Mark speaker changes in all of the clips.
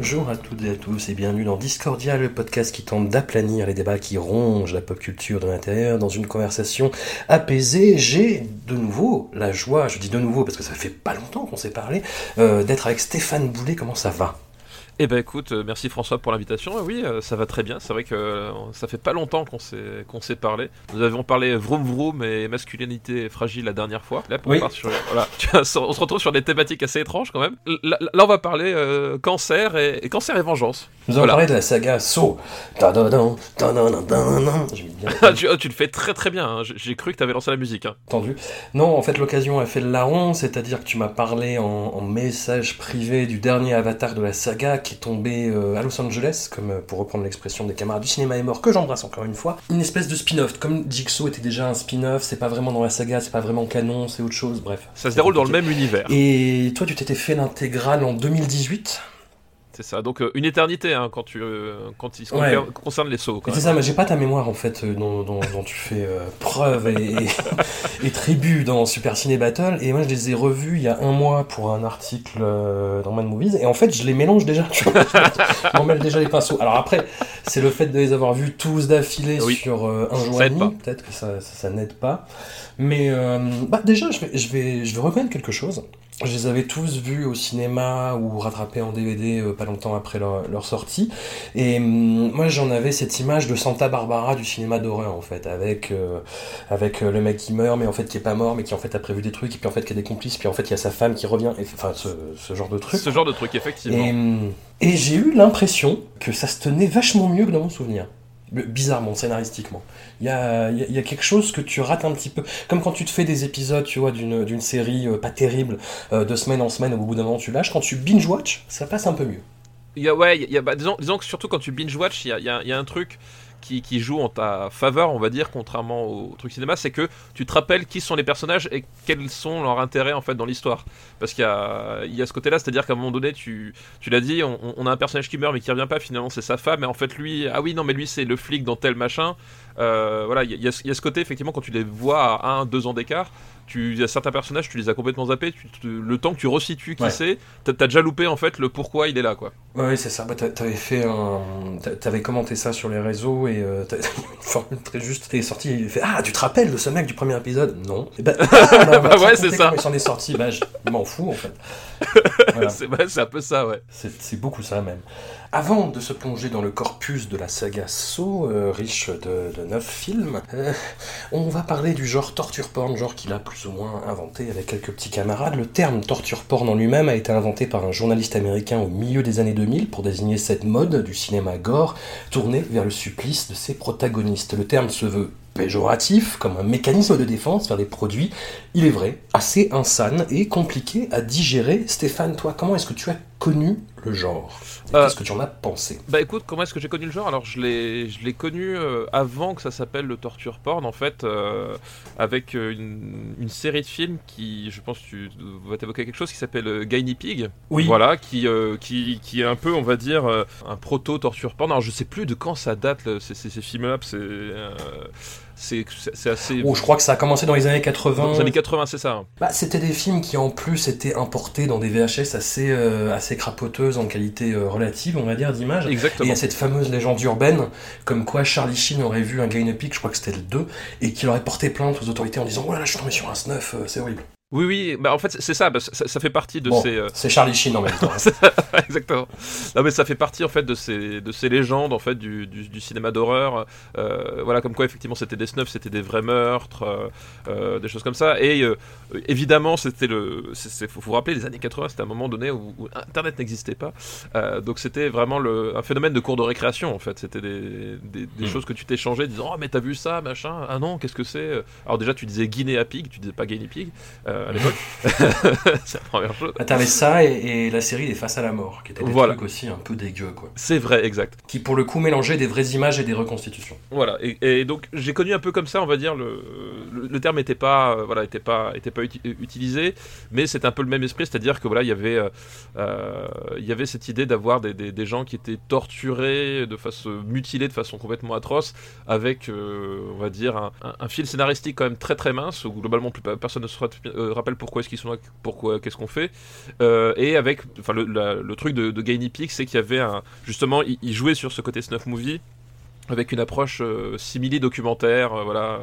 Speaker 1: Bonjour à toutes et à tous et bienvenue dans Discordia, le podcast qui tente d'aplanir les débats qui rongent la pop culture de l'intérieur dans une conversation apaisée. J'ai de nouveau la joie, je dis de nouveau parce que ça fait pas longtemps qu'on s'est parlé, euh, d'être avec Stéphane Boulet. Comment ça va?
Speaker 2: Eh ben écoute, euh, merci François pour l'invitation. Oui, euh, ça va très bien. C'est vrai que euh, ça fait pas longtemps qu'on s'est qu'on s'est parlé. Nous avions parlé vroom vroom et masculinité fragile la dernière fois. Là, on,
Speaker 1: Oui.
Speaker 2: part sur, voilà, tu vois, on se retrouve sur des thématiques assez étranges quand même. Là, là, on va parler euh, cancer et, et cancer et vengeance.
Speaker 1: Nous allons
Speaker 2: Voilà.
Speaker 1: parler de la saga So. Bien
Speaker 2: tu, ah, tu le fais très très bien. hein. J'ai- J'ai cru que tu avais lancé la musique. hein.
Speaker 1: entendu. Non, en fait, l'occasion a fait le larron, c'est-à-dire que tu m'as parlé en, en message privé du dernier avatar de la saga qui est tombé euh, à Los Angeles, comme euh, pour reprendre l'expression des camarades du cinéma est mort, que j'embrasse encore une fois. Une espèce de spin-off. Comme Jigsaw était déjà un spin-off, c'est pas vraiment dans la saga, c'est pas vraiment canon, c'est autre chose, bref.
Speaker 2: Ça se déroule dans le même univers.
Speaker 1: Et toi, tu t'étais fait l'intégrale en 2018
Speaker 2: C'est ça. Donc euh, une éternité hein, quand tu euh, quand il
Speaker 1: Ouais.
Speaker 2: concerne les sauts.
Speaker 1: C'est ça, mais j'ai pas ta mémoire en fait, euh, dont, dont- dont tu fais euh, preuve et, et, tribut dans Super Ciné Battle. Et moi, je les ai revus il y a un mois pour un article dans Mad Movies. Et en fait, je les mélange déjà. Tu vois, je m'en mêle déjà les pinceaux. Alors après, c'est le fait de les avoir vus tous d'affilée
Speaker 2: Oui.
Speaker 1: sur un jour et demi. Peut-être que ça, ça, ça n'aide pas. Mais bah, déjà, je vais, je, vais, je vais reconnaître quelque chose. Je les avais tous vus au cinéma ou rattrapés en DVD euh, pas longtemps après leur, leur sortie. Et hum, moi, j'en avais cette image de Santa Barbara du cinéma d'horreur, en fait, avec, euh, avec euh, le mec qui meurt, mais en fait qui est pas mort, mais qui en fait a prévu des trucs, et puis en fait qui a des complices, puis en fait il y a sa femme qui revient, et, enfin ce, ce genre de truc.
Speaker 2: Ce genre de truc effectivement.
Speaker 1: Et, hum, et j'ai eu l'impression que ça se tenait vachement mieux que dans mon souvenir. Bizarrement, scénaristiquement. Il y a, y a- y a quelque chose que tu rates un petit peu. Comme quand tu te fais des épisodes, tu vois, d'une série euh, pas terrible, euh, de semaine en semaine, au bout d'un moment tu lâches. Quand tu binge-watch, ça passe un peu mieux.
Speaker 2: Y a, ouais, y bah, disons, disons que surtout quand tu binge-watch, il y a un truc qui, joue en ta faveur, on va dire, contrairement au truc cinéma, c'est que tu te rappelles qui sont les personnages et quels sont leurs intérêts en fait dans l'histoire. Parce qu'il y a, il y a ce côté-là, c'est-à-dire qu'à un moment donné, tu, tu l'as dit, on, on a un personnage qui meurt mais qui revient pas, finalement c'est sa femme, et en fait lui, ah oui, non, mais lui c'est le flic dans tel machin. Euh, voilà, il y, a- il y a ce- côté, effectivement, quand tu les vois à 1, 2 ans d'écart, tu, il y a certains personnages, tu les as complètement zappés, tu, le temps que tu resitues qui
Speaker 1: Ouais.
Speaker 2: c'est, t'as t'as déjà loupé en fait le pourquoi il est là, quoi.
Speaker 1: Ouais, c'est ça. Bah, t'a- t'avais fait un, t'a- t'avais commenté ça sur les réseaux et euh, t'as une formule très juste. T'es sorti il fait ah tu te rappelles de ce mec du premier épisode? Non. Et bah, ah, bah,
Speaker 2: Bah ouais, c'est ça.
Speaker 1: Il s'en est sorti. Bah je m'en fous en fait. Voilà.
Speaker 2: c'est un peu ça, ouais.
Speaker 1: C'est beaucoup ça même. Avant de se plonger dans le corpus de la saga So, euh, riche de, de neuf films, euh, on va parler du genre torture porn, genre qu'il a plus ou moins inventé avec quelques petits camarades. Le terme torture porn en lui-même a été inventé par un journaliste américain au milieu des années 2000 pour désigner cette mode du cinéma gore tournée vers le supplice de ses protagonistes. Le terme se veut péjoratif, comme un mécanisme de défense vers des produits, il est vrai, assez insane et compliqué à digérer. Stéphane, toi, comment est-ce que tu as connu le genre
Speaker 2: Euh,
Speaker 1: Qu'est-ce que tu en as pensé?
Speaker 2: Bah écoute, comment est-ce que j'ai connu le genre? Alors je l'ai, je l'ai connu euh, avant que ça s'appelle le torture porn en fait, euh, avec euh, une, une série de films qui, je pense, tu vas t'évoquer quelque chose qui s'appelle Guinea Pig.
Speaker 1: Oui.
Speaker 2: Voilà, qui, euh, qui, qui est un peu, on va dire, un proto torture porn. Alors je sais plus de quand ça date ces, ces, ces films-là. C'est, c'est, assez.
Speaker 1: Oh, je crois que ça a commencé dans les années 80.
Speaker 2: Dans les années 80, c'est ça.
Speaker 1: Bah, c'était des films qui en plus étaient importés dans des VHS assez, euh, assez crapoteuses en qualité euh, relative, on va dire, d'image. Et il
Speaker 2: Exactement.
Speaker 1: y a cette fameuse légende urbaine, comme quoi Charlie Sheen aurait vu un Guinea Pig, je crois que c'était le 2, et qu'il aurait porté plainte aux autorités en disant Oh là là, je suis tombé sur un snuff, euh, c'est horrible.
Speaker 2: Oui, oui, bah en fait c'est ça, bah, ça, ça fait partie de
Speaker 1: Bon,
Speaker 2: ces. euh,
Speaker 1: C'est Charlie Sheen en même temps.
Speaker 2: Exactement. Non mais ça fait partie en fait de ces de ces légendes en fait du, du, du cinéma d'horreur. Euh, voilà comme quoi effectivement c'était des snuffs, c'était des vrais meurtres, euh, euh, des choses comme ça. Et euh, évidemment c'était le, c'est- faut vous rappeler les années 80, c'était un moment donné où, où Internet n'existait pas. Euh, donc c'était vraiment le, un phénomène de cours de récréation en fait. C'était des, des, des
Speaker 1: Mm.
Speaker 2: choses que tu t'échangeais disant oh mais t'as vu ça machin? Ah non qu'est-ce que c'est alors déjà tu disais Guinea pig, tu disais pas Guinea pig à l'époque. c'est la première chose.
Speaker 1: Ah, T'avais ça et, et la série des Faces à la mort, qui était des
Speaker 2: Voilà.
Speaker 1: trucs aussi un peu dégueux, quoi.
Speaker 2: C'est vrai exact.
Speaker 1: Qui pour le coup mélangeait des vraies images et des reconstitutions.
Speaker 2: Voilà, et, et donc j'ai connu un peu comme ça, on va dire, le, le, le terme n'était pas, euh, voilà, était pas, était pas uti- utilisé, mais c'est un peu le même esprit, c'est-à-dire que voilà, il y avait, euh, euh, il y avait cette idée d'avoir des, des, des gens qui étaient torturés, de façon mutilés de façon complètement atroce, avec, euh, on va dire, un, un- un fil scénaristique quand même très très mince, où globalement plus personne ne se euh, rappelle pourquoi est-ce qu'ils sont là, pourquoi, qu'est-ce qu'on fait, euh, et avec, enfin le, truc de, de Gainy Peak, c'est qu'il y avait un, justement, il, il jouait sur ce côté snuff movie avec une approche euh, simili-documentaire, euh, voilà,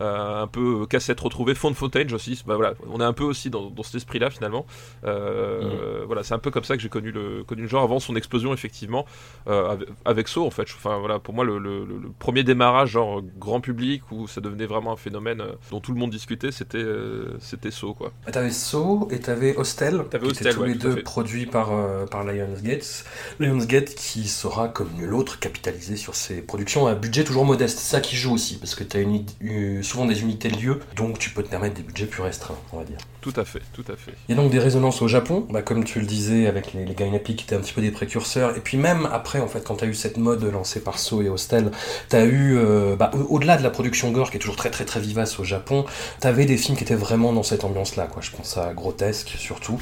Speaker 2: euh, un peu cassette retrouvée, fond de footage aussi. Bah, voilà, on est un peu aussi dans, dans cet esprit-là finalement. Euh, Voilà, c'est un peu comme ça que j'ai connu le, connu le genre avant son explosion effectivement euh, avec, avec Saw en fait. Enfin voilà, pour moi le, le- le- le premier démarrage genre grand public où ça devenait vraiment un phénomène euh, dont tout le monde discutait, c'était euh, c'était Saw quoi.
Speaker 1: Ah, T'avais Saw et t'avais Hostel,
Speaker 2: T'avais
Speaker 1: qui
Speaker 2: Hostel,
Speaker 1: étaient tous
Speaker 2: ouais,
Speaker 1: les deux
Speaker 2: fait.
Speaker 1: produits par, euh, par Lionsgate. Lionsgate qui saura, comme nul autre, capitaliser sur ses productions à budget toujours modeste. C'est ça qui joue aussi, parce que une, id- une- souvent des unités de lieu, donc tu peux te permettre des budgets plus restreints, on va dire.
Speaker 2: Tout à fait, tout à fait.
Speaker 1: Il y a donc des résonances au Japon, bah, comme tu le disais avec les, les Gainapi qui étaient un petit peu des précurseurs, et puis même après, en fait, quand tu as eu cette mode lancée par So et Hostel, tu as eu, euh, bah, au- au-delà de la production gore qui est toujours très très très vivace au Japon, tu avais des films qui étaient vraiment dans cette ambiance-là, quoi. Je pense à Grotesque surtout.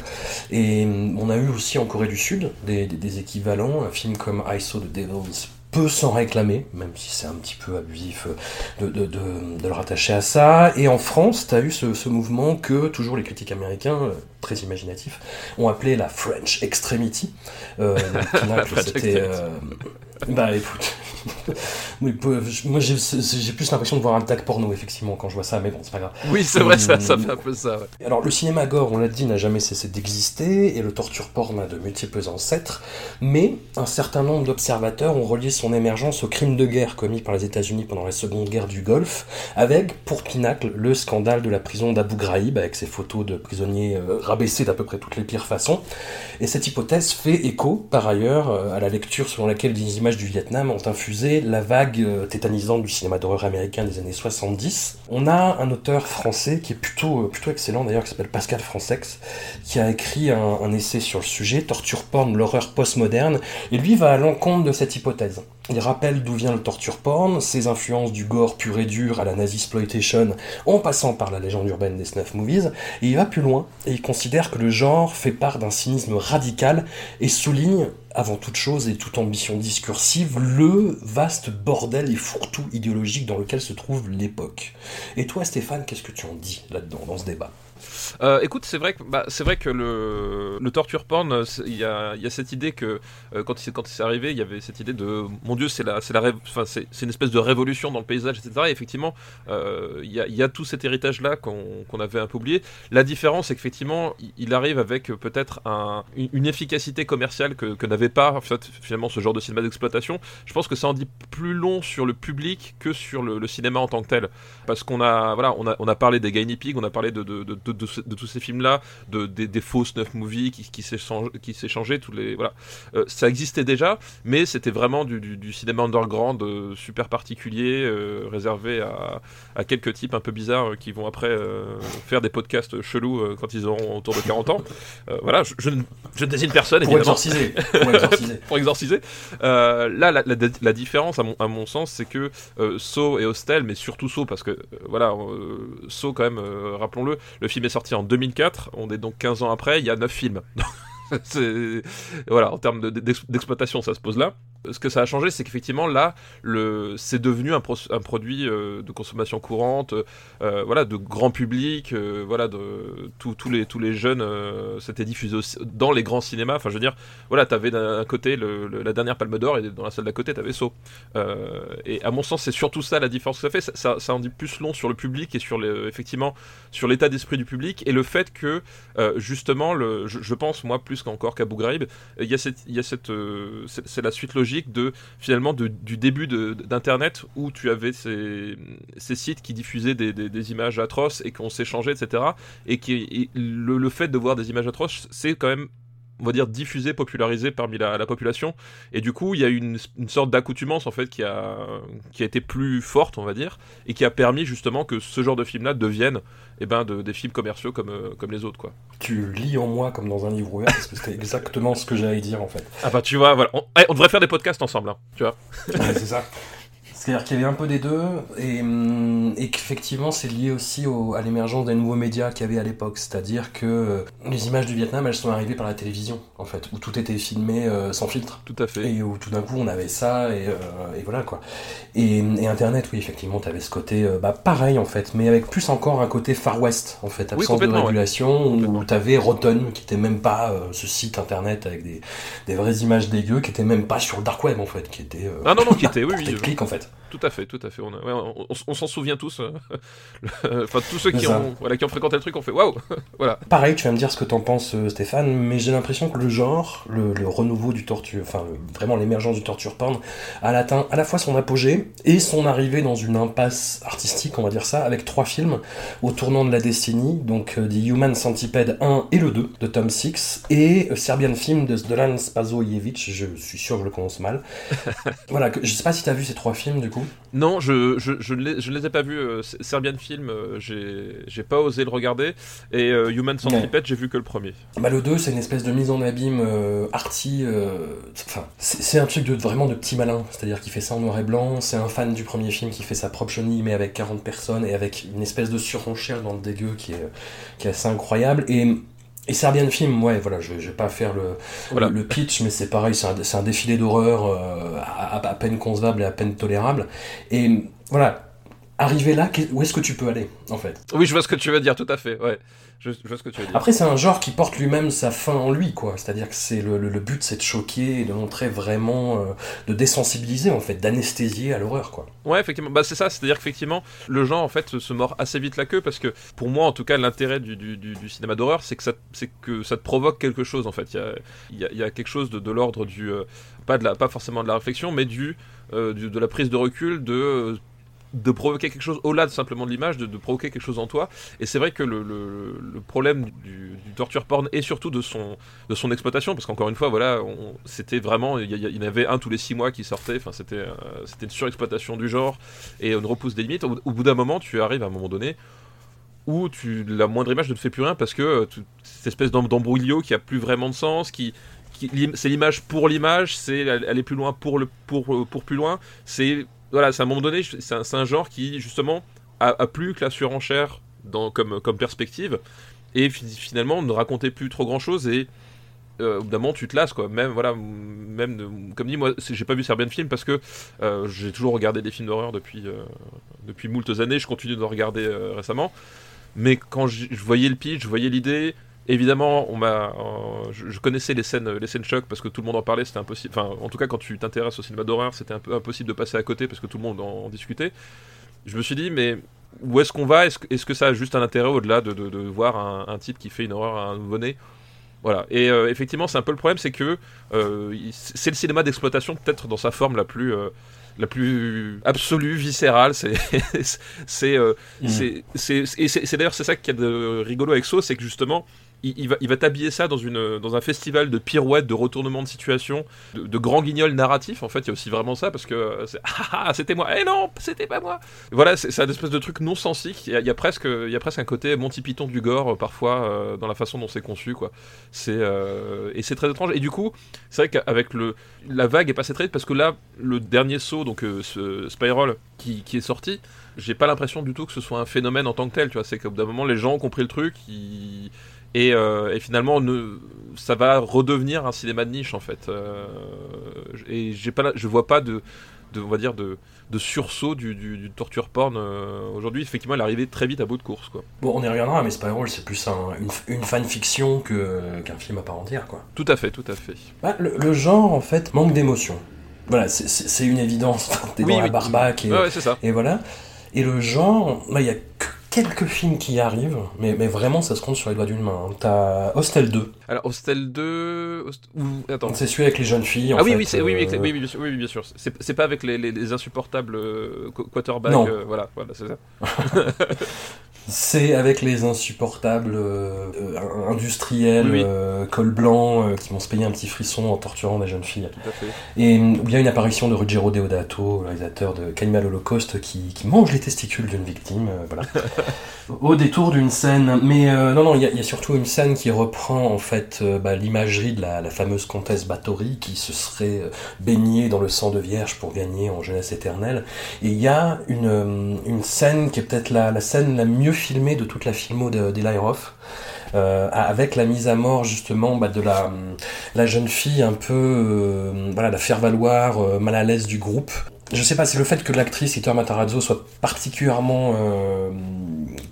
Speaker 1: Et hum, on a eu aussi en Corée du Sud des, des- des équivalents, un film comme I Saw the Devils peut s'en réclamer, même si c'est un petit peu abusif euh, de, de, de, de le rattacher à ça. Et en France, tu as eu ce, ce mouvement que toujours les critiques américains, euh, très imaginatifs, ont appelé la French Extremity. Euh, c'était... Euh, bah écoute, Oui, moi j'ai plus l'impression de voir un tag porno effectivement quand je vois ça, mais bon c'est pas grave.
Speaker 2: Oui, c'est vrai, ça, ça fait un peu ça. ouais.
Speaker 1: Alors le cinéma gore, on l'a dit, n'a jamais cessé d'exister, et le torture porn a de multiples ancêtres, mais un certain nombre d'observateurs ont relié son émergence au crime de guerre commis par les États-Unis pendant la Seconde Guerre du Golfe, avec pour pinacle le scandale de la prison d'Abu Ghraib, avec ses photos de prisonniers euh, rabaissés d'à peu près toutes les pires façons. Et cette hypothèse fait écho, par ailleurs, euh, à la lecture selon laquelle des images du Vietnam ont infusé la vague euh, tétanisante du cinéma d'horreur américain des années 70. On a un auteur français qui est plutôt, euh, plutôt excellent d'ailleurs, qui s'appelle Pascal Francex, qui a écrit un, un essai sur le sujet, Torture porn, l'horreur postmoderne, et lui va à l'encontre de cette hypothèse. Il rappelle d'où vient le torture porn, ses influences du gore pur et dur à la nazi exploitation, en passant par la légende urbaine des snuff movies, et il va plus loin, et il considère que le genre fait part d'un cynisme radical, et souligne, avant toute chose et toute ambition discursive, le vaste bordel et fourre-tout idéologique dans lequel se trouve l'époque. Et toi Stéphane, qu'est-ce que tu en dis là-dedans, dans ce débat?
Speaker 2: Euh, écoute, c'est vrai que bah, c'est vrai que le, le torture porn, euh, il y a, il cette idée que euh, quand c'est quand c'est arrivé, il y avait cette idée de mon Dieu, c'est la c'est la enfin c'est une espèce de révolution dans le paysage, etc. Et effectivement, il y, a, il tout cet héritage là qu'on qu'on avait un peu oublié. La différence, c'est qu'effectivement, il- il arrive avec peut-être un, une, efficacité commerciale que, que n'avait pas finalement ce genre de cinéma d'exploitation. Je pense que ça en dit plus long sur le public que sur le, cinéma en tant que tel, parce qu'on a voilà, on a on a parlé des Guinea Pig, on a parlé de, de, de ce- de tous ces films là, de des, des faux snuff movies qui qui s'échangeaient tous les voilà, Euh, ça existait déjà, mais c'était vraiment du, du, du cinéma underground euh, super particulier, euh, réservé à, à quelques types un peu bizarres qui vont après faire des podcasts chelous quand ils auront autour de 40 ans. Voilà, je, je, ne- je ne désigne personne
Speaker 1: Pour
Speaker 2: évidemment
Speaker 1: exorciser, pour exorciser.
Speaker 2: pour exorciser. Là, la, la- la différence, à mon, à mon sens, c'est que Saw et Hostel, mais surtout Saw, parce que, voilà, Saw, quand même, rappelons-le, le film est sorti en 2004, on est donc 15 ans après, il y a 9 films. Voilà, en termes de- d'ex- d'exploitation, ça se pose là. Ce que ça a changé, c'est qu'effectivement là, c'est devenu un, produit euh, de consommation courante, euh, voilà, de grand public, euh, voilà, de tous les tous les jeunes, c'était diffusé dans les grands cinémas. Enfin, je veux dire, voilà, t'avais d'un côté la dernière Palme d'Or et dans la salle d'à côté, t'avais Saut. et à mon sens, c'est surtout ça la différence que ça fait. Ça, ça, en dit plus long sur le public et sur effectivement sur l'état d'esprit du public et le fait que justement, je, pense moi plus qu'encore qu'à Ghraib, il y a cette, il y a cette, c'est la suite logique de finalement du début d'internet où tu avais ces, sites qui diffusaient des, images atroces et qu'on s'échangeait etc et qui le, fait de voir des images atroces c'est quand même on va dire diffusé, popularisé parmi la, population. Et du coup, il y a une, une sorte d'accoutumance en fait qui a, qui a été plus forte, on va dire, et qui a permis justement que ce genre de film-là devienne eh ben, de, des films commerciaux comme, euh, comme les autres. quoi.
Speaker 1: Tu lis en moi comme dans un livre ouvert, parce que c'était exactement ce que j'allais dire en fait.
Speaker 2: Ah bah tu vois, voilà. On, eh, on devrait faire des podcasts ensemble, hein, tu vois.
Speaker 1: c'est ça. C'est-à-dire qu'il y avait un peu des deux, et, hum, et qu'effectivement c'est lié aussi à l'émergence des nouveaux médias qu'il y avait à l'époque. C'est-à-dire que euh, les images du Vietnam, elles sont arrivées par la télévision, en fait, où tout était filmé euh, sans filtre.
Speaker 2: Tout à fait.
Speaker 1: Et où tout d'un coup on avait ça, et, euh, et voilà quoi. Et, et, Internet, oui, effectivement, tu avais ce côté, bah, pareil en fait, mais avec plus encore un côté Far West, en fait, absence de régulation, où tu avais Rotten, qui était même pas ce site Internet avec des, des vraies images dégueu, qui était même pas sur le dark web en fait, qui était.
Speaker 2: ah non, non, qui était, oui, oui.
Speaker 1: clic en fait.
Speaker 2: Tout à fait, tout à fait. On, s'en souvient tous. Euh, enfin, tous ceux qui ont, voilà, qui ont fréquenté le truc ont fait waouh voilà.
Speaker 1: Pareil, tu vas me dire ce que t'en penses, euh, Stéphane, mais j'ai l'impression que le genre, le, renouveau du torture, enfin, vraiment l'émergence du torture porn, a atteint à la fois son apogée et son arrivée dans une impasse artistique, on va dire ça, avec trois films au tournant de la décennie, donc euh, The Human Centipede 1 et le 2 de Tom Six, et Serbian Film de Zdolan Spazojevic, je suis sûr que je le prononce mal. voilà, je sais pas si t'as vu ces trois films du coup.
Speaker 2: Non, je, je, je, ne les, ai pas vus. Euh, Serbian Film, euh, j'ai pas osé le regarder. Et euh, Human Centipede, j'ai vu que le premier.
Speaker 1: Bah, le 2, c'est une espèce de mise en abîme arty. Enfin, c'est un truc de, vraiment de petit malin. C'est-à-dire qu'il fait ça en noir et blanc. C'est un fan du premier film qui fait sa propre chenille, mais avec 40 personnes et avec une espèce de surenchère dans le dégueu qui est, qui est assez incroyable. Et et Serbian Film, ouais, voilà, je, je vais pas faire le, le, pitch, mais c'est pareil, c'est un, un, défilé d'horreur euh, à, à, peine concevable et à peine tolérable. Et voilà, arriver là, où est-ce que tu peux aller, en fait?
Speaker 2: Oui, je vois ce que tu veux dire, tout à fait, ouais. Je, vois ce que tu veux dire.
Speaker 1: Après, c'est un genre qui porte lui-même sa fin en lui, quoi. C'est-à-dire que c'est le, le, but, c'est de choquer et de montrer vraiment, euh, de désensibiliser, en fait, d'anesthésier à l'horreur, quoi.
Speaker 2: Ouais, effectivement. Bah, c'est ça, c'est-à-dire qu'effectivement, le genre, en fait, se mord assez vite la queue parce que, pour moi, en tout cas, l'intérêt du, du, du, cinéma d'horreur, c'est que, ça, que ça te provoque quelque chose, en fait. Il y a, y a, il y a quelque chose de, de l'ordre du. Euh, pas, de la, pas forcément de la réflexion, mais du, euh, du de la prise de recul, de de provoquer quelque chose au-delà de simplement de l'image, de, provoquer quelque chose en toi. Et c'est vrai que le, problème du, torture porn et surtout de son, de son exploitation, parce qu'encore une fois, voilà, c'était vraiment, il y, en avait un tous les six mois qui sortait, enfin c'était euh, c'était une surexploitation du genre et on repousse des limites. Au, bout d'un moment, tu arrives à un moment donné où tu, la moindre image ne te fait plus rien parce que euh, cette espèce d'embrouillio qui a plus vraiment de sens, qui, c'est l'image pour l'image, c'est aller plus loin pour le pour, pour plus loin, c'est voilà, c'est à un moment donné, c'est un, genre qui justement a, plus que la surenchère dans, comme, comme perspective. Et finalement ne racontait plus trop grand chose et euh, au tu te lasses quoi. Même voilà même comme dit moi j'ai pas vu Serbian Film parce que euh, j'ai toujours regardé des films d'horreur depuis euh, depuis moultes années. Je continue de regarder euh, récemment. Mais quand je voyais le pitch je voyais l'idée Évidemment, on m'a, euh, je, connaissais les scènes, les scènes choc parce que tout le monde en parlait, c'était impossible. Enfin, en tout cas, quand tu t'intéresses au cinéma d'horreur, c'était un peu impossible de passer à côté parce que tout le monde en, discutait. Je me suis dit, mais où est-ce qu'on va? Est-ce est que ça a juste un intérêt au-delà de, de, voir un, un, type qui fait une horreur à un nouveau-né voilà. Et euh, effectivement, c'est un peu le problème, c'est que euh, c'est le cinéma d'exploitation peut-être dans sa forme la plus la plus absolue, viscérale. C'est c'est mmh. c'est d'ailleurs c'est ça qui est de rigolo avec So, c'est que justement il, va, il va t'habiller ça dans, une, dans un festival de pirouettes, de retournements de situation, de, de grands guignols narratifs. En fait, il y a aussi vraiment ça parce que euh, ah, ah, c'était moi. Eh non, c'était pas moi. Voilà, c'est un espèce de truc non sensique. Il y a, presque, il y a presque un côté Monty Python du gore euh, parfois euh, dans la façon dont c'est conçu, quoi. C'est et c'est très étrange. Et du coup, c'est vrai qu'avec le la vague est passée très vite parce que là, le dernier saut, donc ce Spiral qui, qui est sorti, j'ai pas l'impression du tout que ce soit un phénomène en tant que tel. Tu vois, c'est qu'au bout d'un moment, les gens ont compris le truc. Ils Et, euh, et finalement, ne, ça va redevenir un cinéma de niche en fait. Euh, et j'ai pas, la- je vois pas de, de, on va dire de, de sursaut du, du, du torture porn euh, aujourd'hui. Effectivement, elle est arrivée très vite à bout de course quoi.
Speaker 1: Bon, on y reviendra, mais Spiral, c'est plus un- une, une fanfiction que- qu'un film à part entière, quoi.
Speaker 2: Tout à fait, tout à fait.
Speaker 1: Bah, le, le genre, en fait, manque d'émotion. Voilà, c'est- c'est c'est une évidence. T'es
Speaker 2: Oui,
Speaker 1: dans la
Speaker 2: oui.
Speaker 1: barbaque et,
Speaker 2: Ouais, ouais, c'est ça.
Speaker 1: et voilà. Et le genre, bah, il y a que quelques films qui y arrivent, mais, mais vraiment, ça se compte sur les doigts d'une main. hein. T'as Hostel 2,
Speaker 2: Alors Hostel 2, Host- attends.
Speaker 1: c'est celui avec les jeunes filles. en
Speaker 2: Ah oui,
Speaker 1: fait,
Speaker 2: oui, c'est, oui, oui,
Speaker 1: euh,
Speaker 2: oui, oui, bien sûr. Oui, oui, bien sûr. C'est, c'est pas avec les, les, les insupportables euh, qu- quarterbacks.
Speaker 1: Non.
Speaker 2: euh, voilà, voilà, c'est ça.
Speaker 1: C'est avec les insupportables euh, euh, industriels,
Speaker 2: Oui, oui.
Speaker 1: euh, col blanc, euh, qui vont se payer un petit frisson en torturant des jeunes filles.
Speaker 2: Tout à fait.
Speaker 1: Et il y a une apparition de Ruggero Deodato, le réalisateur de Cannibal Holocaust, qui, qui mange les testicules d'une victime, voilà. Au détour d'une scène. Mais non, non, il y, a- il y a surtout une scène qui reprend en fait bah, l'imagerie de la, la fameuse comtesse Bathory qui se serait baignée dans le sang de vierge pour gagner en jeunesse éternelle. Et il y a une, une scène qui est peut-être la, la scène la mieux filmée de toute la filmo de- d'Eli Roth. euh, avec la mise à mort justement bah, de la, la jeune fille un peu euh, voilà la faire valoir euh, mal à l'aise du groupe je sais pas c'est le fait que l'actrice Iter Matarazzo soit particulièrement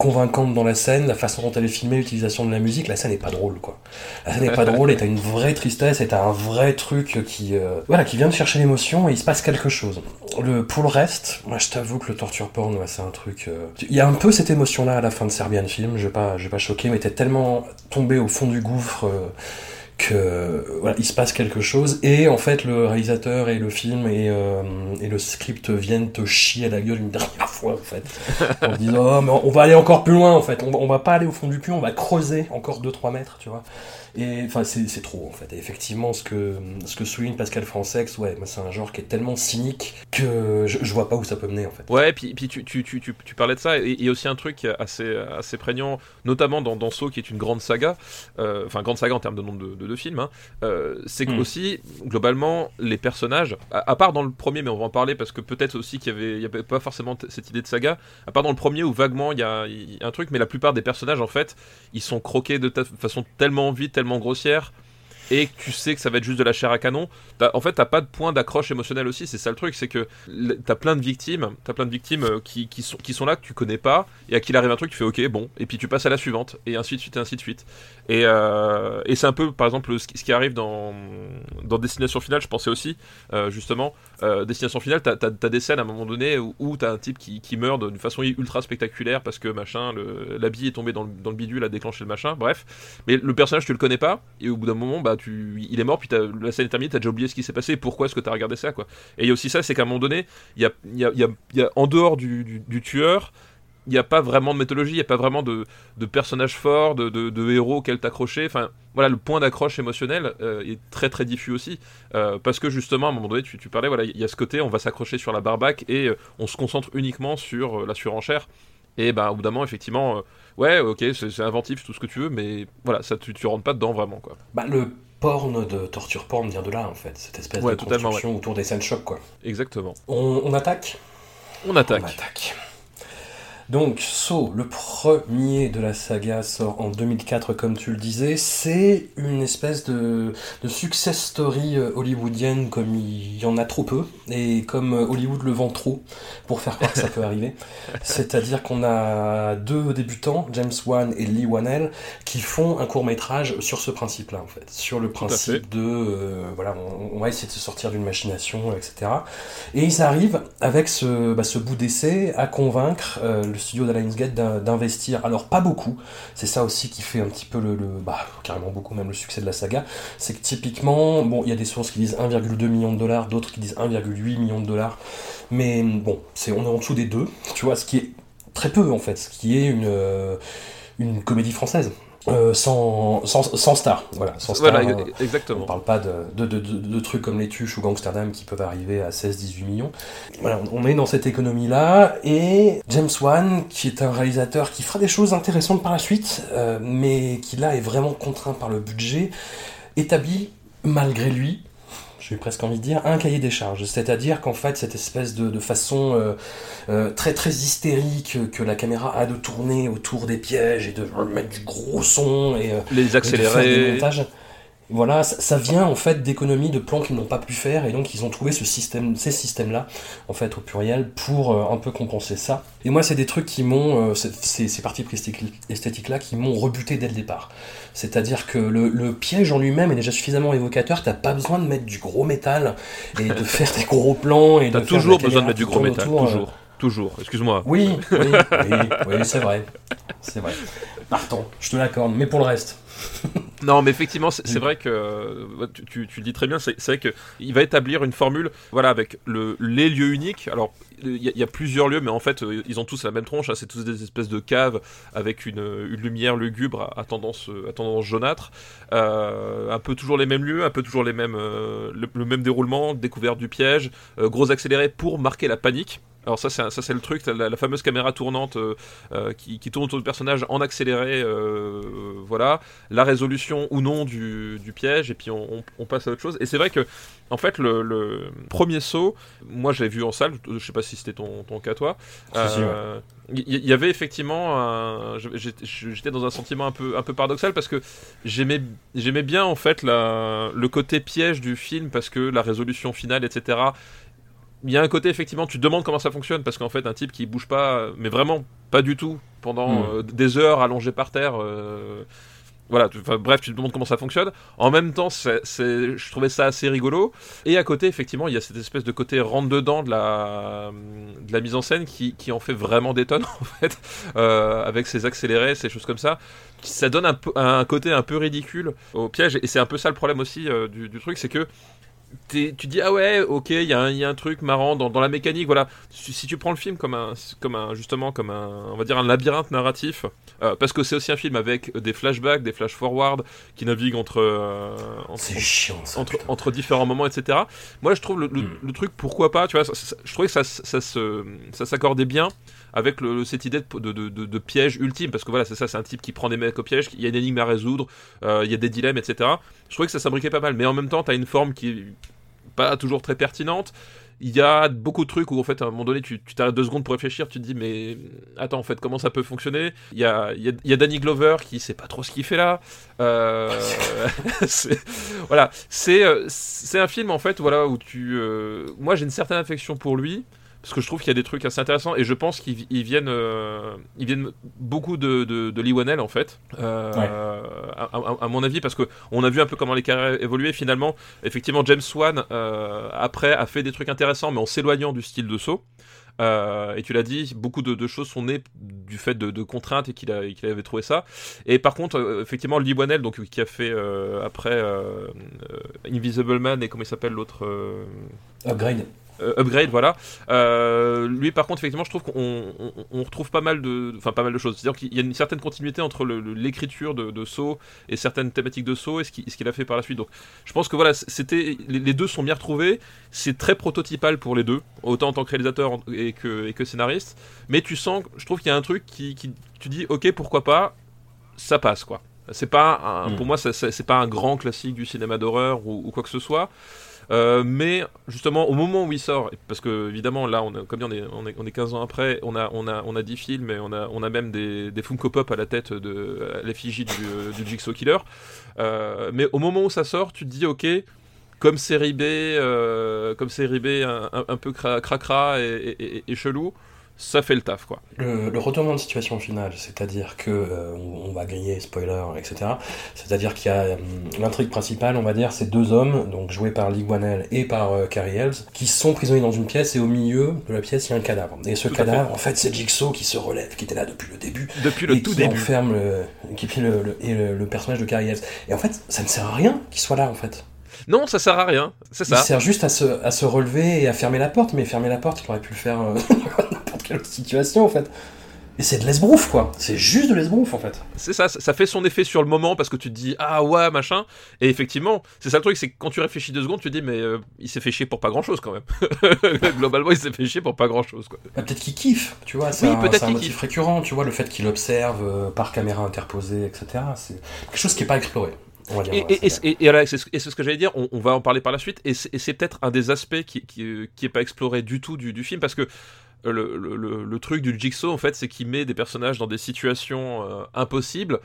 Speaker 1: convaincante dans la scène la façon dont elle est filmée l'utilisation de la musique la scène est pas drôle quoi. La scène est pas drôle et t'as une vraie tristesse et t'as un vrai truc qui euh, voilà qui vient de chercher l'émotion et il se passe quelque chose. Le pour le reste moi je t'avoue que le torture porn ouais, c'est un truc euh, il y a un peu cette émotion là à la fin de Serbian Film je vais pas je vais pas choquer mais t'es tellement tombé au fond du gouffre euh, que voilà, il se passe quelque chose. Et en fait le réalisateur et le film et, euh, le script viennent te chier à la gueule une dernière fois en fait. En te disant oh, mais on va aller encore plus loin en fait. On on va pas aller au fond du cul on va creuser encore 2-3 mètres tu vois et enfin c'est trop en fait et effectivement ce que ce que souligne Pascal Francex ouais c'est un genre qui est tellement cynique que je, je vois pas où ça peut mener en fait
Speaker 2: Ouais, puis, puis tu, tu, tu, tu, tu parlais de ça, et il y a aussi un truc assez, assez prégnant, notamment dans, dans Saw, qui est une grande saga, euh, enfin, grande saga en termes de nombre de, de, de films, hein, euh, c'est que
Speaker 1: Mm.
Speaker 2: aussi, globalement, les personnages, à, à part dans le premier, mais on va en parler parce que peut-être aussi qu'il y avait, il y avait pas forcément cette idée de saga, à part dans le premier où vaguement il y a, il y a un truc, mais la plupart des personnages, en fait, ils sont croqués de façon tellement vite, tellement grossière. Et tu sais que ça va être juste de la chair à canon. En fait, t'as pas de point d'accroche émotionnel aussi. C'est ça le truc, c'est que t'as plein de victimes, t'as plein de victimes euh, qui, qui sont, qui sont là que tu connais pas et à qui il arrive un truc, tu fais ok, bon, et puis tu passes à la suivante et ainsi de suite et ainsi de suite. Et, euh, et c'est un peu, par exemple, ce qui, arrive dans, Destination Finale, je pensais aussi, euh, justement, euh, Destination Finale, t'as as, des scènes à un moment donné où, t'as un type qui, meurt d'une façon ultra spectaculaire parce que machin, l'habit est tombé dans le, bidule, a déclenché le machin, bref. Mais le personnage, tu le connais pas, et au bout d'un moment, bah, il est mort, puis la scène est terminée, t'as déjà oublié ce qui s'est passé, pourquoi est-ce que t'as regardé ça, quoi. Et il y a aussi ça, c'est qu'à un moment donné, y a, y a- y a- y a- en dehors du- du tueur, il n'y a pas vraiment de mythologie, il n'y a pas vraiment de, de personnages forts, de, de- de héros auxquels t'accrocher. Enfin, voilà, le point d'accroche émotionnel euh, est très très diffus aussi. euh, parce que justement, à un moment donné, tu, tu parlais, voilà, il y a ce côté, on va s'accrocher sur la barbaque et euh, on se concentre uniquement sur la surenchère. Et ben, au bout d'un moment, effectivement, ouais, ok, c'est c'est inventif, tout ce que tu veux, mais voilà, ça, tu, tu rentres pas dedans vraiment, quoi.
Speaker 1: bah, le porn de torture porn vient de là en fait cette espèce
Speaker 2: Ouais,
Speaker 1: de construction autour des scènes choc quoi
Speaker 2: Exactement.
Speaker 1: on, on attaque?
Speaker 2: On attaque.
Speaker 1: On attaque. Donc, Saw, le premier de la saga, sort en 2004, comme tu le disais. C'est une espèce de, de success story euh, hollywoodienne comme il y en a trop peu, et comme euh, Hollywood le vend trop, pour faire croire que ça peut arriver. C'est-à-dire qu'on a deux débutants, James Wan et Lee Wanell, qui font un court-métrage sur ce principe-là, en fait. Sur le principe de, euh, voilà, on, on va essayer de se sortir d'une machination, etc. Et ils arrivent avec ce, bah, ce bout d'essai à convaincre euh, le studio d'in- d'investir. Alors pas beaucoup, c'est ça aussi qui fait un petit peu le, le- bah carrément beaucoup même le succès de la saga. C'est que typiquement, bon, il y a des sources qui disent 1,2 million de dollars, d'autres qui disent 1,8 million de dollars, mais bon, c'est on est en dessous des deux. Tu vois, ce qui est très peu en fait, ce qui est une euh, une comédie française. Euh, sans, sans, sans star, voilà, sans star.
Speaker 2: Voilà,
Speaker 1: euh,
Speaker 2: e-
Speaker 1: on
Speaker 2: exactement.
Speaker 1: parle pas de, de, de, de- de trucs comme les Tuches ou Gangsterdam qui peuvent arriver à 16-18 millions. Voilà, on est dans cette économie-là. Et James Wan, qui est un réalisateur qui fera des choses intéressantes par la suite, euh, mais qui là est vraiment contraint par le budget, établit, malgré lui, j'ai presque envie de dire, un cahier des charges. C'est-à-dire qu'en fait, cette espèce de, de façon euh, euh, très très hystérique que la caméra a de tourner autour des pièges et de mettre du gros son et euh,
Speaker 2: Les
Speaker 1: et de faire des
Speaker 2: accélérer.
Speaker 1: montages. Voilà, ça, ça vient en fait d'économies de plans qu'ils n'ont pas pu faire et donc ils ont trouvé ce système, ces systèmes-là, en fait au pluriel, pour euh, un peu compenser ça. Et moi, c'est des trucs qui m'ont, euh, ces, ces parties esthétiques- esthétiques-là, qui m'ont rebuté dès le départ. C'est-à-dire que le, le piège en lui-même est déjà suffisamment évocateur, t'as pas besoin de mettre du gros métal et de faire des gros plans et
Speaker 2: T'as
Speaker 1: de faire
Speaker 2: toujours besoin de mettre du gros métal,
Speaker 1: autour, euh,
Speaker 2: toujours. Toujours, excuse-moi.
Speaker 1: Oui, oui, oui, oui, c'est vrai. C'est vrai. Pardon, je te l'accorde. Mais pour le reste.
Speaker 2: Non, mais effectivement, c'est vrai que tu, le dis très bien. C'est vrai que il va établir une formule, voilà, avec le les lieux uniques. Alors, il y, a- plusieurs lieux, mais en fait, euh, ils ont tous la même tronche. hein, c'est tous des espèces de caves avec une, lumière lugubre à, tendance jaunâtre. Euh, un peu toujours les mêmes lieux, un peu toujours les mêmes euh, le, même déroulement, découverte du piège, gros accéléré pour marquer la panique. Alors ça c'est un- ça c'est le truc, la, la fameuse caméra tournante euh, euh, qui, qui tourne autour du personnage en accéléré, euh, voilà la résolution ou non du, du piège et puis on, on- on passe à autre chose. Et c'est vrai que en fait le, le premier saut, moi je l'ai vu en salle, je sais pas si c'était ton, ton cas toi.
Speaker 1: Si, si,
Speaker 2: Il y, avait effectivement, un- j'étais j'étais dans un sentiment un peu un peu paradoxal parce que j'aimais j'aimais bien en fait la, le côté piège du film parce que la résolution finale etc. Il y a un côté effectivement, tu te demandes comment ça fonctionne parce qu'en fait un type qui bouge pas, mais vraiment pas du tout pendant
Speaker 1: Mm.
Speaker 2: euh, des heures allongé par terre. euh, voilà, tu- bref, tu te demandes comment ça fonctionne. En même temps, c'est, c'est- je trouvais ça assez rigolo. Et à côté, effectivement, il y a cette espèce de côté rentre dedans de la, de la mise en scène qui, qui en fait vraiment des tonnes, en fait, euh, avec ses accélérés, ces choses comme ça. Ça donne un, côté un peu ridicule au piège. Et c'est un peu ça le problème aussi euh, du, du truc, c'est que tu dis ah ouais ok il y, a un- il y a un truc marrant dans, dans la mécanique voilà si, si tu prends le film comme un comme un justement comme un on va dire un labyrinthe narratif euh, parce que c'est aussi un film avec des flashbacks des flash forward qui naviguent entre euh, entre,
Speaker 1: C'est chiant ça.
Speaker 2: entre,
Speaker 1: putain.
Speaker 2: entre différents moments, etc. Moi, je trouve le, le-
Speaker 1: Mm.
Speaker 2: le truc, pourquoi pas, tu vois, ça- ça- je trouvais que ça s'accordait bien avec cette idée de, piège ultime, parce que voilà, c'est ça, c'est un type qui prend des mecs au piège, il y a une énigme à résoudre, euh, il y a des dilemmes, etc. Je trouvais que ça s'abriquait pas mal, mais en même temps, tu as une forme qui est pas toujours très pertinente. Il y a beaucoup de trucs où en fait à un moment donné tu t'arrêtes deux secondes pour réfléchir, tu te dis mais attends en fait comment ça peut fonctionner? Il y a, Danny Glover qui sait pas trop ce qu'il fait là. Euh, voilà, euh, c'est un film en fait voilà où tu moi j'ai une certaine affection pour lui parce que je trouve qu'il y a des trucs assez intéressants et je pense qu'ils ils viennent euh, ils viennent beaucoup de, de, de en fait euh,
Speaker 1: Ouais.
Speaker 2: à, à- à mon avis parce que on a vu un peu comment les carrières évoluaient finalement effectivement James Wan euh, après a fait des trucs intéressants mais en s'éloignant du style de saut euh, et tu l'as dit, beaucoup de, de choses sont nées du fait de, de contraintes et qu'il a- qu'il avait trouvé ça. Et par contre, euh, effectivement, Lee Whannell, donc qui a fait euh, après Invisible Man et comment il s'appelle l'autre euh,
Speaker 1: Upgrade.
Speaker 2: Euh, Upgrade, voilà. Euh, lui, par contre, effectivement, je trouve qu'on on, on retrouve pas mal de, enfin pas mal de choses. C'est-à-dire qu'il y a une certaine continuité entre l'écriture de, de Saw et certaines thématiques de Saw et ce qu'il a fait par la suite. Donc, je pense que voilà, c'était les, les deux sont bien retrouvés. C'est très prototypal pour les deux, autant en tant que réalisateur et que, et que scénariste. Mais tu sens, je trouve qu'il y a un truc qui, qui, tu dis, ok, pourquoi pas, ça passe quoi. C'est pas, un-
Speaker 1: Mm.
Speaker 2: pour moi, c'est pas un grand classique du cinéma d'horreur ou, ou quoi que ce soit. Euh, mais justement, au moment où il sort, parce que évidemment, là, comme on est, on, est, on est 15 ans après, on a, on a, on a 10 films et on a, on a même des, Funko Pop à la tête de l'effigie du, euh, du Jigsaw Killer. Euh, mais au moment où ça sort, tu te dis, ok, comme série B, comme série B un, un- un peu cra- cracra et- et- et chelou, ça fait le taf, quoi.
Speaker 1: Le, le retournement de situation finale, c'est-à-dire que euh, on, on va griller, spoiler, etc. C'est-à-dire qu'il y a hum, l'intrigue principale, on va dire, c'est deux hommes, donc joués par Lee Whannell et par euh, Carrie Elves, qui sont prisonniers dans une pièce et au milieu de la pièce il y a un cadavre. Et ce
Speaker 2: Tout
Speaker 1: cadavre, en fait, c'est Jigsaw qui se relève, qui était là depuis le début.
Speaker 2: Depuis le
Speaker 1: et
Speaker 2: tout
Speaker 1: qui
Speaker 2: début.
Speaker 1: enferme le, qui le, le- et le, le personnage de Carrie Elves. Et en fait, ça ne sert à rien qu'il soit là, en fait.
Speaker 2: Non, ça sert à rien, c'est
Speaker 1: Il
Speaker 2: ça.
Speaker 1: sert juste à se, à se relever et à fermer la porte, mais fermer la porte, il aurait pu le faire euh, dans n'importe quelle autre situation, en fait. Et c'est de l'esbrouf, quoi. C'est juste de l'esbrouf, en fait.
Speaker 2: C'est ça, ça fait son effet sur le moment parce que tu te dis ah ouais machin et effectivement c'est ça le truc c'est que quand tu réfléchis deux secondes tu te dis mais euh, il s'est fait chier pour pas grand chose quand même globalement il s'est fait chier pour pas grand chose quoi.
Speaker 1: Bah, peut-être qu'il kiffe, tu vois. C'est
Speaker 2: Oui,
Speaker 1: un,
Speaker 2: peut-être
Speaker 1: un motif
Speaker 2: kiffe.
Speaker 1: récurrent, tu vois, le fait qu'il observe euh, par caméra interposée, etc. C'est quelque chose qui n'est pas exploré. on va dire.
Speaker 2: Et,
Speaker 1: la
Speaker 2: et, et, et, c'est ce, que j'allais dire, on, on va en parler par la suite, et c'est peut-être un des aspects qui, qui, qui est pas exploré du tout du, du film, parce que le, le truc du Jigsaw, en fait, c'est qu'il met des personnages dans des situations euh, impossibles,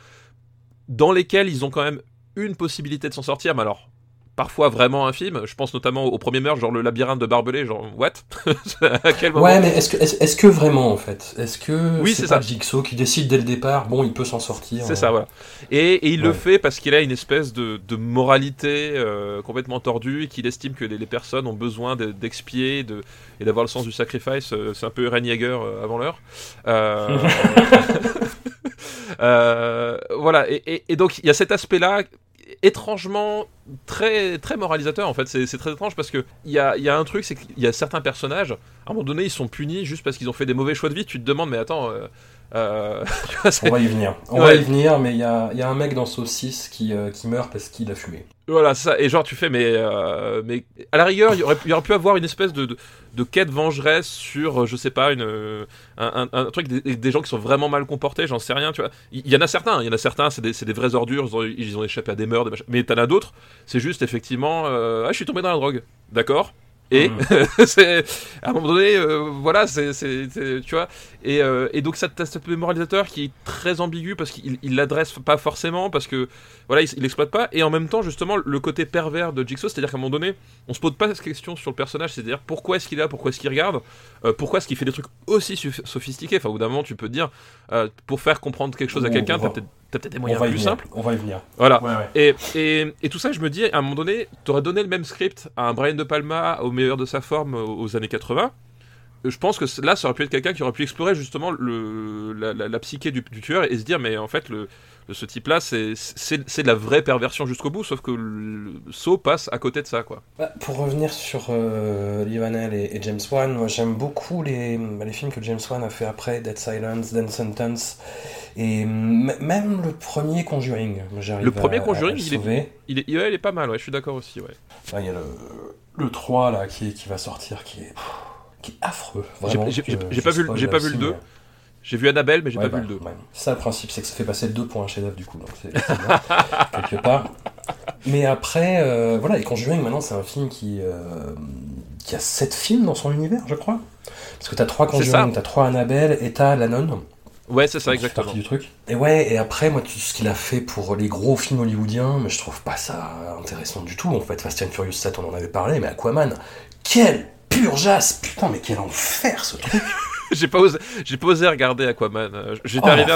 Speaker 2: dans lesquelles ils ont quand même une possibilité de s'en sortir, mais alors parfois vraiment infime. Je pense notamment au premier meurtre, genre le labyrinthe de Barbelé, genre what? À quel moment
Speaker 1: Ouais, mais est-ce que, est-ce que vraiment en fait? Est-ce que
Speaker 2: Oui,
Speaker 1: c'est
Speaker 2: ça.
Speaker 1: Jigsaw qui décide dès le départ, bon, il peut s'en sortir
Speaker 2: C'est
Speaker 1: euh,
Speaker 2: ça, voilà. Et, et il le fait parce qu'il a une espèce de, de moralité euh, complètement tordue et qu'il estime que les, les personnes ont besoin de- d'expier de, et d'avoir le sens du sacrifice. Euh, C'est un peu Yeager euh, avant l'heure. Euh, euh, voilà, et, et- et donc il y a cet aspect-là étrangement très moralisateur en fait. C'est très étrange parce que il y a, y a un truc c'est qu'il y a certains personnages à un moment donné ils sont punis juste parce qu'ils ont fait des mauvais choix de vie. Tu te demandes mais attends euh, euh, tu vois, c'est-
Speaker 1: On va y venir. On
Speaker 2: Ouais.
Speaker 1: va y venir, mais il y a, il y a un mec dans Saucisse qui, euh, qui meurt parce qu'il a fumé.
Speaker 2: Voilà, ça. Et genre, tu fais, mais, euh, mais à la rigueur, il y aurait, il y aurait pu avoir une espèce de, de, de quête vengeresse sur, je sais pas, une, un, un, un truc, des, des gens qui sont vraiment mal comportés, j'en sais rien, tu vois. Il y, en a certains, il y en a certains, c'est des, c'est des vrais ordures, ils ont, ils ont échappé à des meurtres, des machins. mais t'en as d'autres, c'est juste effectivement, ah, je suis tombé dans la drogue, d'accord? Et c'est à un moment donné, euh, voilà, c'est, tu vois, et, euh, et donc ça t'as cet moralisateur qui est très ambigu parce qu'il il l'adresse pas forcément parce que voilà, il, il exploite pas, et en même temps justement le côté pervers de Jigsaw, c'est-à-dire qu'à un moment donné, on se pose pas cette question sur le personnage, c'est-à-dire pourquoi est-ce qu'il est là, pourquoi est-ce qu'il regarde, euh, pourquoi est-ce qu'il fait des trucs aussi sophistiqués? Enfin, au bout d'un moment, tu peux te dire, euh, pour faire comprendre quelque chose à quelqu'un, t'as peut-être, t'as peut-être des moyens plus
Speaker 1: venir.
Speaker 2: simples.
Speaker 1: On va y venir.
Speaker 2: Voilà.
Speaker 1: Ouais, ouais.
Speaker 2: Et, et, et tout ça, je me dis, à un moment donné, t'aurais donné le même script à un Brian De Palma au meilleur de sa forme aux années 80. Euh, Je pense que là, ça aurait pu être quelqu'un qui aurait pu explorer justement le, la, la- la psyché du, du tueur et se dire, mais en fait, le, ce type-là, c'est de la vraie perversion jusqu'au bout, sauf que le saut passe à côté de ça, quoi.
Speaker 1: Bah, pour revenir sur euh, et, et James Wan, moi j'aime beaucoup les, bah, les films que James Wan a fait après, Dead Silence, Dead Sentence, et même le premier Conjuring.
Speaker 2: Le premier
Speaker 1: à-
Speaker 2: Conjuring,
Speaker 1: à le
Speaker 2: il est-. Il est, il est pas mal, ouais, je suis d'accord aussi, ouais.
Speaker 1: Il y a le, le 3 là qui, qui va sortir qui est, pff, qui est affreux.
Speaker 2: J'ai- pas vu pas vu le
Speaker 1: aussi,
Speaker 2: deux.
Speaker 1: mais-
Speaker 2: J'ai vu Annabelle, mais j'ai
Speaker 1: Ouais,
Speaker 2: pas
Speaker 1: bah,
Speaker 2: vu le 2.
Speaker 1: ouais. Ça, le principe, c'est que ça fait passer le 2 pour un chef-d'œuvre du coup, donc c'est quelque part. Mais après, euh, voilà, et Conjuring, maintenant, c'est un film qui, euh, qui a 7 films dans son univers, je crois. Parce que t'as 3
Speaker 2: C'est
Speaker 1: Conjuring, t'as 3 Annabelle et t'as La Nonne.
Speaker 2: Ouais, c'est ça, exactement.
Speaker 1: partie du truc. Et ouais, et après, moi, tout ce qu'il a fait pour les gros films hollywoodiens, mais je trouve pas ça intéressant du tout. En fait, Fast and Furious 7, on en avait parlé, mais Aquaman, quel purgeasse Putain, mais quel enfer ce truc
Speaker 2: j'ai pas osé, j'ai pas osé regarder Aquaman. Euh, J'étais
Speaker 1: Oh
Speaker 2: arrivé,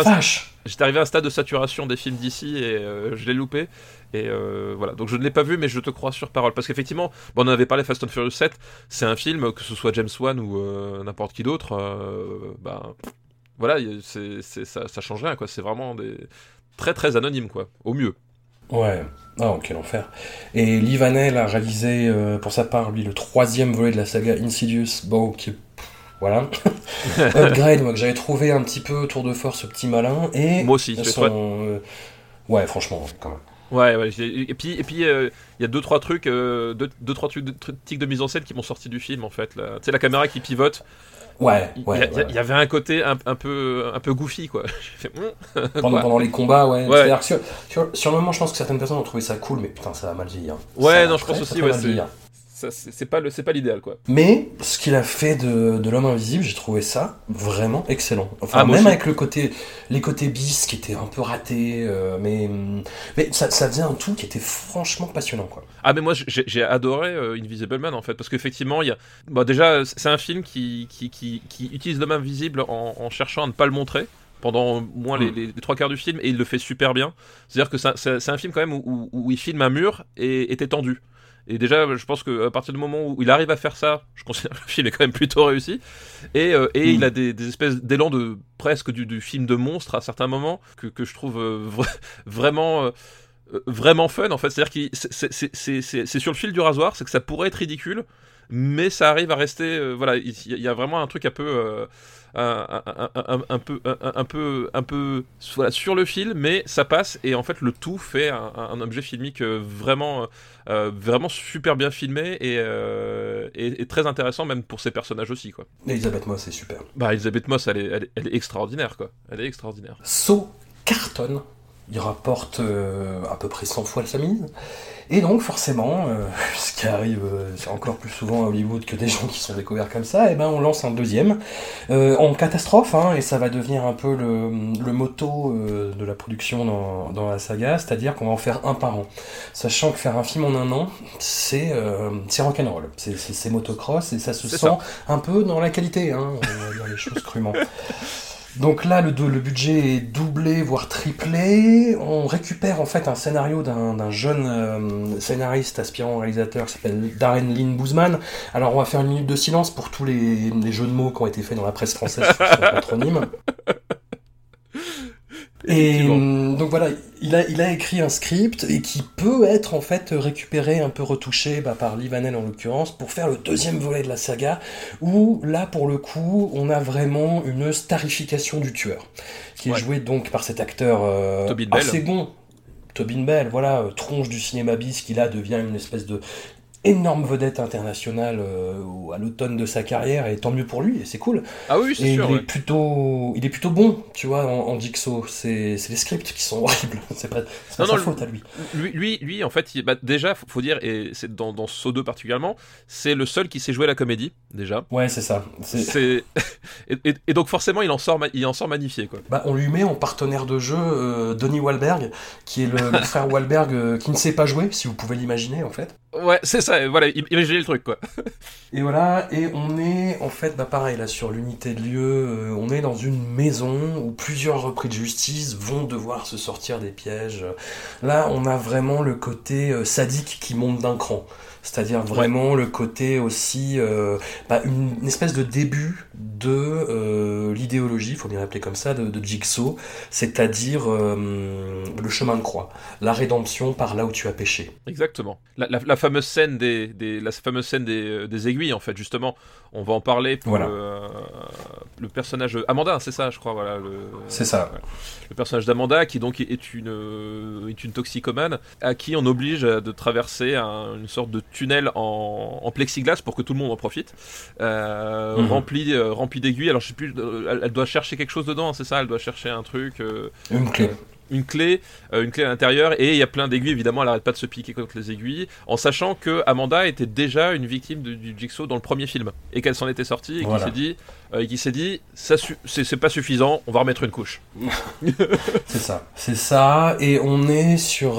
Speaker 2: j'étais arrivé à un stade de saturation des films d'ici et euh, je l'ai loupé. Et euh, voilà, donc je ne l'ai pas vu, mais je te crois sur parole. Parce qu'effectivement, bon, on en avait parlé Fast and Furious 7, c'est un film, que ce soit James Wan ou euh, n'importe qui d'autre, bah, voilà, c'est, ça, ça change rien, quoi. C'est vraiment des très très anonyme, quoi, au mieux.
Speaker 1: Ouais, oh quel enfer. Et Lee Vanell a réalisé euh, pour sa part, lui, le troisième volet de la saga Insidious, bon, qui est- Voilà. Upgrade, moi, que j'avais trouvé un petit peu tour de force, ce petit malin. Et
Speaker 2: Moi aussi,
Speaker 1: son,
Speaker 2: toi.
Speaker 1: euh, Ouais, franchement, quand même.
Speaker 2: Ouais, ouais. Et puis, et puis, euh, il y a deux trois trucs, euh, deux, deux trois trucs de, de mise en scène qui m'ont sorti du film en fait. là. Tu sais, la caméra qui pivote.
Speaker 1: Ouais,
Speaker 2: Il
Speaker 1: ouais.
Speaker 2: y,
Speaker 1: ouais.
Speaker 2: il y avait un côté un, un peu, un peu goofy quoi. Fait, Hum.
Speaker 1: Pendant,
Speaker 2: Quoi
Speaker 1: pendant les combats, ouais.
Speaker 2: Ouais.
Speaker 1: C'est-à-dire que sur, sur, sur le moment, je pense que certaines personnes ont trouvé ça cool, mais putain, ça va mal vieillir.
Speaker 2: Ouais,
Speaker 1: Ça
Speaker 2: non, je pense aussi, ouais, c'est- pas le, c'est pas l'idéal quoi.
Speaker 1: Mais ce qu'il a fait de, de l'homme invisible, j'ai trouvé ça vraiment excellent. Enfin,
Speaker 2: Ah,
Speaker 1: même
Speaker 2: aussi.
Speaker 1: avec le côté, les côtés bis qui étaient un peu ratés, euh, mais, mais ça, ça faisait un tout qui était franchement passionnant, quoi.
Speaker 2: Ah mais moi j'ai adoré euh, Invisible Man en fait parce qu'effectivement il y a bon déjà c'est un film qui qui, qui, qui utilise l'homme invisible en, en cherchant à ne pas le montrer pendant au moins les,
Speaker 1: Mm.
Speaker 2: les- les trois quarts du film et il le fait super bien c'est à dire que c'est un- film quand même où, où- où il filme un mur et était tendu et déjà je pense que à partir du moment où il arrive à faire ça je considère que le film est quand même plutôt réussi. Et, euh, et il a des, des espèces d'élan de presque du, film de monstre à certains moments que, que je trouve euh, vra- vraiment euh, vraiment fun en fait. C'est à dire que c'est sur le fil du rasoir c'est que ça pourrait être ridicule mais ça arrive à rester voilà il y, a- vraiment un truc un peu un, peu un, peu un peu voilà sur le fil mais ça passe et en fait le tout fait un, objet filmique euh, vraiment euh, vraiment super bien filmé et, euh, et, et très intéressant même pour ses personnages aussi quoi
Speaker 1: Elisabeth Moss est super.
Speaker 2: bah Elisabeth Moss elle est, elle est, elle est extraordinaire quoi elle est extraordinaire
Speaker 1: Saut cartonne il rapporte euh, à peu près 100 fois sa mise. Et donc forcément, euh, ce qui arrive euh, c'est encore plus souvent à Hollywood que des gens qui sont découverts comme ça, et ben on lance un deuxième euh, en catastrophe, hein, et ça va devenir un peu le, le motto euh, de la production dans, dans la saga, c'est-à-dire qu'on va en faire un par an. Sachant que faire un film en un an, c'est c'est rock'n'roll, c'est c'est- c'est motocross, et ça se sent
Speaker 2: ça.
Speaker 1: un peu dans la qualité, hein, on va dire les choses crûment. Donc là, le, budget est doublé, voire triplé. On récupère en fait un scénario d'un d'un jeune euh, scénariste aspirant réalisateur qui s'appelle Darren Lynn Boozman. Alors on va faire une minute de silence pour tous les, les jeux de mots qui ont été faits dans la presse française sur son patronyme. Et hum, donc voilà, il a, il a écrit un script et qui peut être en fait récupéré, un peu retouché bah, par Lee Vanel en l'occurrence, pour faire le deuxième volet de la saga, où là pour le coup on a vraiment une starification du tueur, qui est joué donc par cet acteur euh,
Speaker 2: Tobin Bell.
Speaker 1: assez bon. Tobin Bell, voilà, euh, tronche du cinéma bis, qui là devient une espèce de énorme vedette internationale euh, à l'automne de sa carrière, et tant mieux pour lui, et c'est cool.
Speaker 2: Ah oui, c'est sûr.
Speaker 1: il,
Speaker 2: ouais.
Speaker 1: est plutôt, il est plutôt bon, tu vois, en, en Jigsaw. C'est les scripts qui sont horribles. C'est pas, c'est pas
Speaker 2: Non,
Speaker 1: sa
Speaker 2: non,
Speaker 1: faute à lui.
Speaker 2: Lui, lui, lui, en fait, il- bah, déjà, faut, faut dire, et c'est dans, dans Saw 2 particulièrement, c'est le seul qui sait jouer la comédie, déjà.
Speaker 1: Ouais, c'est ça. C'est-
Speaker 2: et, et- et donc forcément, il en sort, il en sort magnifié, quoi.
Speaker 1: Bah, on lui met en partenaire de jeu euh, Donnie Wahlberg, qui est le, le frère Wahlberg euh, qui ne sait pas jouer, si vous pouvez l'imaginer en fait.
Speaker 2: Ouais, c'est ça. Voilà, im- imaginez le truc, quoi.
Speaker 1: Et voilà, et on est en fait, bah pareil, là sur l'unité de lieu, euh, on est dans une maison où plusieurs repris de justice vont devoir se sortir des pièges. Là, on a vraiment le côté euh, sadique qui monte d'un cran. C'est-à-dire vraiment le côté aussi, euh, bah, une, une espèce de début de euh, l'idéologie, il faut bien l'appeler comme ça, de, de Jigsaw, c'est-à-dire euh, le chemin de croix, la rédemption par là où tu as péché.
Speaker 2: Exactement. La, la- la fameuse scène des, des- la fameuse scène des, euh, des aiguilles, en fait, justement. On va en parler pour
Speaker 1: Voilà.
Speaker 2: le, euh, le personnage Amanda, c'est ça, je crois, voilà.
Speaker 1: C'est ça.
Speaker 2: Ouais. Le personnage d'Amanda, qui donc est une, est une toxicomane, à qui on oblige de traverser un- une sorte de tunnel en, en plexiglas pour que tout le monde en profite,
Speaker 1: Mhm.
Speaker 2: rempli, euh, rempli d'aiguilles. Alors je sais plus, euh, elle, elle doit chercher quelque chose dedans, c'est ça? Elle doit chercher un truc. euh,
Speaker 1: Une clé.
Speaker 2: une clé, une clé à l'intérieur, et il y a plein d'aiguilles, évidemment, elle arrête pas de se piquer contre les aiguilles, en sachant que Amanda était déjà une victime du Jigsaw dans le premier film, et qu'elle s'en était sortie, et qu'il s'est dit, qu'il s'est dit, ça c'est pas suffisant, on va remettre une couche.
Speaker 1: C'est ça, c'est ça, et on est sur,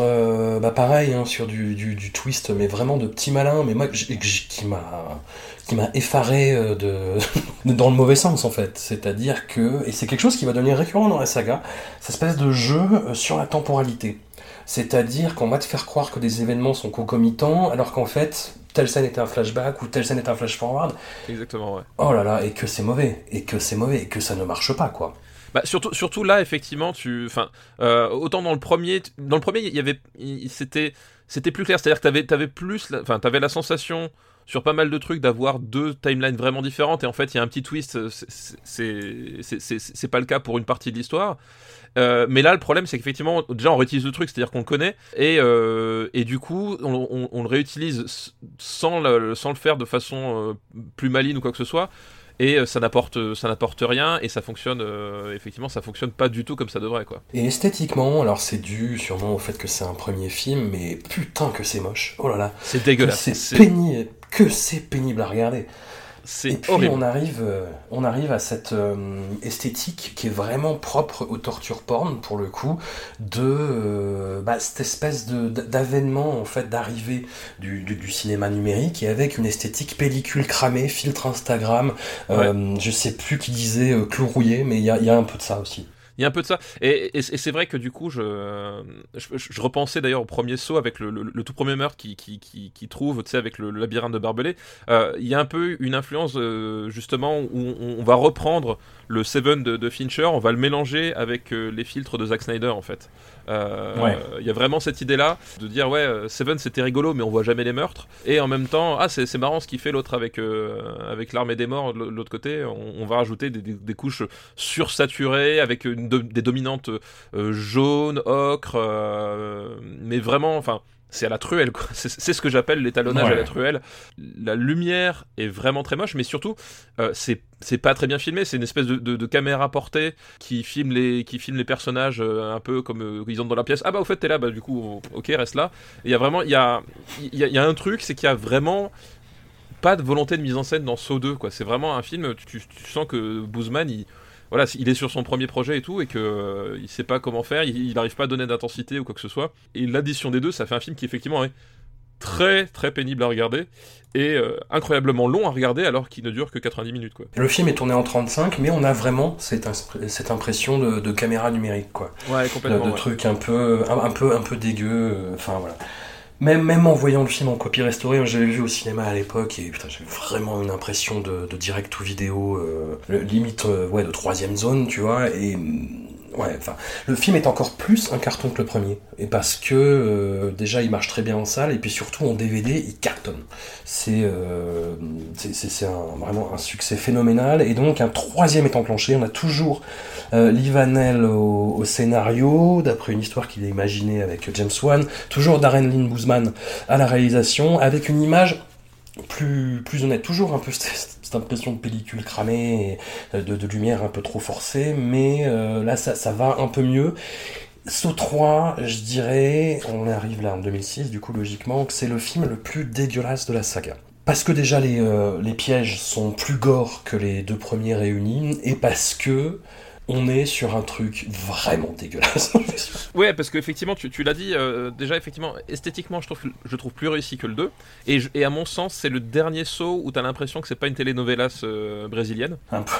Speaker 1: bah pareil, hein, sur du, du, du twist, mais vraiment de petit malin, mais moi qui m'a qui m'a effaré euh, de dans le mauvais sens en fait. C'est-à-dire que, et c'est quelque chose qui va devenir récurrent dans la saga, cette espèce de jeu euh, sur la temporalité. C'est-à-dire qu'on va te faire croire que des événements sont concomitants, alors qu'en fait, telle scène est un flashback ou telle scène est un flash forward.
Speaker 2: Exactement, ouais.
Speaker 1: Oh là là, et que c'est mauvais, et que c'est mauvais, et que ça ne marche pas quoi.
Speaker 2: Bah, surtout, surtout là, effectivement, tu, enfin, euh, autant dans le premier, dans le premier, il y avait, c'était, c'était plus clair, c'est-à-dire que t'avais, t'avais plus, enfin, t'avais la sensation sur pas mal de trucs d'avoir deux timelines vraiment différentes, et en fait, il y a un petit twist, euh, c'est, pas le cas pour une partie de l'histoire. Euh, mais là, le problème, c'est qu'effectivement, déjà, on réutilise le truc, c'est-à-dire qu'on le connaît, et, euh, du coup, on, le réutilise sans le, faire de façon plus maligne ou quoi que ce soit et euh, ça n'apporte ça n'apporte rien et ça fonctionne euh, effectivement ça fonctionne pas du tout comme ça devrait quoi
Speaker 1: Et esthétiquement, alors c'est dû sûrement au fait que c'est un premier film, mais putain que c'est moche. Oh là là,
Speaker 2: c'est dégueulasse
Speaker 1: c'est pénible, que c'est pénible à regarder. Et puis
Speaker 2: horrible
Speaker 1: on arrive, euh, on arrive à cette euh, esthétique qui est vraiment propre au torture porn pour le coup, de euh, bah, cette espèce de d'avènement en fait d'arrivée du, du, du cinéma numérique et avec une esthétique pellicule cramée, filtre Instagram. euh, Je sais plus qui disait euh, clou rouillé, mais il y a, il y a un peu de ça aussi.
Speaker 2: Il y a un peu de ça. Et, c'est vrai que du coup je repensais d'ailleurs au premier saut avec le, tout premier meurtre qui trouve tu sais avec le, labyrinthe de Barbelé Euh, il y a un peu une influence euh, justement où on, on va reprendre le Seven de, de Fincher. On va le mélanger avec euh, les filtres de Zack Snyder en fait Euh,
Speaker 1: Ouais.
Speaker 2: il y a vraiment cette idée là de dire ouais euh, Seven c'était rigolo mais on voit jamais les meurtres et en même temps ah c'est marrant ce qu'il fait l'autre avec euh, avec l'armée des morts de l'autre côté on, on va rajouter des, des, des couches sursaturées avec une des dominantes jaunes ocre mais vraiment enfin c'est à la truelle, quoi. C'est ce que j'appelle l'étalonnage
Speaker 1: Ouais.
Speaker 2: à la truelle. La lumière est vraiment très moche, mais surtout, euh, c'est pas très bien filmé. C'est une espèce de, de- de caméra portée qui filme les, qui filme les personnages euh, un peu comme euh, ils entrent dans la pièce. Ah bah, au fait, t'es là, bah, du coup, ok, reste là. Il y a vraiment, il y a, il y a, y a un truc, c'est qu'il y a vraiment pas de volonté de mise en scène dans Saw 2, quoi. C'est vraiment un film, tu, tu- tu sens que Boozman, il. Voilà, il est sur son premier projet et tout, et que euh, il sait pas comment faire, il n'arrive pas à donner d'intensité ou quoi que ce soit. Et l'addition des deux, ça fait un film qui effectivement est très très pénible à regarder et euh, incroyablement long à regarder alors qu'il ne dure que 90 minutes quoi.
Speaker 1: Le film est tourné en 35, mais on a vraiment cette, impression de, de caméra numérique, quoi.
Speaker 2: Ouais,
Speaker 1: de,
Speaker 2: complètement.
Speaker 1: de
Speaker 2: ouais.
Speaker 1: trucs un peu, un, un peu, un peu dégueu. euh, Enfin voilà. Même, même en voyant le film en copie restaurée, j'avais vu au cinéma à l'époque et putain, j'avais vraiment une impression de, direct ou vidéo, euh, limite euh, ouais de troisième zone, tu vois. Et ouais, enfin, le film est encore plus un carton que le premier, et parce que euh, déjà il marche très bien en salle et puis surtout en DVD il cartonne. C'est euh, vraiment un succès phénoménal et donc un troisième est enclenché. On a toujours euh, Lee Vanel au, au scénario, d'après une histoire qu'il a imaginée avec James Wan. Toujours Darren Lynn Boozman à la réalisation, avec une image plus, plus honnête. Toujours un peu cette, impression de pellicule cramée, et de, de lumière un peu trop forcée, mais euh, là ça, ça va un peu mieux. Saut 3, je dirais, on arrive là en 2006, du coup logiquement, que c'est le film le plus dégueulasse de la saga. Parce que déjà les, euh, les pièges sont plus gore que les deux premiers réunis, et parce que on est sur un truc vraiment dégueulasse.
Speaker 2: Ouais, parce qu'effectivement, tu, tu l'as dit, euh, déjà, effectivement, esthétiquement, je trouve, je trouve plus réussi que le 2. Et, je- et à mon sens, c'est le dernier saut où t'as l'impression que c'est pas une telenovelas euh, brésilienne.
Speaker 1: un peu.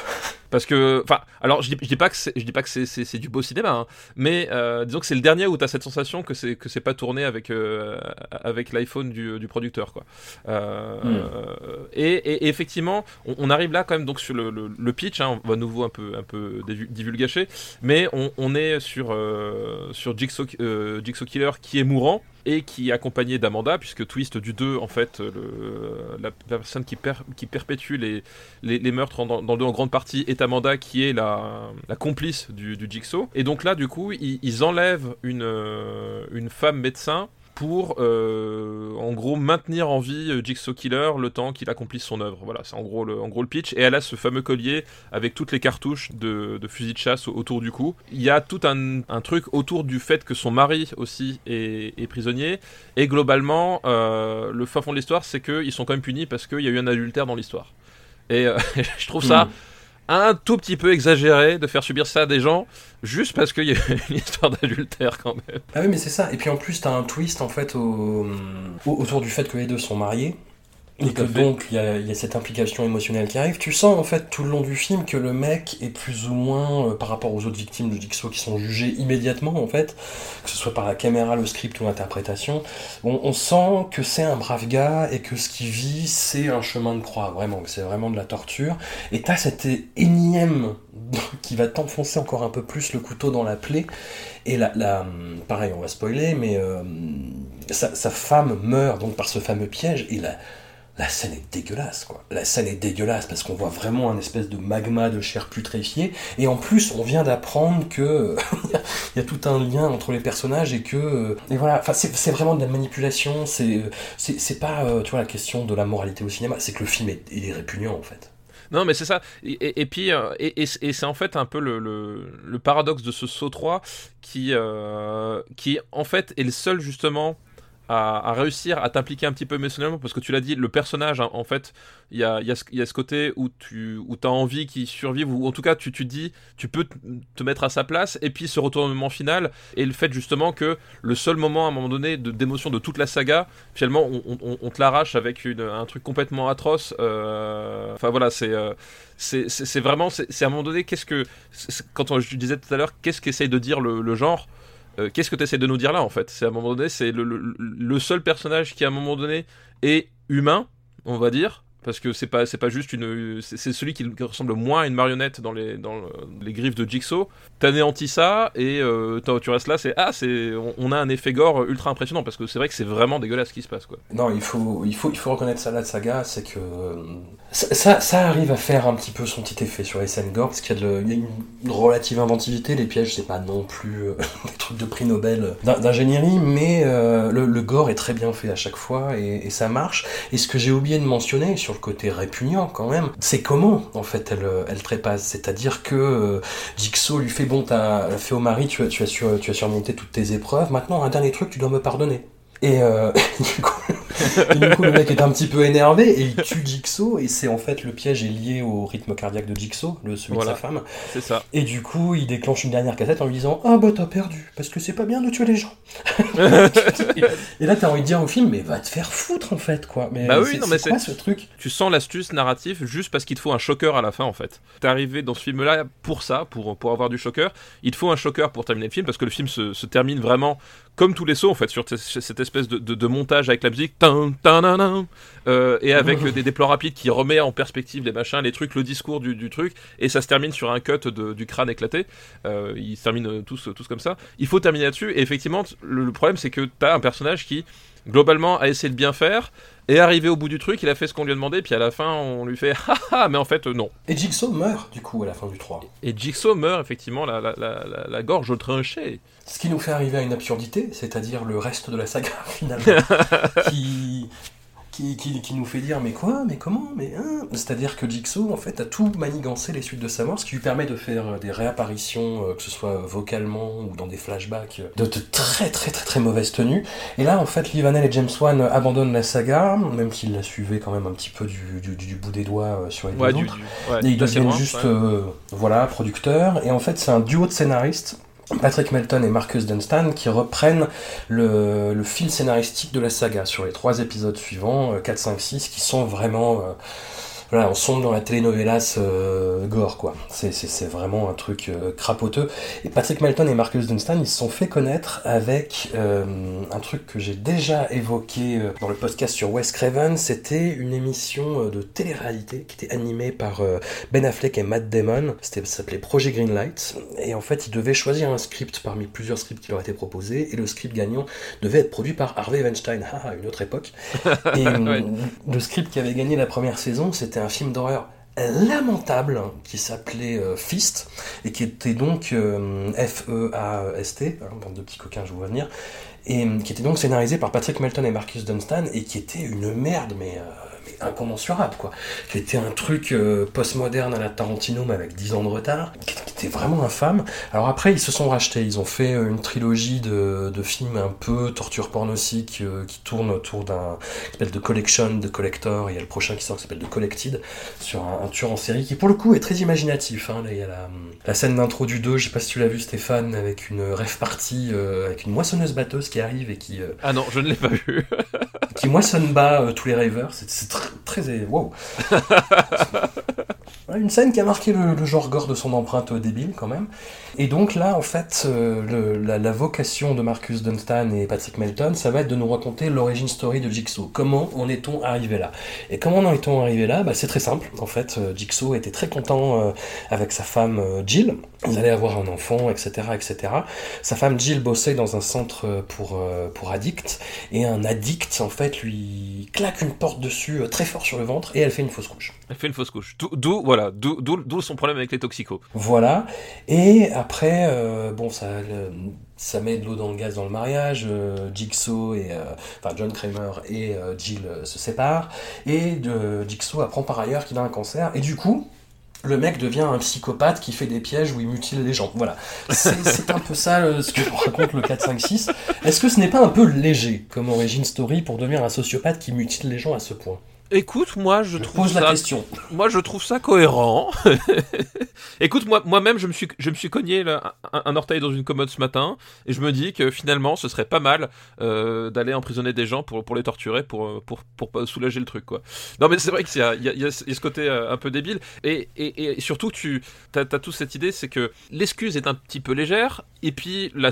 Speaker 2: Parce que, enfin, alors je dis, je dis pas que c'est, je dis pas que c'est, c'est, c'est du beau cinéma, hein, mais euh, disons que c'est le dernier où t'as cette sensation que c'est que c'est pas tourné avec euh, avec l'iPhone du, du producteur, quoi. Euh,
Speaker 1: Mm.
Speaker 2: euh, et, et- et effectivement, on, on arrive là quand même donc sur le, le, le pitch, hein, on va à nouveau un peu un peu divulgacher, mais on, est sur euh, sur Jigsaw, euh, Jigsaw Killer qui est mourant et qui est accompagné d'Amanda, puisque twist du 2, en fait, le, la, personne qui, qui perpétue les, les, meurtres en- dans, dans le 2 en grande partie est Amanda, qui est la, complice du, Jigsaw. Et donc là, du coup, ils, ils enlèvent une, euh, une femme médecin pour, euh, en gros, maintenir en vie euh, Jigsaw Killer le temps qu'il accomplisse son œuvre. Voilà, c'est en gros, le, en gros le pitch. Et elle a ce fameux collier avec toutes les cartouches de, de fusil de chasse au- autour du cou. Il y a tout un, truc autour du fait que son mari aussi est, prisonnier. Et globalement, euh, le fin fond de l'histoire, c'est qu'ils sont quand même punis parce qu'il y a eu un adultère dans l'histoire. Et euh, je trouve ça
Speaker 1: Mm.
Speaker 2: Un tout petit peu exagéré de faire subir ça à des gens juste parce qu'il y a une histoire d'adultère quand même.
Speaker 1: Ah oui, mais c'est ça. Et puis en plus, t'as un twist en fait au- autour du fait que les deux sont mariés. Et que donc il y, a, il y a cette implication émotionnelle qui arrive. Tu sens en fait tout le long du film que le mec est plus ou moins, euh, par rapport aux autres victimes de Jigsaw qui sont jugées immédiatement en fait, que ce soit par la caméra, le script ou l'interprétation, on, on sent que c'est un brave gars et que ce qu'il vit c'est un chemin de croix, vraiment, que c'est vraiment de la torture. Et t'as cette énième qui va t'enfoncer encore un peu plus le couteau dans la plaie. Et la- pareil, on va spoiler, mais euh, sa, sa femme meurt donc par ce fameux piège et la, la scène est dégueulasse, quoi. La scène est dégueulasse parce qu'on voit vraiment un espèce de magma de chair putréfiée. Et en plus, on vient d'apprendre que il y a tout un lien entre les personnages et que et voilà. Enfin, c'est vraiment de la manipulation. C'est c'est c'est pas euh, tu vois la question de la moralité au cinéma. C'est que le film est, il est répugnant en fait.
Speaker 2: Non, mais c'est ça. Et, et- puis, euh, et, c'est en fait un peu le, le- paradoxe de ce saut 3 qui, euh, qui, en fait, est le seul justement à, réussir à t'impliquer un petit peu émotionnellement parce que tu l'as dit, le personnage, hein, en fait, il y a, ce- côté où tu as envie qu'il survive ou en tout cas tu, tu dis, tu peux te- mettre à sa place et puis ce retournement final et le fait justement que le seul moment à un moment donné d'émotion de toute la saga, finalement, on, te l'arrache avec une- un truc complètement atroce. euh, Enfin voilà, c'est euh, c'est vraiment, c'est à un moment donné, qu'est-ce que, quand on- je disais tout à l'heure, qu'est-ce qu'essaye de dire le genre? Euh, Qu'est-ce que tu essaies de nous dire là en fait? C'est à un moment donné, c'est le, le- le seul personnage qui à un moment donné est humain, on va dire. Parce que c'est pas c'est pas juste une c'est celui qui ressemble moins à une marionnette dans les dans le- les griffes de Jigsaw. T'anéantis ça et euh, tu restes là, c'est ah c'est on, a un effet gore ultra impressionnant parce que c'est vrai que c'est vraiment dégueulasse ce qui se passe quoi.
Speaker 1: Non, il faut, il faut, il faut reconnaître ça, la saga, c'est que euh, ça, ça, arrive à faire un petit peu son petit effet sur les scènes gore, parce qu'il y de, y a une relative inventivité, les pièges, c'est pas non plus euh, des trucs de prix Nobel d'in- d'ingénierie, mais euh, le, le gore est très bien fait à chaque fois, et, et ça marche. Et ce que j'ai oublié de mentionner, sur côté répugnant quand même, c'est comment, en fait, elle, euh, elle trépasse? C'est-à-dire que euh, Jigsaw lui fait, bon, t'as fait au mari, tu as, tu, tu as surmonté toutes tes épreuves, maintenant, un dernier truc, tu dois me pardonner. Et euh, du coup, et du coup, le mec est un petit peu énervé et il tue Jigsaw. Et c'est en fait le piège est lié au rythme cardiaque de Jigsaw, le celui
Speaker 2: Voilà.
Speaker 1: de sa femme.
Speaker 2: C'est ça.
Speaker 1: Et du coup, il déclenche une dernière cassette en lui disant Ah bah t'as perdu, parce que c'est pas bien de tuer les gens. et là, t'as envie de dire au film Mais va te faire foutre en fait, quoi. Mais
Speaker 2: Bah oui, non, mais
Speaker 1: c'est ce truc?
Speaker 2: tu sens l'astuce narrative juste parce qu'il te faut un choqueur à la fin en fait. T'es arrivé dans ce film là pour ça, pour, pour avoir du choqueur. Il te faut un choqueur pour terminer le film parce que le film se, se termine vraiment comme tous les sauts en fait sur cette espèce de, de- de montage avec la musique nan, nan, euh, et avec des, des plans rapides qui remet en perspective les machins, les trucs, le discours du, du truc et ça se termine sur un cut de- du crâne éclaté. Euh, ils se terminent euh, tous, tous comme ça. Il faut terminer là-dessus et effectivement le, le problème c'est que t'as un personnage qui globalement a essayé de bien faire et arrivé au bout du truc, il a fait ce qu'on lui a demandé, puis à la fin, on lui fait haha, mais en fait, euh, non.
Speaker 1: Et Jigsaw meurt du coup à la fin du 3.
Speaker 2: Et Jigsaw meurt effectivement la, la, la, la- la gorge tranchée.
Speaker 1: Ce qui nous fait arriver à une absurdité, c'est-à-dire le reste de la saga finalement, qui, qui, qui, qui nous fait dire mais quoi, mais comment, mais hein? C'est-à-dire que Jigsaw en fait a tout manigancé les suites de sa mort, ce qui lui permet de faire euh, des réapparitions, euh, que ce soit vocalement ou dans des flashbacks, euh, de, de très très très très mauvaise tenue. Et là en fait Lee Vanell et James Wan abandonnent la saga, même s'ils la suivaient quand même un petit peu du, du, du bout des doigts sur les
Speaker 2: Ouais,
Speaker 1: deux
Speaker 2: du,
Speaker 1: autres.
Speaker 2: du- ouais,
Speaker 1: Et ils deviennent juste,
Speaker 2: ouais.
Speaker 1: euh, voilà, producteurs. Et en fait, c'est un duo de scénaristes, Patrick Melton et Marcus Dunstan, qui reprennent le, fil scénaristique de la saga. Sur les trois épisodes suivants, euh, 4, 5, 6, qui sont vraiment... voilà, on sombre dans la telenovelas euh, gore, quoi. C'est, c'est, c'est vraiment un truc euh, crapoteux. Et Patrick Melton et Marcus Dunstan, ils se sont fait connaître avec euh, un truc que j'ai déjà évoqué euh, dans le podcast sur Wes Craven. C'était une émission euh, de télé-réalité qui était animée par euh, Ben Affleck et Matt Damon. C'était, ça s'appelait Projet Greenlight. Et en fait, ils devaient choisir un script parmi plusieurs scripts qui leur étaient proposés. Et le script gagnant devait être produit par Harvey Weinstein. Ah, une autre époque. Et
Speaker 2: Ouais.
Speaker 1: le script qui avait gagné la première saison, c'était un film d'horreur lamentable qui s'appelait euh, Fist et qui était donc euh, F-E-A-S-T, hein, bande de petits coquins, je vous vois venir, et euh, qui était donc scénarisé par Patrick Melton et Marcus Dunstan et qui était une merde, mais incommensurable quoi. Qui était un truc euh, postmoderne à la Tarantino, mais avec 10 ans de retard, qui, qui était vraiment infâme. Alors après, ils se sont rachetés, ils ont fait euh, une trilogie de, de films un peu torture pornosique euh, qui tourne autour d'un qui s'appelle The Collection, The Collector, et il y a le prochain qui sort qui s'appelle The Collected, sur un, un tueur en série qui pour le coup est très imaginatif. Hein. Là, il y a la, la scène d'intro du 2, je sais pas si tu l'as vu Stéphane, avec une rêve partie, euh, avec une moissonneuse batteuse qui arrive et qui, euh,
Speaker 2: Ah non, je ne l'ai pas vu.
Speaker 1: qui moissonne bas tous les rêveurs. C'est très, wow. Une scène qui a marqué le, le genre gore de son empreinte euh, débile quand même. Et donc là, en fait, euh, le- la, la vocation de Marcus Dunstan et Patrick Melton, ça va être de nous raconter l'origine story de Jigsaw. Comment en est-on arrivé là? Et comment en est-on arrivé là? Bah, C'est très simple. En fait, euh, Jigsaw était très content euh, avec sa femme Jill. Ils allaient avoir un enfant, etc., etc. Sa femme Jill bossait dans un centre pour, pour addicts. Et un addict, en fait, lui claque une porte dessus très fort sur le ventre et elle fait une fausse couche.
Speaker 2: Elle fait une fausse couche. D'où- voilà, d'où son problème avec les toxicos.
Speaker 1: Voilà. Et après, euh, bon, ça, met de l'eau dans le gaz dans le mariage. euh, Jigsaw et, euh, John Kramer et Jill se séparent. Et Jigsaw apprend par ailleurs qu'il a un cancer. Et du coup, le mec devient un psychopathe qui fait des pièges où il mutile les gens. Voilà. C'est un peu ça ce que raconte le 4-5-6. Est-ce que ce n'est pas un peu léger comme origine story pour devenir un sociopathe qui mutile les gens à ce point?
Speaker 2: Écoute, moi je
Speaker 1: Je
Speaker 2: trouve
Speaker 1: pose la
Speaker 2: ça
Speaker 1: question.
Speaker 2: Moi, je trouve ça cohérent. Écoute, moi, moi-même, je me suis, je me suis cogné là, un, un orteil dans une commode ce matin, et je me dis que finalement, ce serait pas mal euh, d'aller emprisonner des gens pour, pour les torturer, pour, euh, pour, pour, pas soulager le truc, quoi. Non, mais c'est vrai qu'il y a, il y, a, il y a ce côté euh, un peu débile, et, et, et surtout, tu as, as toute cette idée, c'est que l'excuse est un petit peu légère, et puis la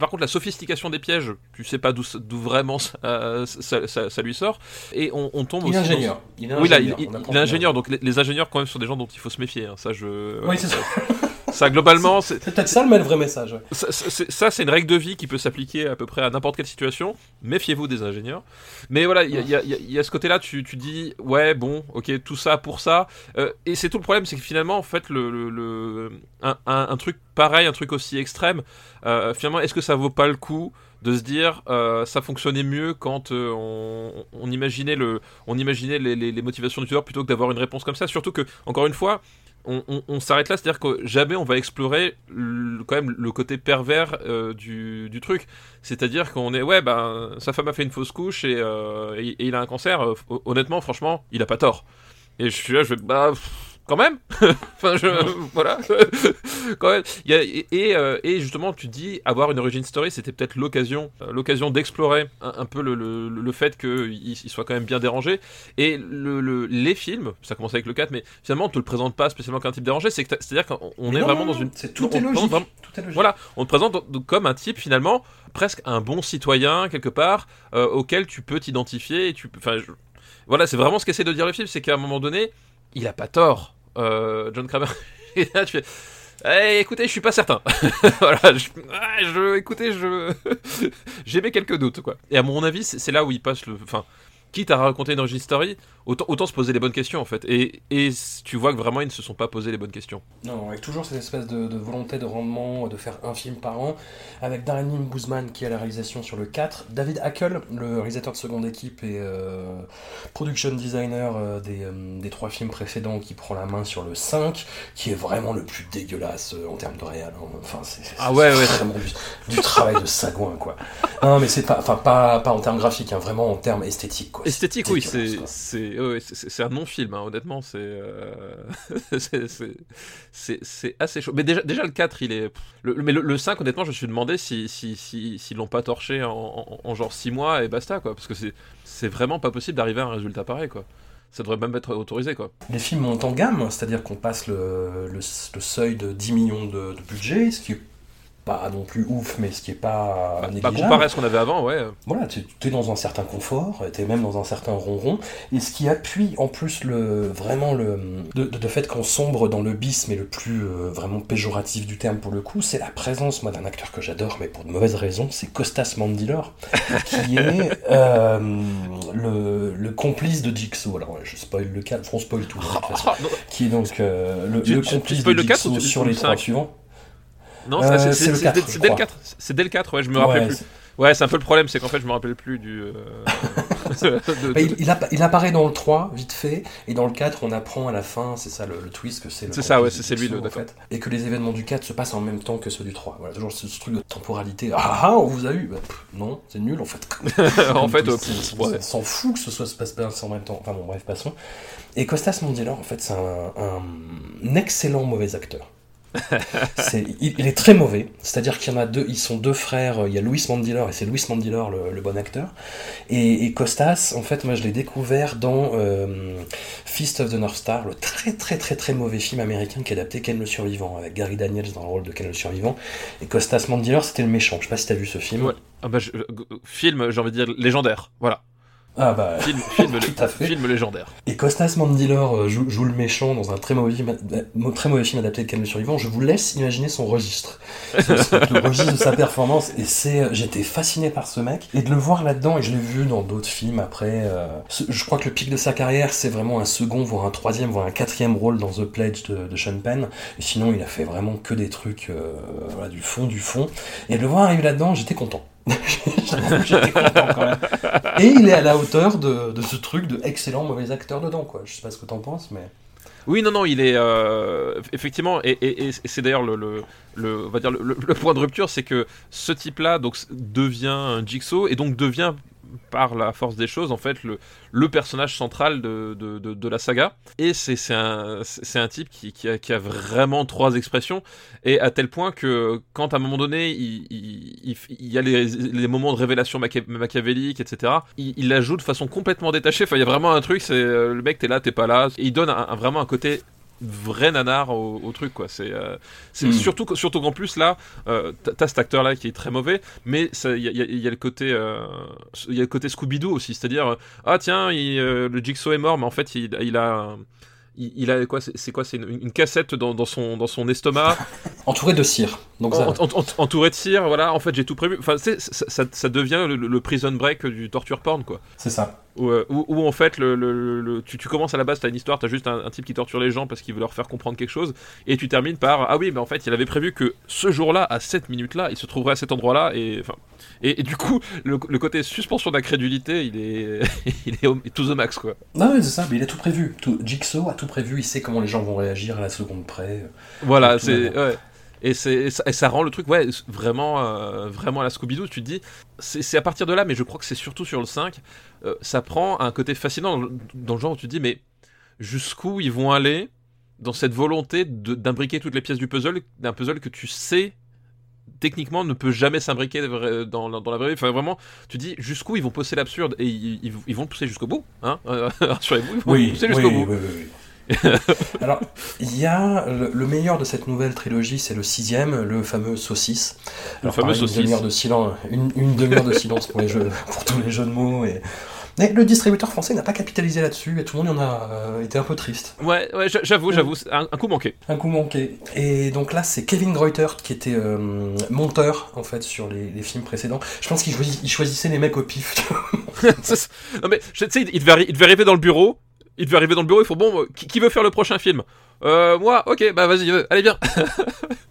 Speaker 2: par contre, la sophistication des pièges, tu sais pas d'où vraiment ça, ça, ça, ça lui sort, et on, tombe
Speaker 1: Il est
Speaker 2: aussi dans-
Speaker 1: ingénieur. Il est
Speaker 2: Oui, là,
Speaker 1: ingénieur.
Speaker 2: il, est ingénieur, donc les, les ingénieurs quand même sont des gens dont il faut se méfier. hein. Ça, je.
Speaker 1: Oui, c'est ça.
Speaker 2: Ça, globalement, c'est
Speaker 1: C'est peut-être ça le vrai message. ouais.
Speaker 2: ça, c'est- une règle de vie qui peut s'appliquer à peu près à n'importe quelle situation. Méfiez-vous des ingénieurs. Mais voilà, il y a, y y ce côté-là, tu, tu dis, ouais, bon, ok, tout ça pour ça. Euh, et c'est tout le problème, c'est que finalement, en fait, le, le- le- un, un- un truc pareil, un truc aussi extrême, euh, finalement, est-ce que ça vaut pas le coup de se dire, euh, ça fonctionnait mieux quand euh, on, on imaginait, le, on imaginait les, les- les motivations du tueur plutôt que d'avoir une réponse comme ça? Surtout que, encore une fois, on, s'arrête là, c'est-à-dire que jamais on va explorer le- quand même le côté pervers euh, du, truc. C'est-à-dire qu'on est, ouais, ben, sa femme a fait une fausse couche et, euh, il a un cancer. hon- honnêtement, franchement, il a pas tort. Et je suis là, je vais, bah, quand même. enfin, je, voilà. quand même. Il y a- et, et, euh, et justement, tu dis, avoir une origin story, c'était peut-être l'occasion, euh, l'occasion d'explorer un, un peu le, le, le fait qu'il il soit quand même bien dérangé. Et le, le- les films, ça commence avec le 4, mais finalement, on te le présente pas spécialement comme un type dérangé. C'est t'as- c'est-à-dire qu'on est
Speaker 1: non,
Speaker 2: vraiment
Speaker 1: non,
Speaker 2: dans une.
Speaker 1: C'est tout
Speaker 2: on-
Speaker 1: est
Speaker 2: on-
Speaker 1: logique.
Speaker 2: vraiment-
Speaker 1: Tout est logique.
Speaker 2: voilà, on te présente comme un type finalement presque un bon citoyen quelque part euh, auquel tu peux t'identifier. Et tu, enfin, voilà, c'est vraiment ce qu'essaie de dire le film, c'est qu'à un moment donné, il a pas tort, euh, John Kramer. et là, tu fais. Eh, écoutez, je suis pas certain. voilà, je, ah, je- écoutez, je j'émets quelques doutes quoi. Et à mon avis, c'est là où il passe le, enfin, quitte à raconter une origin story, autant, autant se poser les bonnes questions en fait. Et, et tu vois que vraiment ils ne se sont pas posé les bonnes questions.
Speaker 1: Non, avec toujours cette espèce de, de volonté de rendement, de faire un film par an, avec Darren Lynn Boozman qui à la réalisation sur le 4, David Hackel, le réalisateur de seconde équipe et euh, production designer euh, des, euh, des trois films précédents qui prend la main sur le 5, qui est vraiment le plus dégueulasse en termes de réal. hein. Enfin, c'est
Speaker 2: Ah ouais,
Speaker 1: c'est
Speaker 2: ouais.
Speaker 1: vraiment du, du travail de sagouin, quoi. Non, mais c'est pas, enfin, pas, pas en termes graphiques, hein, vraiment en termes esthétiques, quoi.
Speaker 2: Esthétique, oui, c'est ouais, un non-film, hein, honnêtement, c'est euh, c'est- c'est- assez chaud. Mais déjà, déjà le 4, il est. Le, mais le, le 5, honnêtement, je me suis demandé si s'ils si, s'ils l'ont pas torché en, en- en genre 6 mois et basta, quoi. Parce que c'est vraiment pas possible d'arriver à un résultat pareil, quoi. Ça devrait même être autorisé, quoi.
Speaker 1: Les films montent en gamme, c'est-à-dire qu'on passe le, le- le seuil de 10 millions de, de budget, ce qui est pas non plus ouf, mais ce qui est pas
Speaker 2: Bah,
Speaker 1: négligeable.
Speaker 2: comparé à ce qu'on avait avant, ouais.
Speaker 1: Voilà, tu es dans un certain confort, tu es même dans un certain ronron, et ce qui appuie en plus le vraiment le de, de- de fait qu'on sombre dans le bis, mais le plus euh, vraiment péjoratif du terme pour le coup, c'est la présence moi d'un acteur que j'adore, mais pour de mauvaises raisons, c'est Costas Mandylor, qui est euh, le, le complice de Jigsaw. Alors je spoil le cas, on spoil tout. de toute façon.
Speaker 2: Ah,
Speaker 1: qui est donc euh, le,
Speaker 2: Tu-
Speaker 1: le
Speaker 2: tu- tu
Speaker 1: complice de
Speaker 2: le 4
Speaker 1: Jigsaw sur les
Speaker 2: le
Speaker 1: trois
Speaker 2: 5?
Speaker 1: suivants.
Speaker 2: Non,
Speaker 1: Euh,
Speaker 2: c'est-
Speaker 1: c'est
Speaker 2: c'est
Speaker 1: le
Speaker 2: c'est
Speaker 1: 4,
Speaker 2: dès- dès le
Speaker 1: crois.
Speaker 2: 4. C'est dès le 4, ouais, je me rappelle plus. Ouais, c'est un peu le problème, c'est qu'en fait, je me rappelle plus du. euh, de-
Speaker 1: Bah, il, il appa- il apparaît dans le 3, vite fait, et dans le 4, on apprend à la fin, c'est ça le, le twist, que c'est le
Speaker 2: C'est ça, ouais, c'est- lui, le-
Speaker 1: en fait, et que les événements du 4 se passent en même temps que ceux du 3. Voilà, toujours ce, ce truc de temporalité. Ah ah, on vous a eu Bah, pff, Non, c'est nul en fait.
Speaker 2: en fait, euh,
Speaker 1: on
Speaker 2: ouais.
Speaker 1: s'en fout que ce soit se passe bien en même temps. Enfin bon, bref, passons. Et Costas Mandylor, en fait, c'est un, un excellent mauvais acteur. Il, est très mauvais, c'est-à-dire qu'il y en a deux, ils sont deux frères, il y a Louis Mandylor et c'est Louis Mandylor le, bon acteur. Et, Costas, en fait, moi je l'ai découvert dans euh, Fist of the North Star, le très très très très mauvais film américain qui adaptait Ken le Survivant, avec Gary Daniels dans le rôle de Ken le Survivant. Et Costas Mandylor, c'était le méchant. Je sais pas si t'as vu ce film.
Speaker 2: Ah bah, euh, film, j'ai envie de dire légendaire. Voilà.
Speaker 1: Ah bah.
Speaker 2: Film, film,
Speaker 1: Tout à fait.
Speaker 2: film légendaire.
Speaker 1: Et Costas Mandylor euh, joue, joue le méchant dans un très mauvais, film, euh, très mauvais film adapté de le Survivant. Je vous laisse imaginer son registre. Le registre de sa performance. Et c'est, euh, j'étais fasciné par ce mec. Et de le voir là-dedans, et je l'ai vu dans d'autres films après. euh, je crois que le pic de sa carrière, c'est vraiment un second, voire un troisième, voire un quatrième rôle dans The Pledge de, de Sean Penn. Et sinon, il a fait vraiment que des trucs, euh, voilà, du fond, du fond. Et de le voir arriver là-dedans, j'étais content. Même. Et il est à la hauteur de, ce truc de excellent mauvais acteur dedans, quoi. Je sais pas ce que t'en penses, mais.
Speaker 2: Oui, non, non, il est euh, effectivement, et, c'est d'ailleurs le, va le, point de rupture, c'est que ce type-là donc devient un Jigsaw et donc devient par la force des choses en fait le, le personnage central de, de, de- la saga. Et c'est un, un type qui, qui, a, qui a vraiment trois expressions et à tel point que quand à un moment donné il, il, il, y a les, les moments de révélation machiavélique etc il, la joue de façon complètement détachée. Enfin il y a vraiment un truc c'est euh, le mec t'es là t'es pas là. Et il donne vraiment un côté vrai nanar au, au truc quoi. C'est euh, c'est
Speaker 1: Mm.
Speaker 2: surtout surtout qu'en plus là, euh, t'as- cet acteur là qui est très mauvais, mais il y a, y y le côté euh, il y a le côté Scooby Doo aussi, c'est-à-dire euh, ah tiens il, euh, le Jigsaw est mort, mais en fait il, il a il, a quoi C'est c'est quoi C'est une, une cassette dans, dans son dans son estomac.
Speaker 1: Entouré de cire. Donc ça,
Speaker 2: En- en- en- entouré de cire, voilà. En fait, j'ai tout prévu. Enfin, ça, ça, ça devient le, le prison break du torture porn, quoi.
Speaker 1: c'est ça.
Speaker 2: Où, euh, où- où, en fait, le, le- le- tu, tu commences à la base, t'as une histoire, t'as juste un, un type qui torture les gens parce qu'il veut leur faire comprendre quelque chose, et tu termines par ah oui, mais en fait, il avait prévu que ce jour-là, à cette minute-là, il se trouverait à cet endroit-là, et enfin, et, et du coup, le, côté suspension d'incrédulité, il est, il est au, to the max, quoi.
Speaker 1: Non, mais c'est ça, mais il a tout prévu. Tout, Jigsaw a tout prévu, il sait comment les gens vont réagir à la seconde près.
Speaker 2: Voilà,
Speaker 1: Tout
Speaker 2: c'est ouais. Et, ça, et ça rend le truc ouais, vraiment, euh, vraiment à la Scooby-Doo. Tu te dis, c'est, à partir de là, mais je crois que c'est surtout sur le 5, euh, ça prend un côté fascinant dans le, dans le genre où tu te dis, mais jusqu'où ils vont aller dans cette volonté d'imbriquer toutes les pièces du puzzle, d'un puzzle que tu sais techniquement ne peut jamais s'imbriquer vra- dans, la- dans la vraie vie. Enfin, vraiment, tu dis jusqu'où ils vont pousser l'absurde? Et ils, ils- ils vont le pousser jusqu'au bout. Hein Euh, Rassurez-vous, ils vont le pousser jusqu'au bout.
Speaker 1: oui, oui, oui. Alors, il y a le, le meilleur de cette nouvelle trilogie, c'est le sixième, le fameux saucisse. Alors,
Speaker 2: fameux
Speaker 1: pareil,
Speaker 2: saucisse.
Speaker 1: Une demi-heure de silence, une, une demi-heure de silence pour les jeux, pour tous les jeux de mots. Et... Mais le distributeur français n'a pas capitalisé là-dessus et tout le monde y en a euh, été un peu triste.
Speaker 2: Ouais, ouais, j'a- j'avoue, j'avoue, c'est un, un coup manqué.
Speaker 1: Un coup manqué. Et donc là, c'est Kevin Greuter qui était euh, monteur en fait sur les, les films précédents. Je pense qu'il choisissait les mecs au pif.
Speaker 2: non mais tu sais, il il devait arriver dans le bureau. Il devait arriver dans le bureau. Il faut bon, euh, qui, veut faire le prochain film? Euh, Moi, ok, bah vas-y, euh, allez bien.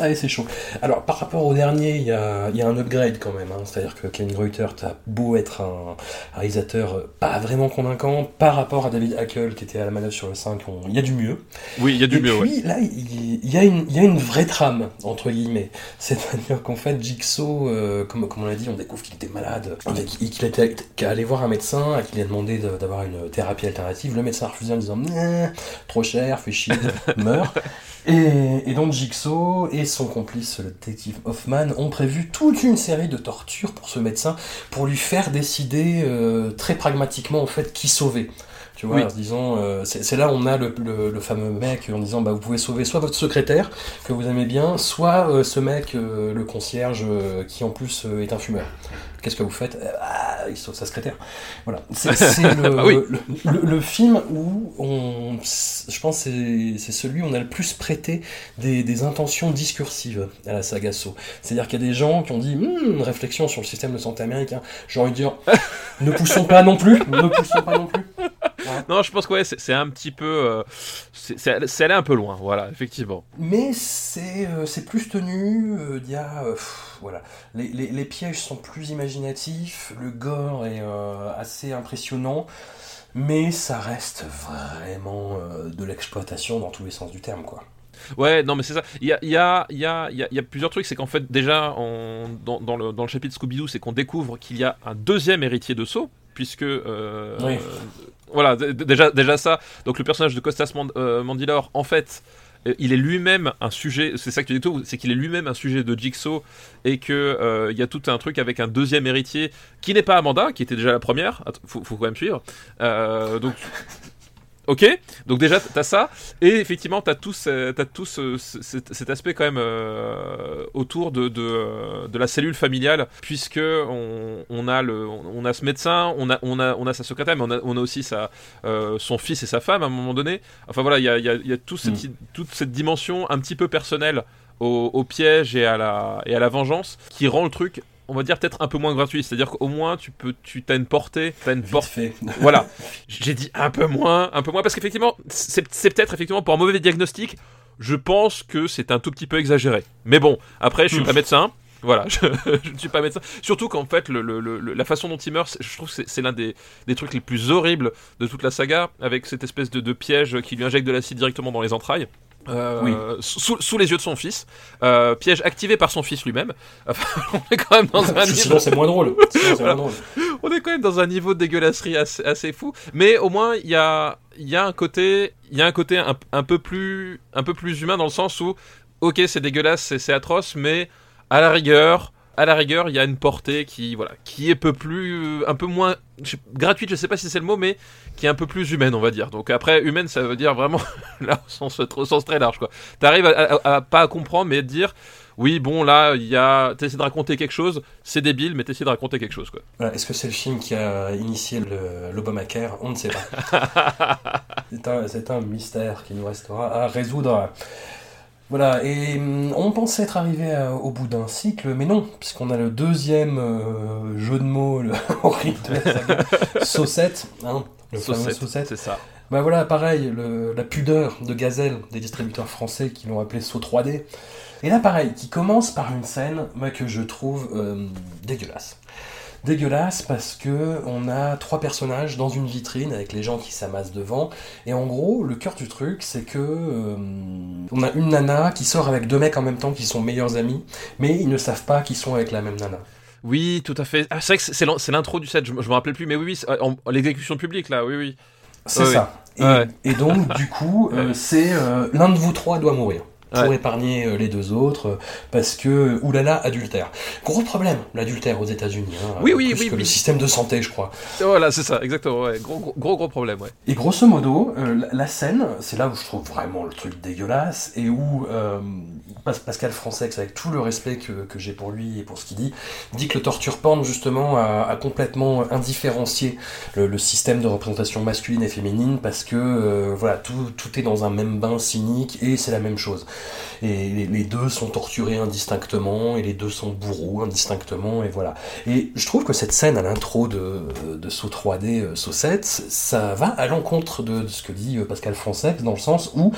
Speaker 1: Allez, c'est chaud. Alors, par rapport au dernier, il y a, il y a un upgrade quand même. hein. C'est-à-dire que Kevin Greuter, t'as beau être un réalisateur euh, pas vraiment convaincant, par rapport à David Hackel qui était à la manœuvre sur le 5, on- il y a du mieux.
Speaker 2: Oui, il y a du
Speaker 1: Et
Speaker 2: mieux. ouais.
Speaker 1: puis, là, il y, a une, il y a une vraie trame, entre guillemets. C'est-à-dire qu'en fait, Jigsaw, euh, comme, comme on l'a dit, on découvre qu'il était malade, et qu'il était allé voir un médecin, et qu'il a demandé de- d'avoir une thérapie alternative. Le médecin a refusé en disant trop cher, fais chier, meurs. Et, et donc Jigsaw et son complice, le détective Hoffman, ont prévu toute une série de tortures pour ce médecin, pour lui faire décider euh, très pragmatiquement en fait qui sauver. Tu vois,
Speaker 2: Oui.
Speaker 1: en disant, euh, c'est là où on a le, le- le fameux mec en disant, bah vous pouvez sauver soit votre secrétaire que vous aimez bien, soit euh, ce mec, euh, le concierge, euh, qui en plus euh, est un fumeur. Qu'est-ce que vous faites Euh, Ah, il sauve sa secrétaire. Voilà. C'est le,
Speaker 2: Ah oui.
Speaker 1: le, le- le film où on, je pense, que c'est celui où on a le plus prêté des, des intentions discursives à la saga Saw. C'est-à-dire qu'il y a des gens qui ont dit, une réflexion sur le système de santé américain. J'ai envie de dire, ne poussons pas non plus, ne poussons pas non plus.
Speaker 2: Non, je pense que ouais, c'est un petit peu, euh, c'est allé un peu loin. Voilà, effectivement.
Speaker 1: Mais c'est euh, plus tenu, euh, il y a... euh, pff, voilà. Les, les- les pièges sont plus imaginatifs, le gore est euh, assez impressionnant, mais ça reste vraiment euh, de l'exploitation dans tous les sens du terme, quoi.
Speaker 2: Ouais, non, mais c'est ça. Il y a, y, a, y, a, y a- plusieurs trucs. C'est qu'en fait, déjà, on- dans, dans le, dans le chapitre Scooby-Doo, c'est qu'on découvre qu'il y a un deuxième héritier de Saw, puisque. euh,
Speaker 1: Oui.
Speaker 2: voilà, déjà, déjà ça. Donc, le personnage de Costas Mand- Mandylor, en fait. Euh, Il est lui-même un sujet, c'est ça que tu dis tout, c'est qu'il est lui-même un sujet de Jigsaw et que euh, il y a tout un truc avec un deuxième héritier qui n'est pas Amanda, qui était déjà la première. Att- faut, faut quand même suivre. Euh, donc, ok. Donc déjà t'as ça. Et effectivement t'as tout, t'as tout ce- ce- cet, cet aspect quand même euh, autour de, de, euh, de la cellule familiale puisque on, on a le on a ce médecin on a on a on a sa secrétaire mais on a, on a aussi sa euh, son fils et sa femme à un moment donné. Enfin voilà il y a, y a, il y a tout cette, toute cette dimension un petit peu personnelle au, au piège et à la et à la vengeance qui rend le truc on va dire peut-être un peu moins gratuit c'est-à-dire qu'au moins tu peux tu as une portée t'as une portée voilà, j'ai dit un peu moins, un peu moins, parce qu'effectivement, c'est peut-être effectivement pour un mauvais diagnostic, je pense que c'est un tout petit peu exagéré. Mais bon, après, je suis pas médecin. Voilà, je, je ne suis pas médecin. Surtout qu'en fait, le, le- le- la façon dont il meurt, je trouve que c'est- c'est l'un des, des trucs les plus horribles de toute la saga, avec cette espèce de, de piège qui lui injecte de l'acide directement dans les entrailles. Euh,
Speaker 1: Oui.
Speaker 2: sous, sous les yeux de son fils, Euh, piège activé par son fils lui-même. On est quand même dans un niveau
Speaker 1: Sinon c'est moins drôle. Sinon, c'est moins drôle.
Speaker 2: on est quand même dans un niveau de dégueulasserie assez, assez fou. Mais au moins, il y a, il y a un côté, il y a un côté un, un peu plus, un peu plus humain dans le sens où, ok, c'est dégueulasse, c'est atroce, mais à la rigueur, à la rigueur, il y a une portée qui, voilà, qui est peu plus, un peu moins gratuite, je sais pas si c'est le mot, mais qui est un peu plus humaine, on va dire. Donc après, humaine, ça veut dire vraiment, là, au sens, très large, quoi. T'arrives à, à, pas à comprendre, mais à dire, oui, bon, là, il y a, t'essaies de raconter quelque chose, c'est débile, mais t'essaies de raconter quelque chose, quoi.
Speaker 1: Est-ce que c'est le film qui a initié l'Obamacare? On ne sait pas. c'est un, un, mystère qui nous restera à résoudre. Voilà, et hum, on pensait être arrivé au bout d'un cycle, mais non, puisqu'on a le deuxième euh, jeu de mots le horrible de la saga, Saucette, hein, le fameux Saucette.
Speaker 2: C'est ça.
Speaker 1: Bah voilà, pareil, le, la pudeur de Gazelle des distributeurs français qui l'ont appelé Saut 3D. Et là, pareil, qui commence par une scène moi, que je trouve euh, dégueulasse. Dégueulasse parce que on a trois personnages dans une vitrine avec les gens qui s'amassent devant. Et en gros, le cœur du truc, c'est que euh, on a une nana qui sort avec deux mecs en même temps qui sont meilleurs amis, mais ils ne savent pas qu'ils sont avec la même nana.
Speaker 2: Oui, tout à fait. Ah, c'est vrai que c'est l'intro du set, je, je me rappelais plus, mais oui, oui, l'exécution publique là, oui, oui.
Speaker 1: C'est ça. Et, donc, du coup, euh, c'est l'un de vous trois doit mourir pour épargner euh, les deux autres, euh, parce que, oulala, adultère. Gros problème, l'adultère aux États-Unis. Hein,
Speaker 2: oui, oui, oui.
Speaker 1: Que le système de santé, je crois.
Speaker 2: Voilà, c'est ça, exactement. Ouais. Gros, gros, gros, problème, ouais.
Speaker 1: Et grosso modo, euh, la, scène, c'est là où je trouve vraiment le truc dégueulasse, et où Pascal Francex, avec tout le respect que, que j'ai pour lui et pour ce qu'il dit, dit que le torture porn, justement, a, complètement indifférencié le, système de représentation masculine et féminine, parce que, voilà, tout, tout est dans un même bain cynique, et c'est la même chose et les, deux sont torturés indistinctement et les deux sont bourreaux indistinctement et voilà. Et je trouve que cette scène à l'intro de, de Saut 3D euh, Saut 7, ça va à l'encontre de, ce que dit euh, Pascal Fonseca dans le sens où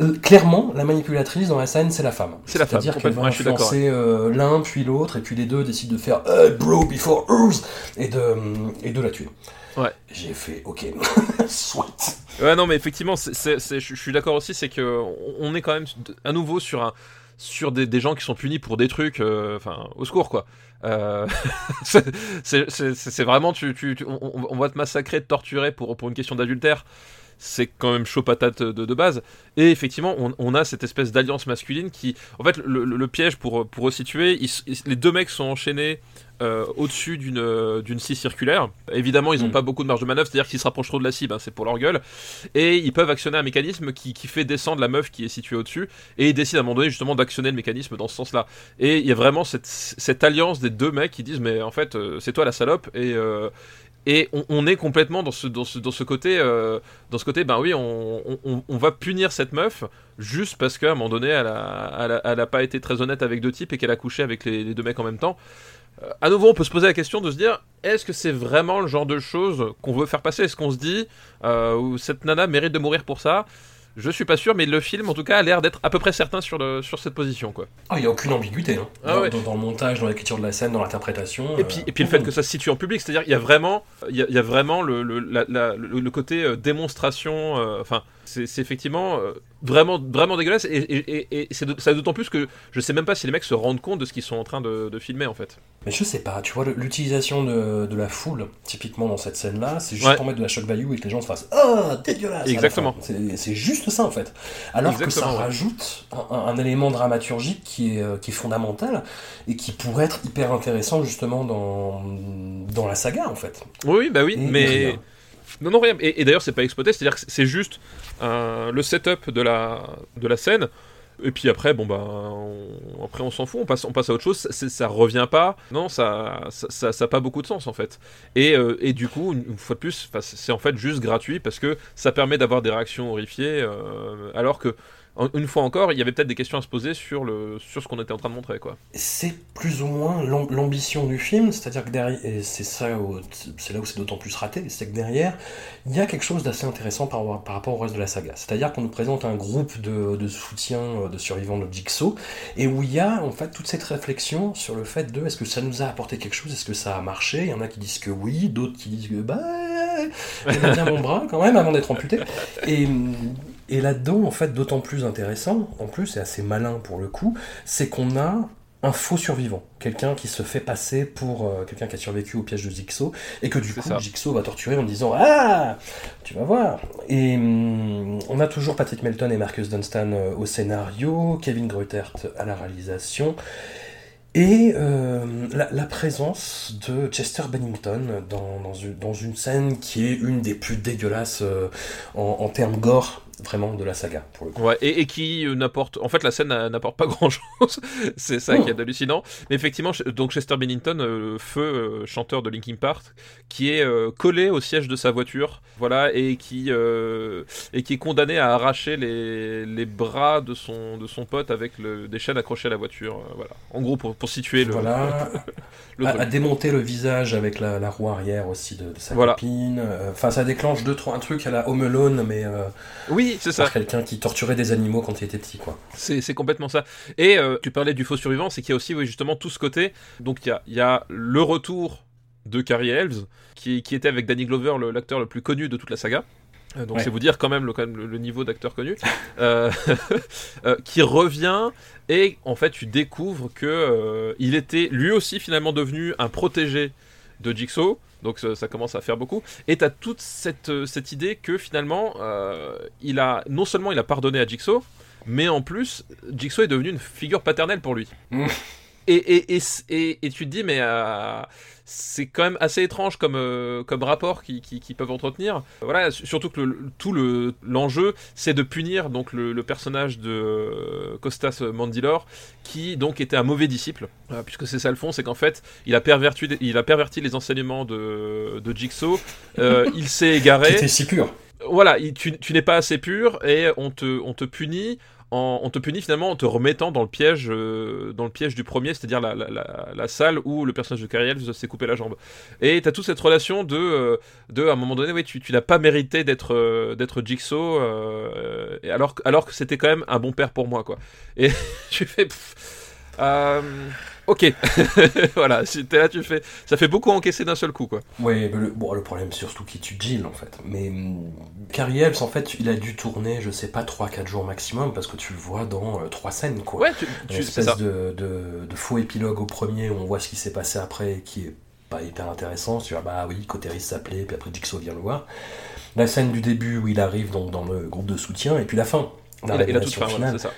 Speaker 1: euh, clairement, la manipulatrice dans la scène, c'est la femme.
Speaker 2: C'est la
Speaker 1: femme.
Speaker 2: C'est-à-dire
Speaker 1: qu'elle va influencer l'un puis l'autre, et puis les deux décident de faire bro before Earth et de, et de la tuer.
Speaker 2: Ouais.
Speaker 1: J'ai fait ok, soit.
Speaker 2: Ouais, non, mais effectivement, je suis d'accord aussi, c'est que on est quand même à nouveau sur un sur des, des gens qui sont punis pour des trucs, euh, enfin, au secours quoi. Euh, c'est vraiment, tu, tu, on, on, va te massacrer, te torturer pour, pour une question d'adultère c'est quand même chaud patate de, base. Et effectivement, on, a cette espèce d'alliance masculine qui, en fait, le, piège pour pour resituer, les deux mecs sont enchaînés euh, au-dessus d'une euh, d'une scie circulaire. Évidemment, ils n'ont mm. pas beaucoup de marge de manœuvre, c'est-à-dire qu'ils se rapprochent trop de la cible, hein, c'est pour leur gueule. Et ils peuvent actionner un mécanisme qui, qui fait descendre la meuf qui est située au-dessus. Et ils décident à un moment donné justement d'actionner le mécanisme dans ce sens-là. Et il y a vraiment cette, cette, alliance des deux mecs qui disent mais en fait euh, c'est toi la salope et et on, est complètement dans ce, dans ce, dans ce côté, dans ce côté, ben oui, on, on, on, va punir cette meuf juste parce qu'à un moment donné, elle a, elle a, pas été très honnête avec deux types et qu'elle a couché avec les, les, deux mecs en même temps. Euh, à nouveau, on peut se poser la question de se dire est-ce que c'est vraiment le genre de choses qu'on veut faire passer? Est-ce qu'on se dit euh, cette nana mérite de mourir pour ça? Je suis pas sûr, mais le film, en tout cas, a l'air d'être à peu près certain sur, le, sur cette position. quoi.
Speaker 1: Ah, il n'y a aucune ambiguïté. Hein. Ah dans, le montage, dans l'écriture de la scène, dans l'interprétation.
Speaker 2: Et, puis, euh, et puis le fait que ça se situe en public, c'est-à-dire qu'il y a vraiment, il y a, vraiment le, le, le, côté démonstration. Enfin, c'est effectivement euh, vraiment, vraiment dégueulasse et, et, c'est ça d'autant plus que je sais même pas si les mecs se rendent compte de ce qu'ils sont en train de, filmer en fait.
Speaker 1: Mais je sais pas, tu vois, l'utilisation de, la foule, typiquement dans cette scène-là, c'est juste pour mettre de la shock value et que les gens se fassent Oh, dégueulasse
Speaker 2: Exactement.
Speaker 1: C'est juste ça en fait. Alors que ça rajoute un, élément dramaturgique qui est, euh, qui est fondamental et qui pourrait être hyper intéressant justement dans, dans la saga en fait.
Speaker 2: Oui, bah oui, mais. Non, non, rien. Et, d'ailleurs, c'est pas exploité, c'est-à-dire que c'est juste le setup de la, de la scène. Et puis après, bon bah, après on s'en fout, on passe, on passe à autre chose. Ça, ça revient pas. Non, ça, ça, ça, pas beaucoup de sens en fait. Et, euh, et du coup, une, fois de plus, c'est en fait juste gratuit parce que ça permet d'avoir des réactions horrifiées, euh, alors que une fois encore, il y avait peut-être des questions à se poser sur, le, sur ce qu'on était en train de montrer. quoi.
Speaker 1: C'est plus ou moins l'ambition du film, c'est-à-dire que derrière, c'est ça, c'est là où c'est d'autant plus raté, c'est que derrière, il y a quelque chose d'assez intéressant par, rapport au reste de la saga. C'est-à-dire qu'on nous présente un groupe de, soutien euh, de survivants de Jigsaw, et où il y a en fait toute cette réflexion sur le fait de est-ce que ça nous a apporté quelque chose, est-ce que ça a marché Il y en a qui disent que oui, d'autres qui disent que bah, j'ai bien mon bras quand même avant d'être amputé. Et là-dedans, en fait, d'autant plus intéressant, en plus, et assez malin pour le coup, c'est qu'on a un faux survivant, quelqu'un qui se fait passer pour euh, quelqu'un qui a survécu au piège de Jigsaw, et que du coup Jigsaw va torturer en disant Ah! Tu vas voir. Et hum, on a toujours Patrick Melton et Marcus Dunstan euh, au scénario, Kevin Greutert à la réalisation, Et euh, la, la présence de Chester Bennington dans, dans, une, dans une scène qui est une des plus dégueulasses en, en termes gore vraiment de la saga pour le coup.
Speaker 2: Ouais, et, et qui euh, n'apporte. En fait, la scène n'a- n'apporte pas grand chose. c'est ça qui est hallucinant. Mais effectivement, donc Chester Bennington, euh, feu euh, chanteur de Linkin Park, qui est euh, collé au siège de sa voiture, voilà, et qui euh, et qui est condamné à arracher les, les bras de son de son pote avec le, des chaînes accrochées à la voiture. euh, voilà. En gros, pour, pour situer le.
Speaker 1: Voilà,
Speaker 2: truc.
Speaker 1: à démonter le visage avec la, la roue arrière aussi de, de sa
Speaker 2: Voilà.
Speaker 1: copine. Euh, Enfin, ça déclenche deux, trois, un truc à la Home Alone, mais euh,
Speaker 2: Oui, c'est ça.
Speaker 1: quelqu'un qui torturait des animaux quand il était petit, quoi.
Speaker 2: C'est complètement ça. Et euh, tu parlais du faux survivant, c'est qu'il y a aussi oui, justement tout ce côté. Donc il y a, y a le retour de Carrie Elves, qui, qui était avec Danny Glover, le- l'acteur le plus connu de toute la saga. Euh, Donc
Speaker 1: Ouais.
Speaker 2: c'est vous dire quand même le, quand même le, le niveau d'acteur connu, Euh, euh, qui revient et en fait tu découvres que euh, il était lui aussi finalement devenu un protégé de Jigsaw. Donc ça, ça commence à faire beaucoup. Et t'as toute cette, cette idée que finalement, euh, il a non seulement il a pardonné à Jigsaw, mais en plus, Jigsaw est devenu une figure paternelle pour lui.
Speaker 1: Mm.
Speaker 2: Et, et, et, et, tu te dis, mais euh, c'est quand même assez étrange comme, euh, comme rapport qu'ils qui, qui peuvent entretenir. Voilà, surtout que le, tout le- l'enjeu, c'est de punir donc le, le personnage de euh, Costas Mandylor, qui donc était un mauvais disciple, puisque c'est ça le fond, c'est qu'en fait, il a, perverti, il a perverti les enseignements de, de Jigsaw, il s'est égaré
Speaker 1: était si pur.
Speaker 2: voilà, il- tu, tu n'es pas assez pur et on te, on te punit. En, on te punit finalement en te remettant dans le piège, euh, dans le piège du premier, c'est-à-dire la, salle où le personnage de Carrie Elves s'est coupé la jambe. Et t'as toute cette relation de, euh, de à un moment donné, tu, n'as pas mérité d'être, euh, d'être Jigsaw, alors, que- alors que c'était quand même un bon père pour moi, quoi. Et tu fais, euh, ok, voilà, là, tu fais, ça fait beaucoup encaisser d'un seul coup, quoi.
Speaker 1: Ouais, le, bon, le problème, c'est surtout qu'il tue Jill, en fait. Mais hum, Carrie Elves, en fait, il a dû tourner, je sais pas, 3-4 jours maximum, parce que tu le vois dans euh, trois scènes, quoi.
Speaker 2: Ouais, tu,
Speaker 1: Une
Speaker 2: tu,
Speaker 1: espèce
Speaker 2: ça.
Speaker 1: de, de, de faux épilogue au premier où on voit ce qui s'est passé après qui est pas hyper intéressant. Tu vois, bah oui, Coteris s'appelait, puis après Jigsaw vient le voir. La scène du début où il arrive donc dans le groupe de soutien, et puis la fin.
Speaker 2: Et la, et la toute
Speaker 1: révélation
Speaker 2: fin, voilà,
Speaker 1: finale.
Speaker 2: c'est ça.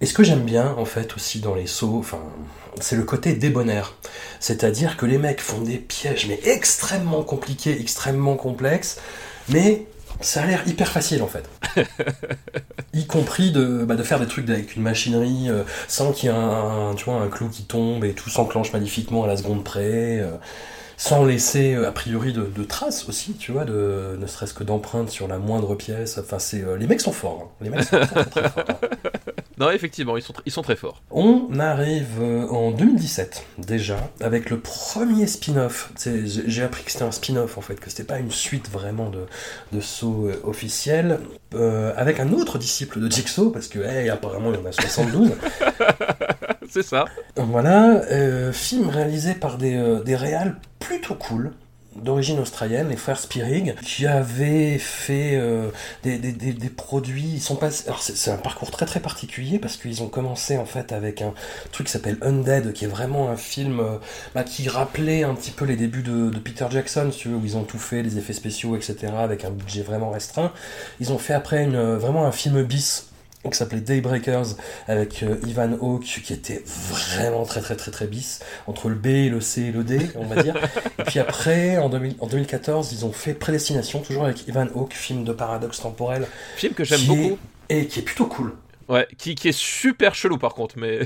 Speaker 1: Et ce que j'aime bien, en fait, aussi dans les sauts, enfin, c'est le côté débonnaire. C'est-à-dire que les mecs font des pièges, mais extrêmement compliqués, extrêmement complexes, mais ça a l'air hyper facile, en fait. y compris de, bah, de faire des trucs avec une machinerie, euh, sans qu'il y ait un, un- tu vois, un clou qui tombe et tout s'enclenche magnifiquement à la seconde près. euh, sans laisser euh, a priori de, de traces aussi, tu vois, de, ne serait-ce que d'empreintes sur la moindre pièce. Enfin, c'est euh, les mecs sont forts. hein. Les mecs sont très, forts. hein.
Speaker 2: Non, effectivement, ils sont, ils sont très forts.
Speaker 1: On arrive euh, en 2017 déjà avec le premier spin-off. J'ai appris que c'était un spin-off en fait, que c'était pas une suite vraiment de, de saut officiel, euh, avec un autre disciple de Jigsaw parce que hey, apparemment il y en a 72.
Speaker 2: C'est ça.
Speaker 1: voilà, euh, film réalisé par des, euh, des réals plutôt cool. D'origine australienne, les frères Spirig, qui avaient fait euh, des, des, des, produits. Ils sont. Alors c'est un parcours très très particulier parce qu'ils ont commencé en fait avec un truc qui s'appelle Undead, qui est vraiment un film euh, bah, qui rappelait un petit peu les débuts de, Peter Jackson, où ils ont tout fait, les effets spéciaux, etc., avec un budget vraiment restreint. Ils ont fait après une, euh, vraiment un film bis qui s'appelait Daybreakers avec euh, Ivan Hawke qui était vraiment très très très très bis entre le B, le C et le D on va dire et puis après en, 2000 en 2014 ils ont fait Prédestination toujours avec Ivan Hawke film de paradoxe temporel
Speaker 2: Film que j'aime beaucoup.
Speaker 1: est- et qui est plutôt cool
Speaker 2: Ouais, qui, qui est super chelou par contre, mais.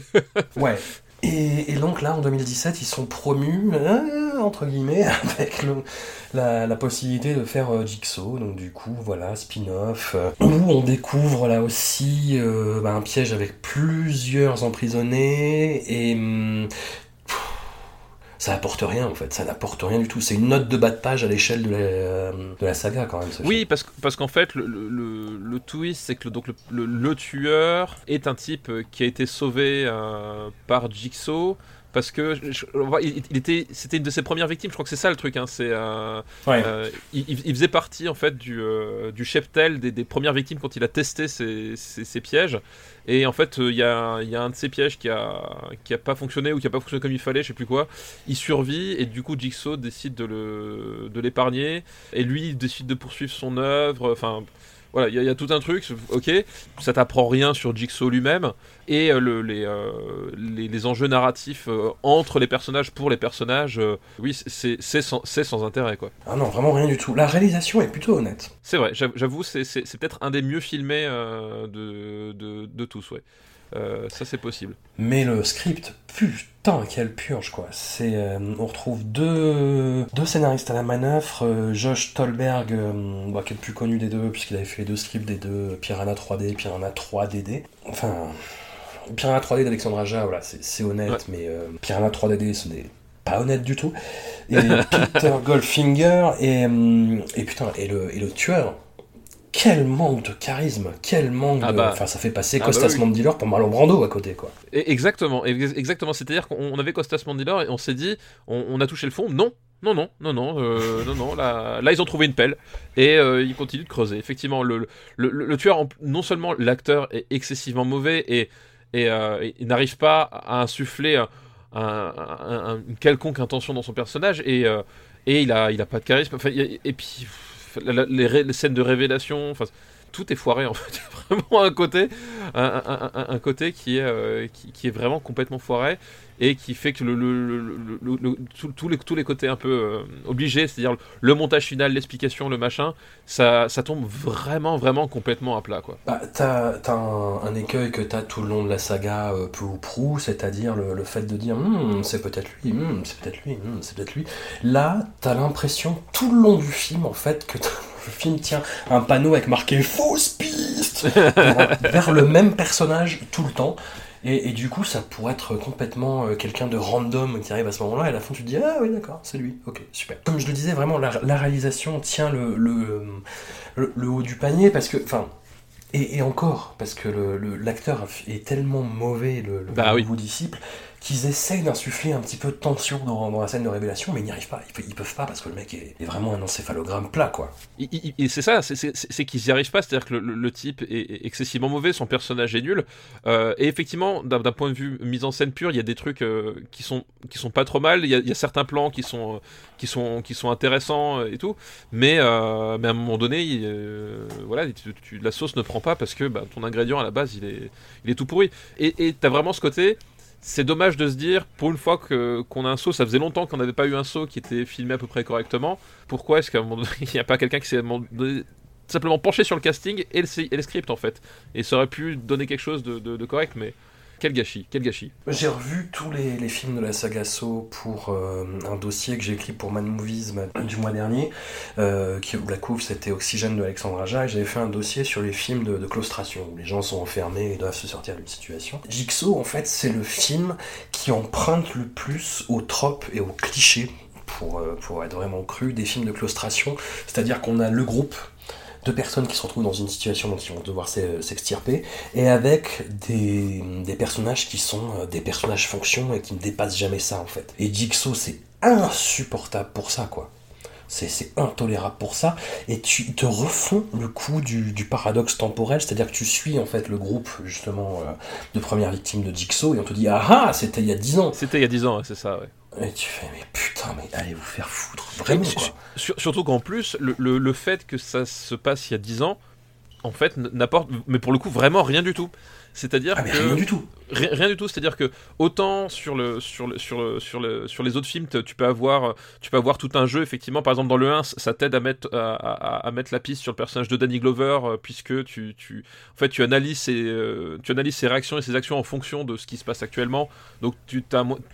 Speaker 1: Ouais. Et, et donc là, en 2017, ils sont promus, euh, entre guillemets, avec le- la, la possibilité de faire euh, Jigsaw. Donc du coup, voilà, spin-off, euh, où on découvre là aussi euh, bah, un piège avec plusieurs emprisonnés. Et hum, pff, ça apporte rien en fait, ça n'apporte rien du tout. C'est une note de bas de page à l'échelle de, la, de la saga quand même. ce
Speaker 2: Oui, parce, parce qu'en fait, le, le, le- le twist, c'est que le, donc le, tueur est un type qui a été sauvé euh, par Jigsaw. Parce que je- il, il était, c'était une de ses premières victimes. Je crois que c'est ça le truc. Hein, c'est, euh,
Speaker 1: Ouais.
Speaker 2: euh, il, faisait partie en fait du, euh, du cheptel des, des premières victimes quand il a testé ses, ses- ses pièges. Et en fait, il y, a, y a un de ces pièges qui a, qui a pas fonctionné ou qui a pas fonctionné comme il fallait, je sais plus quoi. Il survit et du coup Jigsaw décide de le, de l'épargner et lui il décide de poursuivre son œuvre. Enfin, Voilà, il y, a- il y a tout un truc, ok, ça t'apprend rien sur Jigsaw lui-même, et euh, le- les, euh, les, les enjeux narratifs euh, entre les personnages, pour les personnages, oui, c'est sans, sans intérêt, quoi.
Speaker 1: Ah non, vraiment rien du tout. La réalisation est plutôt honnête.
Speaker 2: C'est vrai, j'av- j'avoue, c'est peut-être un des mieux filmés de, de, de tous, ouais. Euh, ça, c'est possible.
Speaker 1: Mais le script, putain, quelle purge quoi. C'est, euh, on retrouve deux, deux scénaristes à la manœuvre. euh, Josh Tolberg, bah, qui est le plus connu des deux, puisqu'il avait fait les deux scripts des deux Piranha 3D, Piranha 3DD. Enfin, Piranha 3D d'Alexandre Aja, voilà, c'est honnête,
Speaker 2: Ouais.
Speaker 1: mais Piranha 3DD, ce n'est pas honnête du tout. Et Peter Goldfinger, et, et putain, et le, et le tueur. Quel manque de charisme, quel manque
Speaker 2: Ah
Speaker 1: de...
Speaker 2: bah.
Speaker 1: Enfin, ça fait passer
Speaker 2: Ah
Speaker 1: Costas
Speaker 2: bah oui.
Speaker 1: Mandylor pour Marlon Brando à côté, quoi.
Speaker 2: Et exactement, ex- exactement. C'est-à-dire qu'on on avait Costas Mandylor et on s'est dit, on, on a touché le fond. Non, non, non, non, non, euh, non, non. Là, là, ils ont trouvé une pelle et euh, ils continuent de creuser. Effectivement, le, le, le- le tueur, non seulement l'acteur est excessivement mauvais et, et, euh, il n'arrive pas à insuffler un- un- un- un- une quelconque intention dans son personnage et, et il a, il a pas de charisme. Enfin, et puis pff, les scènes de révélation, enfin, tout est foiré en fait. Vraiment un côté, un, un- côté qui est, euh, qui, est vraiment complètement foiré et qui fait que tous les, tous les côtés un peu euh, obligés, c'est-à-dire le montage final, l'explication, le machin, ça, ça tombe vraiment, vraiment complètement à plat quoi.
Speaker 1: Bah, t'as t'as un, écueil que t'as tout le long de la saga, euh, peu ou prou, c'est-à-dire le, fait de dire Hmm, c'est peut-être lui, hmm, c'est peut-être lui, hmm, c'est peut-être lui. Là, t'as l'impression tout le long du film, en fait, que le film tient un panneau avec marqué fausse piste vers, le même personnage tout le temps. Et, et du coup, ça pourrait être complètement euh, quelqu'un de random qui arrive à ce moment-là, et à la fin, tu te dis Ah oui, d'accord, c'est lui, ok, super. Comme je le disais, vraiment, la, la réalisation tient le, le, le, le haut du panier parce que, enfin, et, et encore, parce que l'acteur est tellement mauvais, le,
Speaker 2: Bah oui.
Speaker 1: disciple, qu'ils essayent d'insuffler un petit peu de tension dans, dans la scène de révélation, mais ils n'y arrivent pas. Ils, ils peuvent pas parce que le mec est, vraiment un encéphalogramme plat, quoi.
Speaker 2: Et c'est ça, c'est- qu'ils n'y arrivent pas, c'est-à-dire que le, type est, excessivement mauvais, son personnage est nul. Euh, et effectivement, d'un point de vue mise en scène pure, il y a des trucs euh, qui sont qui sont pas trop mal. Il y a, certains plans qui sont euh, qui sont qui sont intéressants et tout. Mais mais à un moment donné, il, voilà, la sauce ne prend pas parce que bah, ton ingrédient à la base, il est il est tout pourri. Et et t'as vraiment ce côté. C'est dommage de se dire, pour une fois qu'on a un saut, ça faisait longtemps qu'on n'avait pas eu un saut qui était filmé à peu près correctement. Pourquoi est-ce qu'à un moment il n'y a pas quelqu'un qui s'est simplement penché sur le casting et le, et script en fait? Et ça aurait pu donner quelque chose de correct, mais quel gâchis, quel gâchis.
Speaker 1: J'ai revu tous les, films de la saga Saw pour euh, un dossier que j'ai écrit pour Mad Movies du mois dernier, euh, qui, la couve c'était Oxygène de Alexandre Aja, et j'avais fait un dossier sur les films de, de claustration, où les gens sont enfermés et doivent se sortir d'une situation. Jigsaw, en fait, c'est le film qui emprunte le plus aux tropes et aux clichés, pour, euh, pour être vraiment cru, des films de claustration, c'est-à-dire qu'on a le groupe de personnes qui se retrouvent dans une situation dont ils vont devoir s'e- s'extirper, et avec des, des personnages qui sont euh, des personnages fonction et qui ne dépassent jamais ça en fait. Et Jigsaw c'est insupportable pour ça quoi. C'est intolérable pour ça. Et tu te refont le coup du, du paradoxe temporel, c'est-à-dire que tu suis en fait le groupe justement euh, de premières victimes de Jigsaw et on te dit ah ah c'était il y a 10 ans.
Speaker 2: C'était il y a 10 ans, c'est ça, ouais.
Speaker 1: Et tu fais mais putain mais allez vous faire foutre vraiment quoi.
Speaker 2: sur- surtout qu'en plus, le, le- le fait que ça se passe il y a 10 ans, en fait, n'apporte, mais pour le coup, vraiment rien du tout. C'est-à-dire
Speaker 1: Ah mais
Speaker 2: que
Speaker 1: rien du tout.
Speaker 2: Rien, du tout, c'est-à-dire que autant sur le sur le sur le sur le sur les autres films, tu peux avoir tu peux avoir tout un jeu effectivement. Par exemple dans le 1, ça t'aide à mettre à, mettre la piste sur le personnage de Danny Glover euh, puisque tu tu en fait tu analyses ses euh, tu analyses ses réactions et ses actions en fonction de ce qui se passe actuellement. Donc tu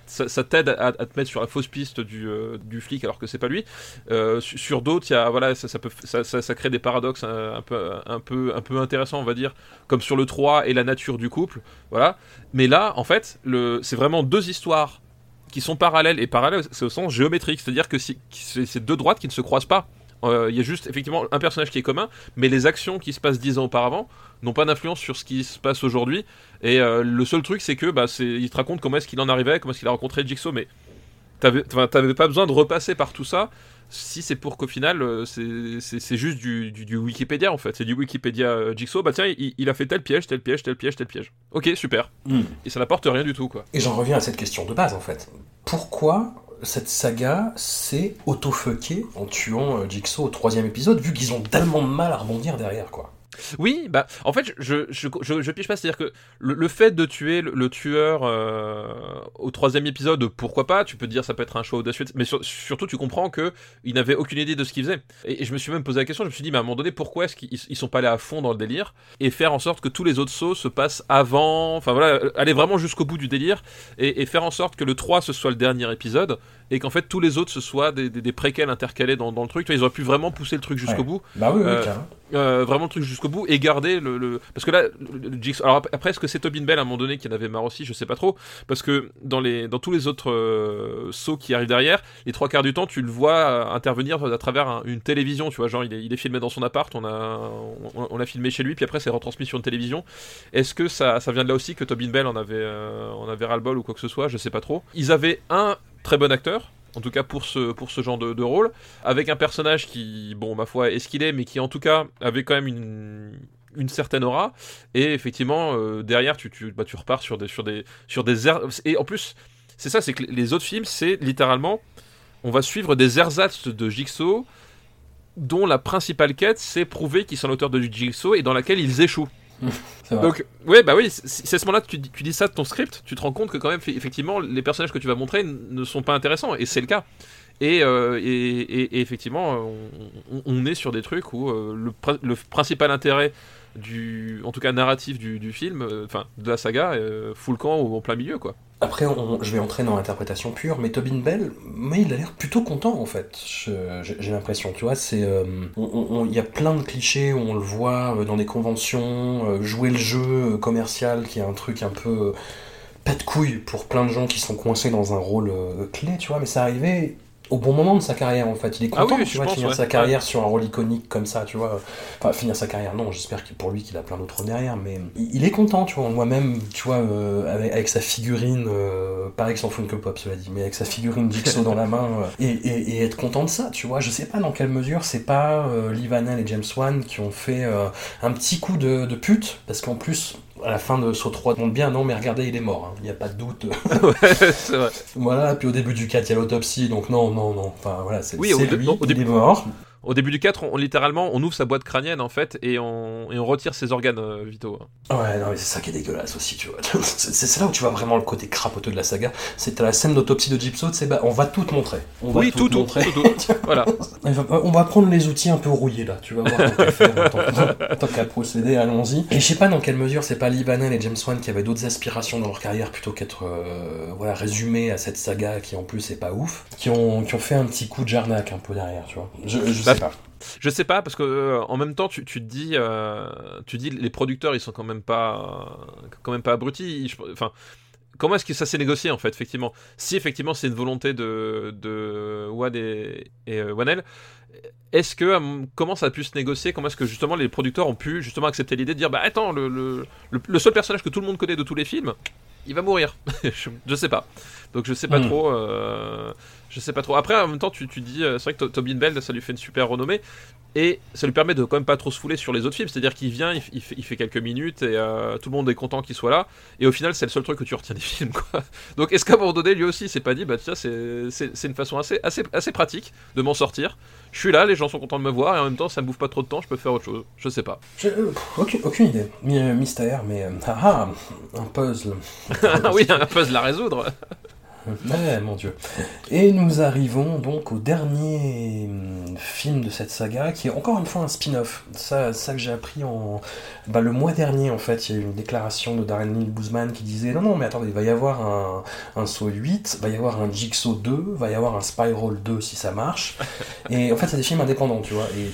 Speaker 2: ça, ça t'aide à, te mettre sur la fausse piste du euh, du flic alors que c'est pas lui. Su- sur d'autres, il a voilà ça, peut ça, ça, crée des paradoxes un, un peu un peu un peu intéressants on va dire comme sur le 3 et la nature du couple. Voilà. Mais là, en fait, c'est vraiment deux histoires qui sont parallèles et parallèles, c'est au sens géométrique, c'est-à-dire que c'est deux droites qui ne se croisent pas. Euh, Il y a juste effectivement un personnage qui est commun, mais les actions qui se passent dix ans auparavant n'ont pas d'influence sur ce qui se passe aujourd'hui. Et euh, le seul truc, c'est que bah, il te raconte comment est-ce qu'il en arrivait, comment est-ce qu'il a rencontré Jigsaw, mais t'avais pas besoin de repasser par tout ça si c'est pour qu'au final euh, c'est- juste du, du- du Wikipédia en fait. C'est du Wikipédia euh, Jigsaw. Bah tiens il, il a fait tel piège tel piège tel piège tel piège. Ok super.
Speaker 1: Hmm.
Speaker 2: et ça n'apporte rien du tout quoi.
Speaker 1: Et j'en reviens à cette question de base en fait. Pourquoi cette saga s'est auto-fuckée en tuant euh, Jigsaw au troisième épisode, vu qu'ils ont tellement de mal à rebondir derrière quoi?
Speaker 2: Oui, bah en fait je je, je, je pas, c'est-à-dire que le, le fait de tuer le, le tueur euh, au troisième épisode, pourquoi pas Tu peux te dire ça peut être un choix audacieux, mais sur- surtout tu comprends que il n'avait aucune idée de ce qu'il faisait. Et, et je me suis même posé la question, je me suis dit mais à un moment donné pourquoi est-ce qu'ils ils sont pas allés à fond dans le délire et faire en sorte que tous les autres sauts se passent avant, enfin voilà, aller vraiment jusqu'au bout du délire et, et faire en sorte que le 3 ce soit le dernier épisode et qu'en fait tous les autres ce soit des, des, des préquels intercalés dans, dans le truc. Tu vois, Ils auraient pu vraiment pousser le truc jusqu'au
Speaker 1: Ouais.
Speaker 2: bout
Speaker 1: Bah oui,
Speaker 2: Euh, euh, vraiment le truc jusqu'au et garder le, parce que là le, le alors ap- après est-ce que c'est Tobin Bell à un moment donné qui en avait marre aussi? Je sais pas trop. Parce que dans les dans tous les autres euh, sauts qui arrivent derrière les trois quarts du temps tu le vois euh, intervenir à travers un- une télévision tu vois. Genre il est, il est filmé dans son appart on a on, on l'a filmé chez lui puis après c'est retransmis sur une télévision. Est-ce que ça ça vient de là aussi que Tobin Bell en avait euh, en avait ras le bol ou quoi que ce soit? Je sais pas trop. Ils avaient un très bon acteur en tout cas pour ce, pour ce genre de, rôle, avec un personnage qui, bon, ma foi, est ce qu'il est, mais qui en tout cas avait quand même une, une certaine aura. Et effectivement, euh, derrière, tu, tu, bah, tu repars sur des, sur des, sur des Et en plus, c'est ça, c'est que les autres films, c'est littéralement, on va suivre des ersatz de Jigsaw dont la principale quête, c'est prouver qu'ils sont l'auteur de Jigsaw et dans laquelle ils échouent. Donc, ouais, bah oui, c'est à ce moment-là que tu, dis- ça de ton script, tu te rends compte que quand même, effectivement, les personnages que tu vas montrer ne sont pas intéressants, et c'est le cas. Et, euh, et, et- effectivement, on, est sur des trucs où euh, le, prin- le principal intérêt du, en tout cas narratif du, film, euh, enfin de la saga, fout le camp en plein milieu, quoi.
Speaker 1: Après, je vais entrer dans l'interprétation pure, mais Tobin Bell, mais il a l'air plutôt content en fait. J'ai l'impression, tu vois, c'est, euh, il y a plein de clichés où on le voit euh, dans des conventions, euh, jouer le jeu commercial, qui est un truc un peu pas de couilles pour plein de gens qui sont coincés dans un rôle clé, tu vois, mais ça arrivait au bon moment de sa carrière en fait. Il est
Speaker 2: Ah
Speaker 1: content,
Speaker 2: oui,
Speaker 1: tu vois, de finir
Speaker 2: ouais.
Speaker 1: sa carrière sur un rôle iconique comme ça, tu vois. Enfin, finir sa carrière, non, j'espère que pour lui qu'il a plein d'autres derrière, mais il est content, tu vois. Moi-même, tu vois, euh, avec, avec sa figurine, euh, pareil que s'en fout que pop, cela dit, mais avec sa figurine Jigsaw dans la main, euh, et, et- et être content de ça, tu vois. Je sais pas dans quelle mesure c'est pas euh, Lee Vanell et James Wan qui ont fait euh, un petit coup de, de pute, parce qu'en plus, à la fin de Saut 3, montre bien, non, mais regardez, il est mort, hein. il n'y a pas de doute.
Speaker 2: ouais, c'est vrai.
Speaker 1: voilà, puis au début du 4, il y a l'autopsie, donc non, non, non. Enfin, voilà, c'est
Speaker 2: Oui,
Speaker 1: lui,
Speaker 2: non, au
Speaker 1: il
Speaker 2: début-
Speaker 1: est mort.
Speaker 2: Au début du 4, on, littéralement, on ouvre sa boîte crânienne, en fait, et on, et on retire ses organes euh, vitaux.
Speaker 1: Ouais, non, mais c'est ça qui est dégueulasse aussi, tu vois. C'est là où tu vois vraiment le côté crapoteux de la saga. C'est à la scène d'autopsie de Jigsaw, c'est bah, on va tout te montrer. On va
Speaker 2: Oui, tout, tout,
Speaker 1: montrer.
Speaker 2: tout, tout. Voilà.
Speaker 1: On va prendre les outils un peu rouillés là, tu vas voir tant qu'à procéder, allons-y. Et je sais pas dans quelle mesure c'est pas Lee Vanell et James Wan qui avaient d'autres aspirations dans leur carrière plutôt qu'être euh, voilà, résumés à cette saga qui en plus est pas ouf, qui ont, qui ont fait un petit coup de jarnac un peu derrière, tu vois. Je, je
Speaker 2: Bah,
Speaker 1: pas.
Speaker 2: Je sais pas parce que euh, en même temps tu, tu te dis euh, tu dis les producteurs ils sont quand même pas quand même pas abrutis. Je- Enfin comment est-ce que ça s'est négocié en fait effectivement? Si effectivement c'est une volonté de de Wad et, et euh, Wanel, est-ce que euh, comment ça a pu se négocier? Comment est-ce que justement les producteurs ont pu justement accepter l'idée de dire bah attends le, le, seul personnage que tout le monde connaît de tous les films il va mourir. je, je sais pas. Donc je sais pas
Speaker 1: Hmm.
Speaker 2: trop. Je sais pas trop. Après, en même temps, tu, tu dis, euh, c'est vrai que To- Tobin Bell, ça lui fait une super renommée. Et ça lui permet de quand même pas trop se fouler sur les autres films. C'est-à-dire qu'il vient, il, il fait, il fait quelques minutes et euh, tout le monde est content qu'il soit là. Et au final, c'est le seul truc que tu retiens des films. Quoi. Donc est-ce qu'à un moment donné, lui aussi, c'est pas dit, bah tiens, c'est une façon assez, assez, assez pratique de m'en sortir. Je suis là, les gens sont contents de me voir et en même temps, ça me bouffe pas trop de temps, je peux faire autre chose. Je sais pas.
Speaker 1: Je- euh, aucune, aucune idée. Mystère, mais ah, ah, un puzzle.
Speaker 2: ah oui, un puzzle à résoudre.
Speaker 1: Ouais, mon dieu. Et nous arrivons donc au dernier hum, film de cette saga, qui est encore une fois un spin-off. Ça, ça que j'ai appris en... Bah, le mois dernier, en fait, il y a eu une déclaration de Darren Lynn Boozman qui disait « Non, non, mais attendez, il va y avoir un, un Saw 8, va y avoir un Jigsaw 2, va y avoir un Spiral 2 si ça marche. » Et en fait, c'est des films indépendants, tu vois. Et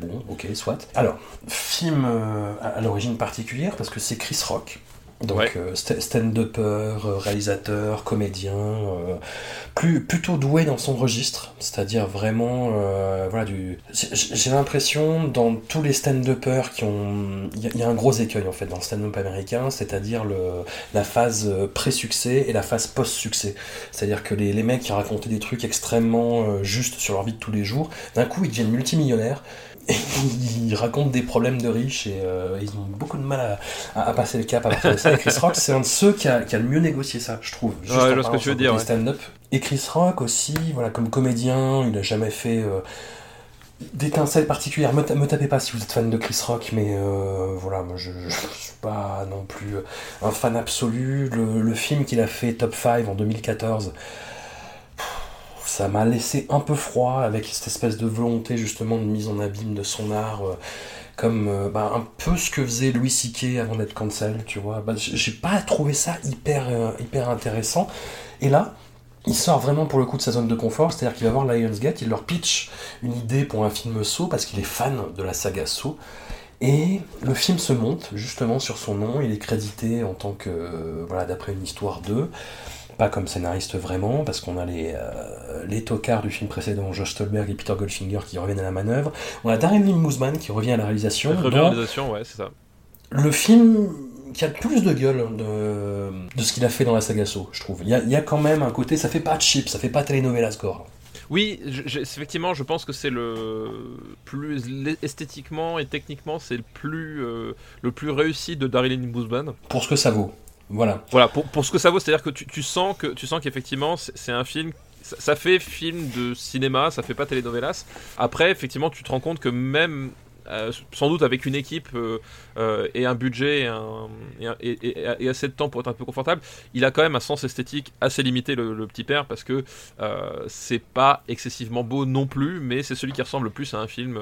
Speaker 1: bon, ok, soit. Alors, film euh, à l'origine particulière, parce que c'est Chris Rock. Donc
Speaker 2: Ouais.
Speaker 1: euh, sta- stand-upper, euh, réalisateur, comédien, euh, plus plutôt doué dans son registre, c'est-à-dire vraiment euh, voilà du. j'ai- l'impression dans tous les stand-uppers qui ont, il y, a- un gros écueil en fait dans le stand-up américain, c'est-à-dire le la phase pré-succès et la phase post-succès. C'est-à-dire que les, les mecs qui racontaient des trucs extrêmement justes sur leur vie de tous les jours, d'un coup ils deviennent multimillionnaires. Ils racontent des problèmes de riches et euh, ils ont beaucoup de mal à, à, à passer le cap à partir de ça. Et Chris Rock, c'est un de ceux qui a, qui a le mieux négocié ça, je trouve. Juste
Speaker 2: Ouais, je ce que tu veux
Speaker 1: sur le
Speaker 2: dire,
Speaker 1: côté
Speaker 2: ouais.
Speaker 1: stand-up. Et Chris Rock aussi, voilà, comme comédien, il a jamais fait. euh, d'étincelles particulières. Me, ta- me tapez pas si vous êtes fan de Chris Rock, mais euh, voilà, moi je, je, suis pas non plus un fan absolu. Le, le film qu'il a fait Top 5 en 2014, ça m'a laissé un peu froid avec cette espèce de volonté justement de mise en abîme de son art. euh, comme euh, bah, un peu ce que faisait Louis C.K. avant d'être cancel, tu vois. Bah, j'ai pas trouvé ça hyper, euh, hyper intéressant. Et là, il sort vraiment pour le coup de sa zone de confort, c'est-à-dire qu'il va voir Lionsgate, il leur pitch une idée pour un film Saw parce qu'il est fan de la saga Saw. Et le film se monte justement sur son nom, il est crédité en tant que, voilà, d'après une histoire 2, pas comme scénariste vraiment, parce qu'on a les, euh, les tocards du film précédent, Josh Stolberg et Peter Goldfinger qui reviennent à la manœuvre. On a Darren Lynn Bousman qui revient à la réalisation. Dans
Speaker 2: réalisation, ouais, c'est ça.
Speaker 1: le film qui a le plus de gueule de, de ce qu'il a fait dans la saga Saw, je trouve. Il y, a, il y a quand même un côté, ça fait pas cheap, ça fait pas telenovela score.
Speaker 2: Oui, je- effectivement, je pense que c'est le plus esthétiquement et techniquement, c'est le plus euh, le plus réussi de Daryl Bousman.
Speaker 1: Pour ce que ça vaut. Voilà.
Speaker 2: Voilà, pour, pour ce que ça vaut, c'est-à-dire que tu, tu sens que tu sens qu'effectivement, c'est un film. Ça, ça fait film de cinéma, ça fait pas telenovelas. Après, effectivement, tu te rends compte que même euh, sans doute avec une équipe euh, euh, et un budget et, un- et un- et- et- et assez de temps pour être un peu confortable, il a quand même un sens esthétique assez limité, le, le petit père, parce que c'est pas excessivement beau non plus, mais c'est celui qui ressemble le plus à un film,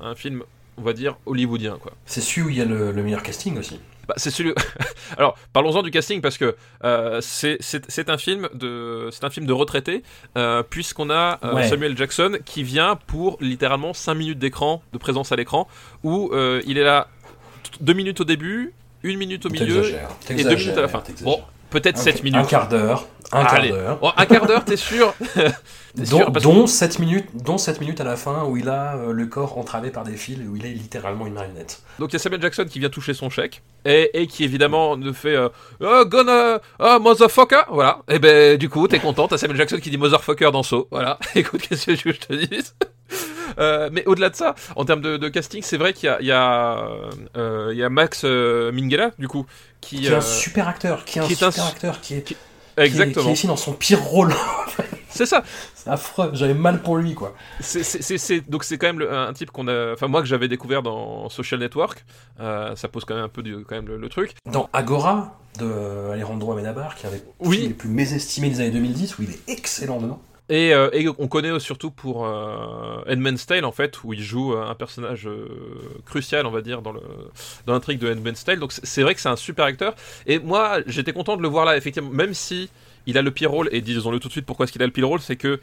Speaker 2: un film, on va dire hollywoodien, quoi.
Speaker 1: C'est celui où il y a le, le meilleur casting aussi.
Speaker 2: Bah, c'est celui. Alors, parlons-en du casting parce que euh, c'est un film de c'est un film de retraité euh, puisqu'on a euh,
Speaker 1: Ouais.
Speaker 2: Samuel Jackson qui vient pour littéralement 5 minutes d'écran de présence à l'écran où euh, il est là 2 minutes au début, 1 minute au milieu et 2 minutes à la fin. Bon, peut-être
Speaker 1: Un-
Speaker 2: 7 minutes.
Speaker 1: Un quart d'heure. Un quart d'heure.
Speaker 2: Bon, un quart d'heure, t'es sûr
Speaker 1: Dont,
Speaker 2: sûr
Speaker 1: dont 7 minutes, dont 7 minutes à la fin où il a euh, le corps entravé par des fils et où il est littéralement une marionnette.
Speaker 2: Donc il y a Samuel Jackson qui vient toucher son chèque et, et qui évidemment ne fait euh, oh, gonna oh, motherfucker. Voilà. Et ben du coup t'es content. T'as Samuel Jackson qui dit motherfucker dans Saw. Voilà. Écoute qu'est-ce que que je te dise Euh, mais au-delà de ça, en termes de, de casting, c'est vrai qu'il y y, euh, y a Max euh, Minghella, du coup, qui...
Speaker 1: Qui est un
Speaker 2: euh,
Speaker 1: super acteur, qui est un super
Speaker 2: su-
Speaker 1: acteur, qui est, qui est-
Speaker 2: exactement.
Speaker 1: qui est ici dans son pire rôle.
Speaker 2: C'est ça.
Speaker 1: C'est affreux, j'avais mal pour lui quoi.
Speaker 2: C'est- c'est- c'est- c'est- donc c'est quand même le- un type qu'on a... Enfin moi que j'avais découvert dans Social Network. Euh, ça pose quand même un peu du, quand même le, le truc.
Speaker 1: Dans Agora de Alejandro Amenabar, qui des
Speaker 2: Oui.
Speaker 1: les plus mésestimés des années 2010, où il est excellent dedans.
Speaker 2: Et, euh, et on connaît surtout pour euh, Handmaid's Tale en fait où il joue euh, un personnage euh, crucial on va dire dans le dans l'intrigue de Handmaid's Tale donc c'est- vrai que c'est un super acteur. Et moi j'étais content de le voir là effectivement. Même si il a le pire rôle et disons-le tout de suite pourquoi est-ce qu'il a le pire rôle c'est que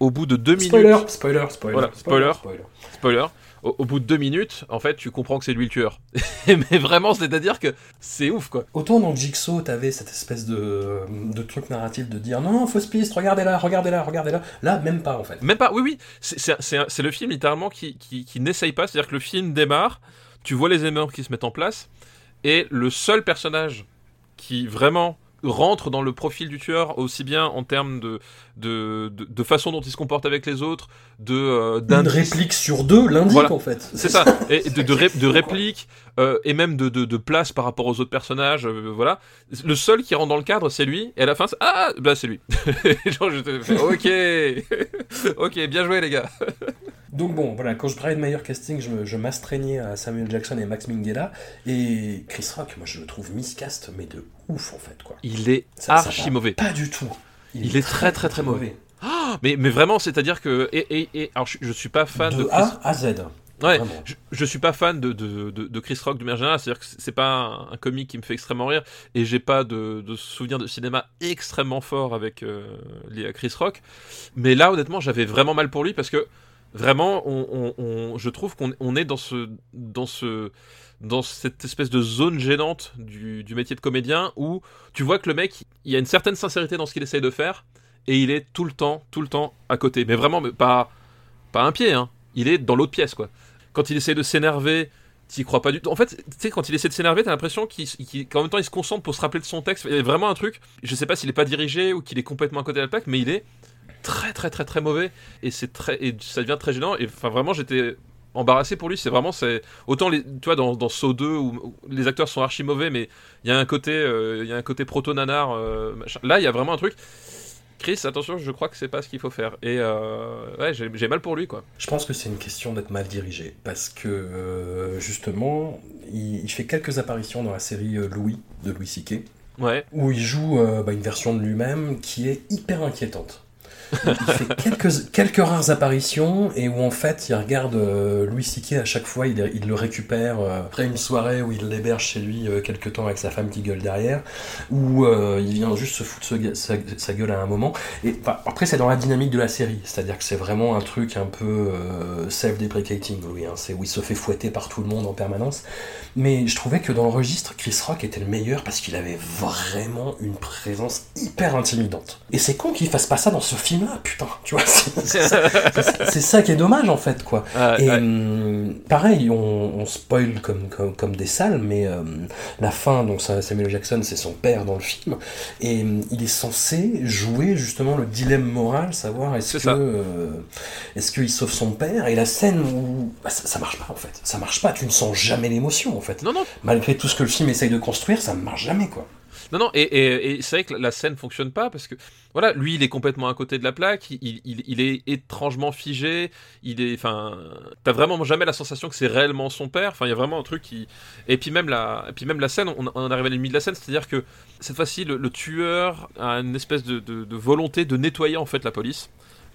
Speaker 2: au bout de deux
Speaker 1: Spoiler,
Speaker 2: minutes
Speaker 1: spoiler, spoiler,
Speaker 2: Voilà, spoiler.
Speaker 1: spoiler.
Speaker 2: spoiler au, au bout de deux minutes en fait tu comprends que c'est lui le tueur mais vraiment c'est à dire que c'est ouf quoi
Speaker 1: Autant dans Jigsaw, t'avais cette espèce de, de truc narratif de dire non, non, fausse piste, regardez là, regardez là, même pas en fait.
Speaker 2: Même pas, oui, oui. C'est- le film littéralement qui, qui, qui n'essaye pas. C'est-à-dire que le film démarre, tu vois les émeurs qui se mettent en place, et le seul personnage qui vraiment rentre dans le profil du tueur, aussi bien en termes de, de, de, de façon dont il se comporte avec les autres, de euh,
Speaker 1: réplique sur deux l'indique
Speaker 2: Voilà.
Speaker 1: en fait.
Speaker 2: c'est ça, et de, de, ré- de répliques, euh, et même de, de, place par rapport aux autres personnages, euh, voilà. Le seul qui rentre dans le cadre, c'est lui, et à la fin, c'est- ah, bah c'est lui. Genre, j'étais fait, ok, ok, bien joué les gars.
Speaker 1: Donc bon, voilà, quand je parlais de meilleur casting, je, je m'astreignais à Samuel Jackson et Max Minghella. Et Chris Rock, moi je le trouve miscast, mais de ouf en fait quoi.
Speaker 2: Il est
Speaker 1: Ça-
Speaker 2: archi
Speaker 1: va
Speaker 2: mauvais.
Speaker 1: Pas du tout.
Speaker 2: Il est très, très, très mauvais. Mais, mais vraiment, c'est-à-dire que. Et, et, et- alors, je, je suis pas fan de,
Speaker 1: de. A à Z.
Speaker 2: Ouais, je, je suis pas fan de, de, de, Chris Rock de manière générale. C'est-à-dire que c'est pas un, un comique qui me fait extrêmement rire. Et j'ai pas de, de souvenirs de cinéma extrêmement fort avec euh, lié à Chris Rock. Mais là, honnêtement, j'avais vraiment mal pour lui parce que vraiment, on, on- on- je trouve qu'on on est dans ce. Dans ce dans cette espèce de zone gênante du, métier de comédien où tu vois que le mec, il y a une certaine sincérité dans ce qu'il essaye de faire et il est tout le temps, tout le temps à côté. Mais vraiment, pas, pas un pied, hein. Il est dans l'autre pièce, quoi. Quand il essaie de s'énerver, t'y crois pas du tout. En fait, tu sais, quand il essaie de s'énerver, t'as l'impression qu'en même temps, il se concentre pour se rappeler de son texte. Il y a vraiment un truc, je sais pas s'il est pas dirigé ou qu'il est complètement à côté de la plaque, mais il est très, très, très, très mauvais. Et c'est très, et ça devient très gênant. Et enfin, vraiment, j'étais embarrassé pour lui. C'est vraiment, c'est autant les, tu vois, dans, dans Saw 2 où, les acteurs sont archi mauvais, mais il y a un côté, euh, il y a un côté proto nanar. euh. Là, il y a vraiment un truc. Chris, attention, je crois que c'est pas ce qu'il faut faire. Et euh, ouais, j'ai mal pour lui, quoi.
Speaker 1: Je pense que c'est une question d'être mal dirigé, parce que euh, justement, il, il fait quelques apparitions dans la série Louis de Louis C.K.
Speaker 2: Ouais.
Speaker 1: où il joue euh, bah, une version de lui-même qui est hyper inquiétante. Il fait quelques, quelques rares apparitions et où en fait il regarde euh, Louis C.K. à chaque fois, il, le récupère euh, après une soirée où il l'héberge chez lui euh, quelques temps avec sa femme qui gueule derrière, où il vient juste se foutre sa, gue- sa- sa gueule à un moment. Et après c'est dans la dynamique de la série, c'est-à-dire que c'est vraiment un truc un peu self-deprecating, Louis, hein. c'est où il se fait fouetter par tout le monde en permanence. Mais je trouvais que dans le registre, Chris Rock était le meilleur parce qu'il avait vraiment une présence hyper intimidante. Et c'est con qu'il fasse pas ça dans ce film-là, putain, tu vois. C'est ça, qui est dommage en fait, quoi.
Speaker 2: Ah,
Speaker 1: Et
Speaker 2: ouais.
Speaker 1: hum, pareil, on, on spoil comme, comme, comme des salles, mais hum, la fin, donc Samuel Jackson, c'est son père dans le film, et hum, il est censé jouer justement le dilemme moral, savoir est-ce que euh, est-ce qu'il sauve son père, et la scène où bah, ça, ça marche pas en fait, ça marche pas, tu ne sens jamais l'émotion en fait.
Speaker 2: Non, non,
Speaker 1: Malgré tout ce que le film essaye de construire, ça ne marche jamais quoi.
Speaker 2: Non, non, et, c'est vrai que la scène fonctionne pas parce que, voilà, lui, il est complètement à côté de la plaque, il, il, est étrangement figé, il est, enfin, t'as vraiment jamais la sensation que c'est réellement son père, enfin, il y a vraiment un truc qui. Et puis même la, et puis même la scène, on, on arrive à limite de la scène, c'est-à-dire que cette fois-ci, le, tueur a une espèce de, de volonté de nettoyer en fait la police.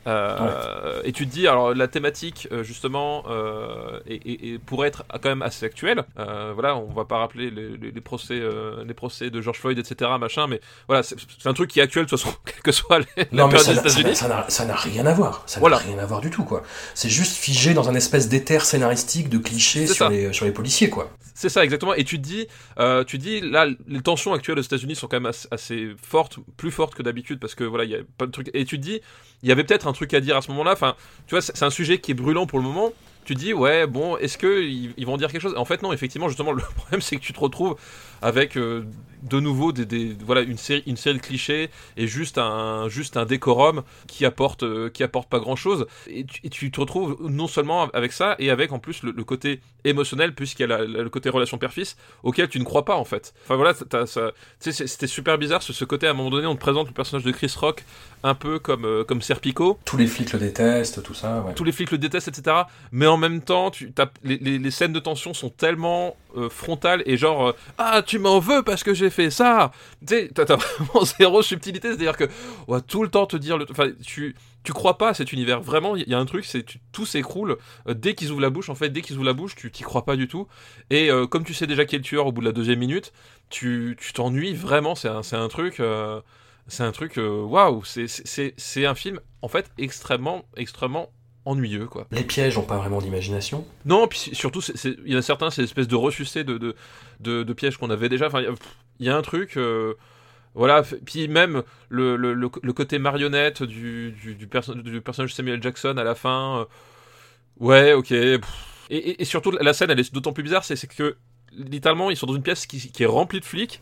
Speaker 2: Euh, Et tu te dis, alors la thématique euh, justement euh, et, et- et pourrait être quand même assez actuelle. Euh, voilà, on va pas rappeler les, les- les procès, euh, les procès de George Floyd, etc. Machin, mais voilà, c'est un truc qui est actuel de toute façon, quelle que soit les, la période des États-Unis.
Speaker 1: ça n'a rien à voir. Ça n'a
Speaker 2: Voilà.
Speaker 1: rien à voir du tout, quoi. C'est juste figé dans un espèce d'éther scénaristique de clichés sur les, sur les policiers, quoi.
Speaker 2: C'est ça exactement. Et tu te dis, euh, tu te dis là, les tensions actuelles aux États-Unis sont quand même assez, assez fortes, plus fortes que d'habitude parce que voilà, il y a pas de trucs. Et tu te dis, il y avait peut-être un truc à dire à ce moment-là. Enfin, tu vois, c'est un sujet qui est brûlant pour le moment. Tu dis, ouais, bon, est-ce que ils, ils vont dire quelque chose? En fait, non. Effectivement, justement, le problème c'est que tu te retrouves avec euh, de nouveau des, des- voilà une série une série de clichés et juste un juste un décorum qui apporte euh, qui apporte pas grand chose et tu, et tu te retrouves non seulement avec ça et avec en plus le, le côté émotionnel puisqu'il y a la- la- le côté relation père-fils auquel tu ne crois pas en fait enfin voilà c'était super bizarre ce, ce côté à un moment donné on te présente le personnage de Chris Rock un peu comme euh, comme Serpico
Speaker 1: Tous les flics le détestent, tout ça, ouais.
Speaker 2: tous les flics le détestent, etc. Mais en même temps, tu, les- les scènes de tension sont tellement euh, frontales et genre euh, ah tu m'en veux parce que j'ai fait ça. Tu sais, t'as, vraiment zéro subtilité, c'est-à-dire que on va tout le temps te dire, le, enfin tu tu crois pas à cet univers. Vraiment, il y a un truc, c'est tout s'écroule euh, dès qu'ils ouvrent la bouche. En fait, dès qu'ils ouvrent la bouche, tu t'y crois pas du tout. Et euh, comme tu sais déjà qui est le tueur au bout de la deuxième minute, tu t'ennuies vraiment. C'est un c'est un truc. c'est un truc, waouh, c'est- c'est un film en fait extrêmement, extrêmement ennuyeux quoi.
Speaker 1: Les pièges n'ont pas vraiment d'imagination.
Speaker 2: Non, puis surtout, il y en a certains, c'est l'espèce de ressucé de, de, de, de pièges qu'on avait déjà. Enfin, il y a- y, un truc. euh, voilà, puis même le, le, le, le côté marionnette du, du, du, perso- du personnage Samuel Jackson à la fin. euh, ouais, ok. Et, et, et surtout, la scène, elle est d'autant plus bizarre, c'est c'est que littéralement, ils sont dans une pièce qui, qui est remplie de flics.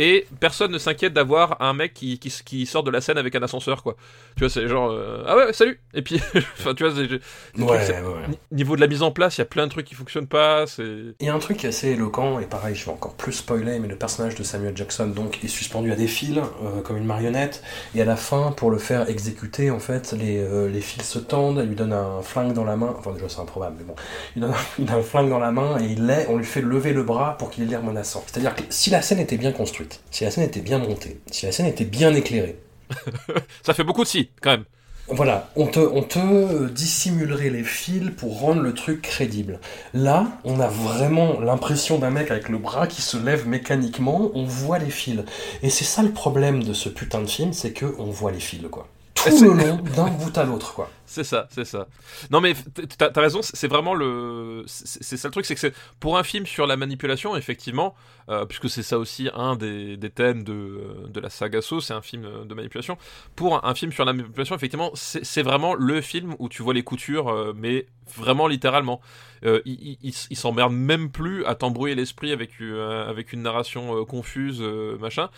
Speaker 2: Et personne ne s'inquiète d'avoir un mec qui, qui, qui sort de la scène avec un ascenseur, quoi. Tu vois, c'est genre, euh, ah ouais, salut! Et puis, enfin, tu vois, c'est-
Speaker 1: Ouais,
Speaker 2: trucs,
Speaker 1: ouais,
Speaker 2: c'est-
Speaker 1: ouais.
Speaker 2: Ni- Niveau de la mise en place, il y a plein de trucs qui fonctionnent pas. C'est
Speaker 1: Il y a un truc qui est assez éloquent, et pareil, je vais encore plus spoiler, mais le personnage de Samuel Jackson donc est suspendu à des fils, euh, comme une marionnette, et à la fin, pour le faire exécuter, en fait, les, euh, les fils se tendent, elle lui donne un flingue dans la main, enfin déjà c'est improbable, mais bon, il donne un, il donne un flingue dans la main, et il l'est, on lui fait lever le bras pour qu'il ait l'air menaçant. C'est-à-dire que si la scène était bien construite, si la scène était bien montée, si la scène était bien éclairée,
Speaker 2: ça fait beaucoup de si quand même.
Speaker 1: Voilà, on te, on te dissimulerait les fils pour rendre le truc crédible. Là, on a vraiment l'impression d'un mec avec le bras qui se lève mécaniquement, on voit les fils. Et c'est ça le problème de ce putain de film, c'est que on voit les fils, quoi. Tout le long, d'un bout à l'autre, quoi.
Speaker 2: C'est ça, c'est ça. Non mais t'as t'as raison, c'est vraiment le, c'est ça le truc, c'est que pour un film sur la manipulation, effectivement, euh, puisque c'est ça aussi un des, des thèmes de, de la saga So, c'est un film de manipulation. Pour un, un film sur la manipulation, effectivement, c'est vraiment le film où tu vois les coutures, euh, mais vraiment littéralement. Euh, il s'emmerde même plus à t'embrouiller l'esprit avec, euh, avec une narration confuse, machin.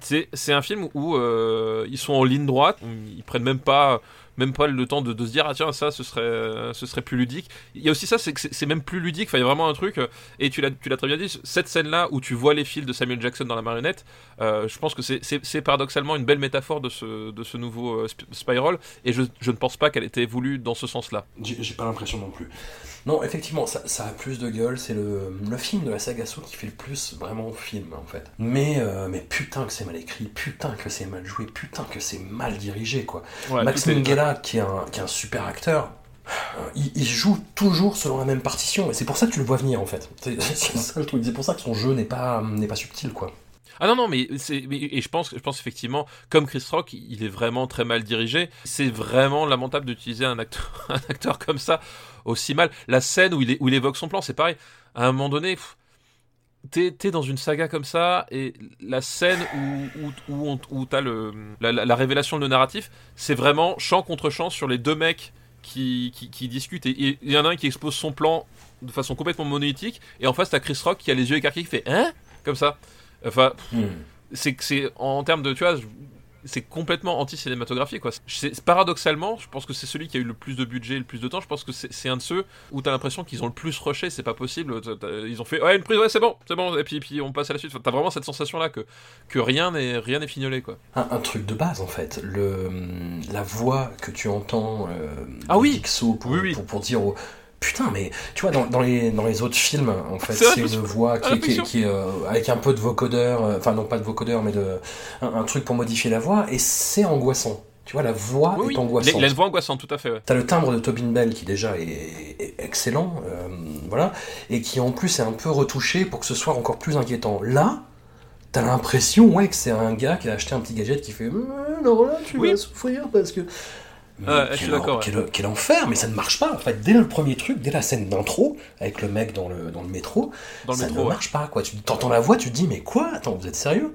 Speaker 2: C'est un film où euh, ils sont en ligne droite, ils prennent même pas même pas le temps de, de se dire ah tiens ça ce serait ce serait plus ludique. Il y a aussi ça c'est que c'est même plus ludique. Enfin il y a vraiment un truc et tu l'as tu l'as très bien dit cette scène là où tu vois les fils de Samuel Jackson dans la marionnette. je pense que c'est paradoxalement une belle métaphore de ce de ce nouveau Spiral et je, je ne pense pas qu'elle était voulue dans ce sens-là.
Speaker 1: J'ai pas l'impression non plus. Non, effectivement, ça, ça a plus de gueule. C'est le, le, film de la saga Saw qui fait le plus vraiment film, en fait. Mais, euh, mais putain que c'est mal écrit, putain que c'est mal joué, putain que c'est mal dirigé, quoi. Max Minghella, qui est, un, super acteur, il, il, joue toujours selon la même partition, et c'est pour ça que tu le vois venir, en fait. C'est pour ça que son jeu n'est pas, subtil, quoi.
Speaker 2: Ah non, non, mais, et je pense, effectivement, comme Chris Rock, il est vraiment très mal dirigé. C'est vraiment lamentable d'utiliser un acteur, comme ça aussi mal. La scène où il évoque son plan, c'est pareil. À un moment donné, t'es, dans une saga comme ça, et la scène où, où, où, où t'as le, la, la, révélation de narratif, c'est vraiment champ contre champ sur les deux mecs qui, qui, qui discutent. Et il y en a un qui expose son plan de façon complètement monolithique, et en face, t'as Chris Rock qui a les yeux écarquillés, qui fait Hein? Comme ça. Enfin, hmm. c'est en termes de, tu vois, c'est complètement anti-cinématographique quoi. Paradoxalement, je pense que c'est celui qui a eu le plus de budget, le plus de temps. Je pense que c'est un de ceux où t'as l'impression qu'ils ont le plus rushé. C'est pas possible. Ils ont fait ouais une prise, ouais c'est bon, c'est bon. Et puis, puis on passe à la suite. t'as vraiment cette sensation là que que rien n'est rien n'est fignolé quoi.
Speaker 1: Un, truc de base en fait. Le la voix que tu entends. Euh,
Speaker 2: ah oui.
Speaker 1: pour, Pour, pour, dire Putain, mais tu vois, dans, dans, les, dans les autres films, en fait, c'est une voix qui, qui, qui, euh, avec un peu de vocodeur, euh, enfin non pas de vocodeur, mais de un, truc pour modifier la voix, et c'est angoissant. Tu vois, la voix est angoissante.
Speaker 2: Il a une voix angoissante, tout à fait. Ouais.
Speaker 1: T'as le timbre de Tobin Bell qui déjà est, excellent, euh, voilà, et qui en plus est un peu retouché pour que ce soit encore plus inquiétant. Là, t'as l'impression, ouais, que c'est un gars qui a acheté un petit gadget qui fait, alors là, tu vas souffrir parce que
Speaker 2: je suis d'accord.
Speaker 1: Quel, enfer, mais ça ne marche pas. En fait, dès le premier truc, dès la scène d'intro, avec le mec dans le, dans le métro, ça ne marche pas. Quoi. Tu entends la voix, tu te dis, mais quoi? Attends, vous êtes sérieux?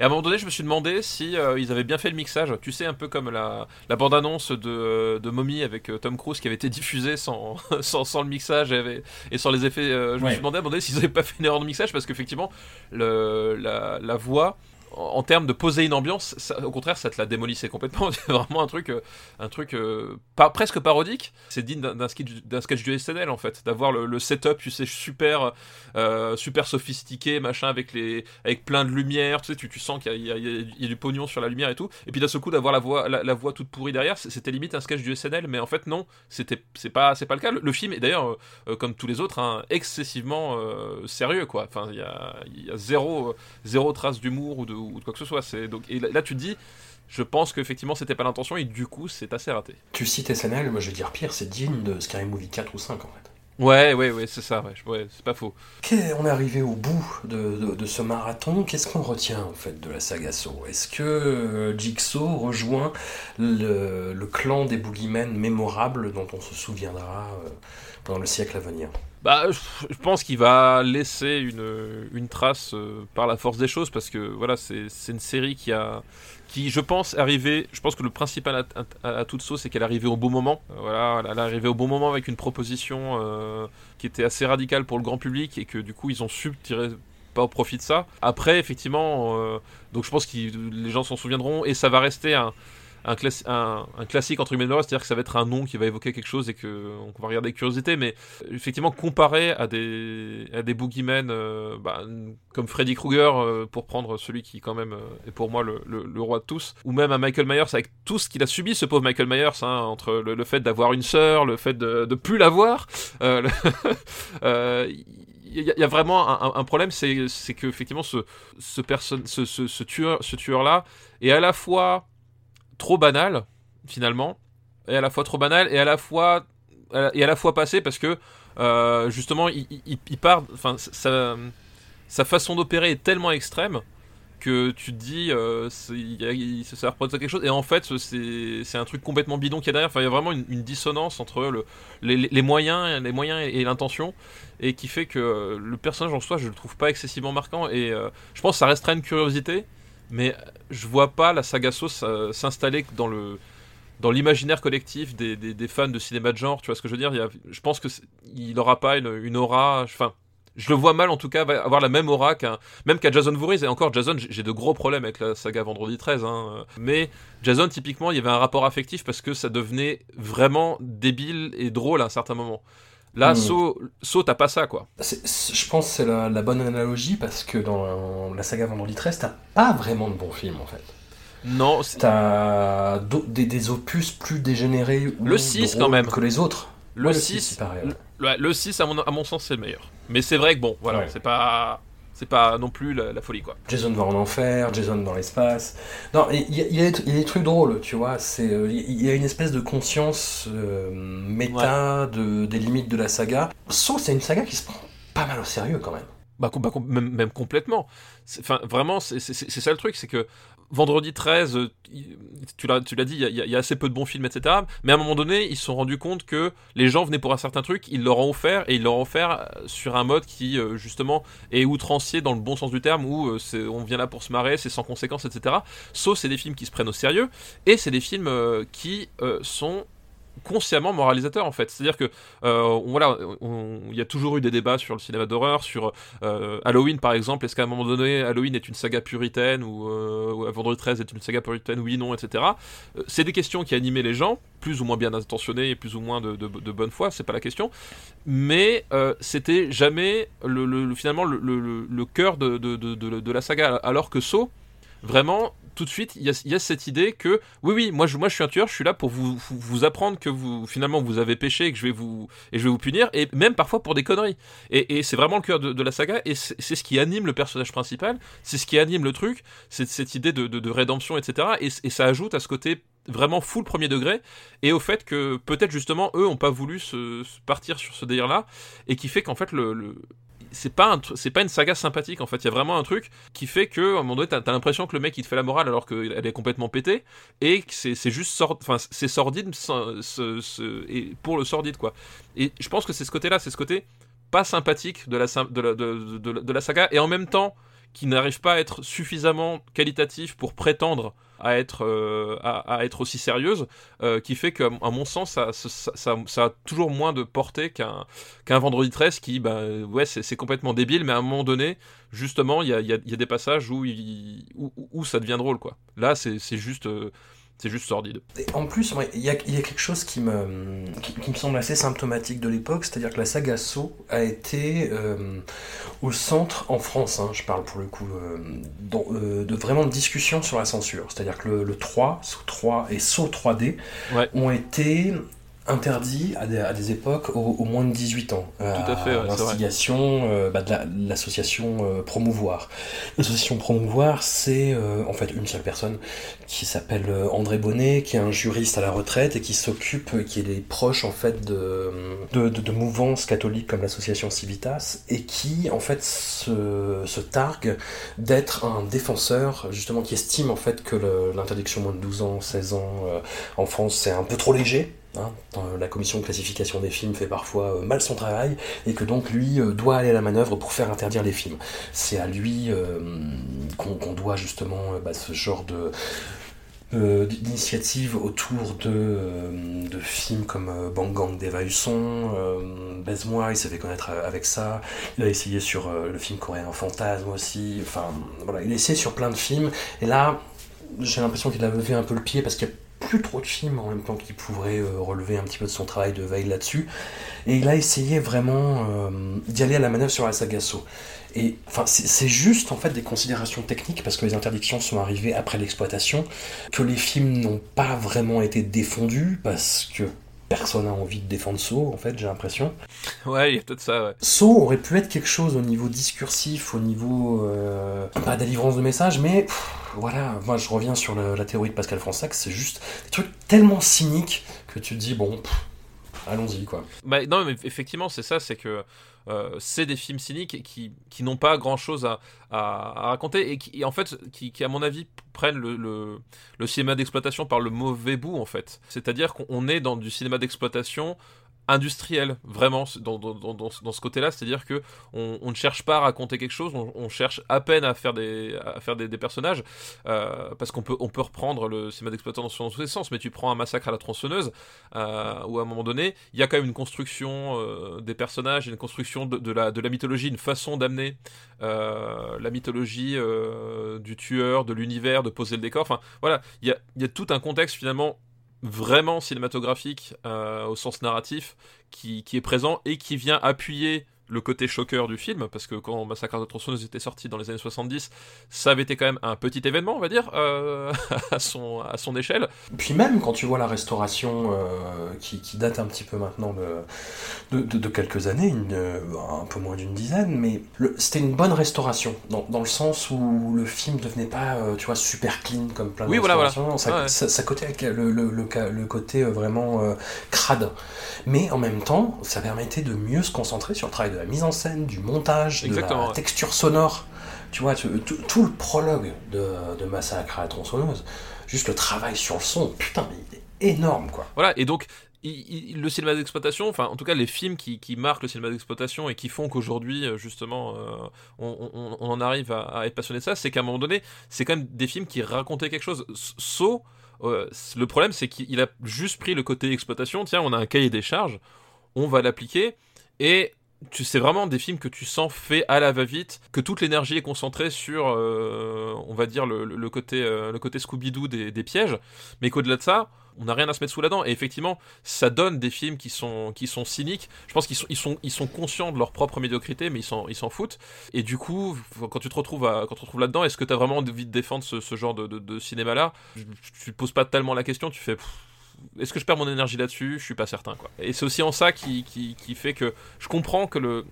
Speaker 2: Et à un moment donné, je me suis demandé si euh, ils avaient bien fait le mixage. Tu sais, un peu comme la, la bande-annonce de, de Mommy avec euh, Tom Cruise qui avait été diffusée sans, sans, sans, le mixage et, et sans les effets. Euh, je me suis demandé, demandé s'ils n'avaient pas fait une erreur de mixage parce qu'effectivement, la, la voix en termes de poser une ambiance, au contraire, ça te la démolissait complètement. C'est vraiment un truc, euh, un truc euh, presque parodique. C'est digne d'un sketch, du SNL en fait, d'avoir le, setup, tu sais, super, euh, super sophistiqué, machin, avec les, avec plein de lumière. Tu sais, tu, sens qu'il y, a du pognon sur la lumière et tout. Et puis d'un seul coup, d'avoir la voix, la, voix toute pourrie derrière, c'était limite un sketch du SNL, mais en fait non, c'était, c'est pas, pas le cas. Le, film est d'ailleurs, comme tous les autres, hein, excessivement sérieux quoi. Enfin, il y a, y a zéro, zéro trace d'humour ou de ou de quoi que ce soit. C'est donc et là, tu te dis, je pense qu'effectivement c'était pas l'intention et du coup c'est assez raté.
Speaker 1: Tu cites SNL, moi je vais dire pire, c'est digne de Scary Movie 4 ou 5 en fait.
Speaker 2: Ouais, ouais, ouais, c'est ça, ouais, c'est pas faux.
Speaker 1: on est arrivé au bout de, de, ce marathon. Qu'est-ce qu'on retient en fait de la saga Saw? Est-ce que euh, Jigsaw rejoint le, le, clan des boogeymen mémorables dont on se souviendra euh, pendant le siècle à venir?
Speaker 2: Bah, je pense qu'il va laisser une, une trace euh, par la force des choses parce que voilà, c'est une série qui a, qui je pense arrivé. Je pense que le principal à, à, toute sauce, c'est qu'elle est arrivée au bon moment. Euh, voilà, elle est arrivée au bon moment avec une proposition euh, qui était assez radicale pour le grand public et que du coup ils ont su tirer pas au profit de ça. Après, effectivement, donc je pense que les gens s'en souviendront et ça va rester un un, un, classique entre guillemets c'est-à-dire que ça va être un nom qui va évoquer quelque chose et que on va regarder avec curiosité, mais effectivement comparé à des à boogeymen euh, bah, comme Freddy Krueger euh, pour prendre celui qui quand même euh, est pour moi le, roi de tous, ou même à Michael Myers avec tout ce qu'il a subi ce pauvre Michael Myers, hein, entre le, fait d'avoir une sœur, le fait de, de plus l'avoir. il y, a vraiment un, un problème, c'est que effectivement ce tueur là est à la fois trop banal finalement et à la fois trop banal et à la fois et à la fois passé parce que euh, justement il, il, enfin sa, façon d'opérer est tellement extrême que tu te dis euh, ça représente quelque chose. Et en fait c'est un truc complètement bidon qui est derrière. Enfin il y a vraiment une, dissonance entre le, les, moyens les moyens et, l'intention et qui fait que le personnage en soi je le trouve pas excessivement marquant. Et euh, je pense que ça restera une curiosité mais je vois pas la saga Sauce euh, s'installer dans le dans l'imaginaire collectif des, des, fans de cinéma de genre, tu vois ce que je veux dire? Il y a, Je pense que il aura pas une, aura, enfin, je le vois mal en tout cas avoir la même aura qu'un même qu'à Jason Voorhees. Et encore Jason j'ai de gros problèmes avec la saga Vendredi 13 hein, mais Jason typiquement il y avait un rapport affectif parce que ça devenait vraiment débile et drôle à un certain moment Là. Saw, Saw, t'as pas ça, quoi.
Speaker 1: Je pense que c'est la, la bonne analogie parce que dans la saga Vendredi 13, t'as pas vraiment de bons films en fait.
Speaker 2: Non, c'est-
Speaker 1: T'as des, des opus plus dégénérés ou
Speaker 2: Le 6
Speaker 1: drôles
Speaker 2: quand même.
Speaker 1: que les autres.
Speaker 2: le
Speaker 1: Ouais,
Speaker 2: 6,
Speaker 1: c'est pareil. ouais.
Speaker 2: le, le 6 à mon, à mon sens, c'est le meilleur. Mais c'est vrai que bon, voilà,
Speaker 1: Ouais.
Speaker 2: c'est pas. C'est pas non plus la, la folie, quoi.
Speaker 1: Jason va en enfer, Jason dans l'espace. Non, il y, a- y y des trucs drôles, tu vois. C'est, euh, il y a une espèce de conscience euh, méta de, des limites de la saga. Sauf c'est une saga qui se prend pas mal au sérieux quand même.
Speaker 2: Bah, bah, même, même complètement. Enfin, vraiment, c'est ça le truc, c'est que vendredi 13, euh, tu l'as dit, il y, a- assez peu de bons films, etc. Mais à un moment donné, ils se sont rendus compte que les gens venaient pour un certain truc, ils leur ont offert, et ils leur ont offert euh, sur un mode qui, euh, justement, est outrancier dans le bon sens du terme, où on vient là pour se marrer, c'est sans conséquences, etc. Sauf c'est des films qui se prennent au sérieux, et c'est des films qui sont consciemment moralisateurs en fait. C'est à dire que euh, voilà il y a toujours eu des débats sur le cinéma d'horreur sur euh, Halloween par exemple, est-ce qu'à un moment donné Halloween est une saga puritaine ou, euh, Vendredi 13 est une saga puritaine, oui, non, etc. Euh, c'est des questions qui animaient les gens, plus ou moins bien intentionnés et plus ou moins de, bonne foi, c'est pas la question, mais c'était jamais le, le- le- finalement le, cœur de, la saga, alors que Saw, vraiment, tout de suite, il y a, y a cette idée que oui, oui, moi je, moi je suis un tueur, je suis là pour vous, vous, vous apprendre que vous finalement vous avez péché et que je vais vous et je vais vous punir, et même parfois pour des conneries. Et, et c'est vraiment le cœur de, de la saga, et c'est ce qui anime le personnage principal, c'est ce qui anime le truc, c'est cette idée de, de, de rédemption, etc. Et, ça ajoute à ce côté vraiment full premier degré, et au fait que peut-être justement eux ont pas voulu se, se partir sur ce délire-là, et qui fait qu'en fait le, le- c'est pas c'est pas une saga sympathique en fait. Il y a vraiment un truc qui fait que à un moment donné t'as as, l'impression que le mec il te fait la morale alors qu'elle est complètement pétée et que c'est juste sord... enfin c'est sordide et pour le sordide quoi. Et je pense que c'est ce côté là c'est ce côté pas sympathique de la, de la, de- de la saga et en même temps qui n'arrive pas à être suffisamment qualitatif pour prétendre à être, euh, à, être aussi sérieuse, euh, qui fait qu'à mon sens, ça, a toujours moins de portée qu'un Vendredi 13 qui, bah, ouais, c'est complètement débile, mais à un moment donné, justement, il y a, y a- des passages où, où, ça devient drôle, quoi. Là, c'est c'est juste, euh, c'est juste sordide.
Speaker 1: Et en plus, il y, a, il y a quelque chose qui me, qui, qui me semble assez symptomatique de l'époque, c'est-à-dire que la saga Saw a été euh, au centre, en France, hein, je parle pour le coup, euh, dans, euh, de vraiment de discussions sur la censure. C'est-à-dire que le, le 3, Saw 3 et Saw 3D
Speaker 2: Ouais.
Speaker 1: ont été interdits à des, à des époques au, au moins de 18 ans.
Speaker 2: Tout à fait, ouais.
Speaker 1: L'instigation euh, bah, de la- de l'association euh, Promouvoir. L'association Promouvoir, c'est euh, en fait une seule personne qui s'appelle euh, André Bonnet, qui est un juriste à la retraite et qui s'occupe, euh, qui est des proches en fait de, de, de- de mouvances catholiques comme l'association Civitas et qui en fait se, se targue d'être un défenseur justement qui estime en fait que l'interdiction moins de 12 ans, 16 ans euh, en France c'est un peu trop léger. Hein. La commission de classification des films fait parfois euh, mal son travail et que donc lui euh, doit aller à la manœuvre pour faire interdire les films. C'est à lui euh, qu'on doit justement bah, ce genre de autour de, films comme Bang Gang d'Eva Husson, Baise-moi, il s'est fait connaître avec ça, il a essayé sur le film coréen Fantasme aussi, enfin voilà, il a essayé sur plein de films, et là j'ai l'impression qu'il a levé un peu le pied parce qu'il y a plus trop de films en même temps qui pourraient euh, relever un petit peu de son travail de veille là-dessus, et il a essayé vraiment euh, d'y aller à la manœuvre sur la saga Saw. Et enfin, c'est juste en fait des considérations techniques parce que les interdictions sont arrivées après l'exploitation, que les films n'ont pas vraiment été défendus parce que personne n'a envie de défendre Saw en fait, j'ai l'impression.
Speaker 2: Ouais, il y a peut-être ça, ouais.
Speaker 1: Saw aurait pu être quelque chose au niveau discursif, au niveau euh, pas délivrance de message, mais pff, voilà, moi je reviens sur la théorie de Pascal Fransac, c'est juste des trucs tellement cyniques que tu te dis bon, allons-y quoi.
Speaker 2: Bah, non, mais effectivement, c'est ça, c'est que euh, c'est des films cyniques qui, qui n'ont pas grand chose à, à- raconter et qui, en fait, qui, qui, à mon avis, prennent le, le, le cinéma d'exploitation par le mauvais bout, en fait. C'est-à-dire qu'on est dans du cinéma d'exploitation industriel vraiment dans, dans, dans, ce côté-là, c'est-à-dire que on, ne cherche pas à raconter quelque chose, on, cherche à peine à faire des, à faire des, personnages, euh, parce qu'on peut, on peut reprendre le cinéma d'exploitant dans tous les sens, mais tu prends un massacre à la tronçonneuse, euh, où à un moment donné, il y a quand même une construction euh, des personnages, une construction de, la, de la mythologie, une façon d'amener euh, la mythologie du tueur, de l'univers, de poser le décor, enfin voilà, il y a, y a tout un contexte finalement vraiment cinématographique euh, au sens narratif qui, qui, est présent et qui vient appuyer le côté choqueur du film, parce que quand Massacre de tronçonneuse était sorti dans les années 70, ça avait été quand même un petit événement, on va dire, euh, à, son, à son échelle.
Speaker 1: Puis même quand tu vois la restauration euh, qui, qui, date un petit peu maintenant de, de, quelques années, une, euh, un peu moins d'une dizaine, mais c'était une bonne restauration, dans, dans, le sens où le film devenait pas, euh, tu vois, super clean comme plein de
Speaker 2: oui, voilà, voilà.
Speaker 1: Ça,
Speaker 2: ouais.
Speaker 1: ça, ça, côté le, le, le, le côté vraiment crade. Mais en même temps, ça permettait de mieux se concentrer sur le travail de la mise en scène, du montage,
Speaker 2: Exactement,
Speaker 1: de la
Speaker 2: ouais.
Speaker 1: texture sonore. Tu vois, tu, tout, tout, le prologue de, de Massacre à la tronçonneuse, juste le travail sur le son, putain, mais il est énorme, quoi.
Speaker 2: Voilà, et donc, il, il, le cinéma d'exploitation, enfin en tout cas les films qui, qui marquent le cinéma d'exploitation et qui font qu'aujourd'hui justement euh, on, on, on, en arrive à, à être passionné de ça, c'est qu'à un moment donné, c'est quand même des films qui racontaient quelque chose. Sauf euh, le problème, c'est qu'il a juste pris le côté exploitation. Tiens, on a un cahier des charges, on va l'appliquer et sais vraiment des films que tu sens fait à la va-vite, que toute l'énergie est concentrée sur, euh, on va dire le, côté, euh, côté Scooby-Doo des, pièges, mais qu'au-delà de ça, on n'a rien à se mettre sous la dent. Et effectivement, ça donne des films qui sont, qui sont cyniques. Je pense qu'ils sont, ils sont, ils sont conscients de leur propre médiocrité, mais ils s'en, ils foutent. Et du coup, quand tu te retrouves, retrouves là-dedans, est-ce que tu as vraiment envie de défendre ce, genre de, cinéma-là? Tu te poses pas tellement la question, tu fais. Est-ce que je perds mon énergie là-dessus? Je suis pas certain, quoi. Et c'est aussi en ça qui, qui, qui, fait que je comprends que le.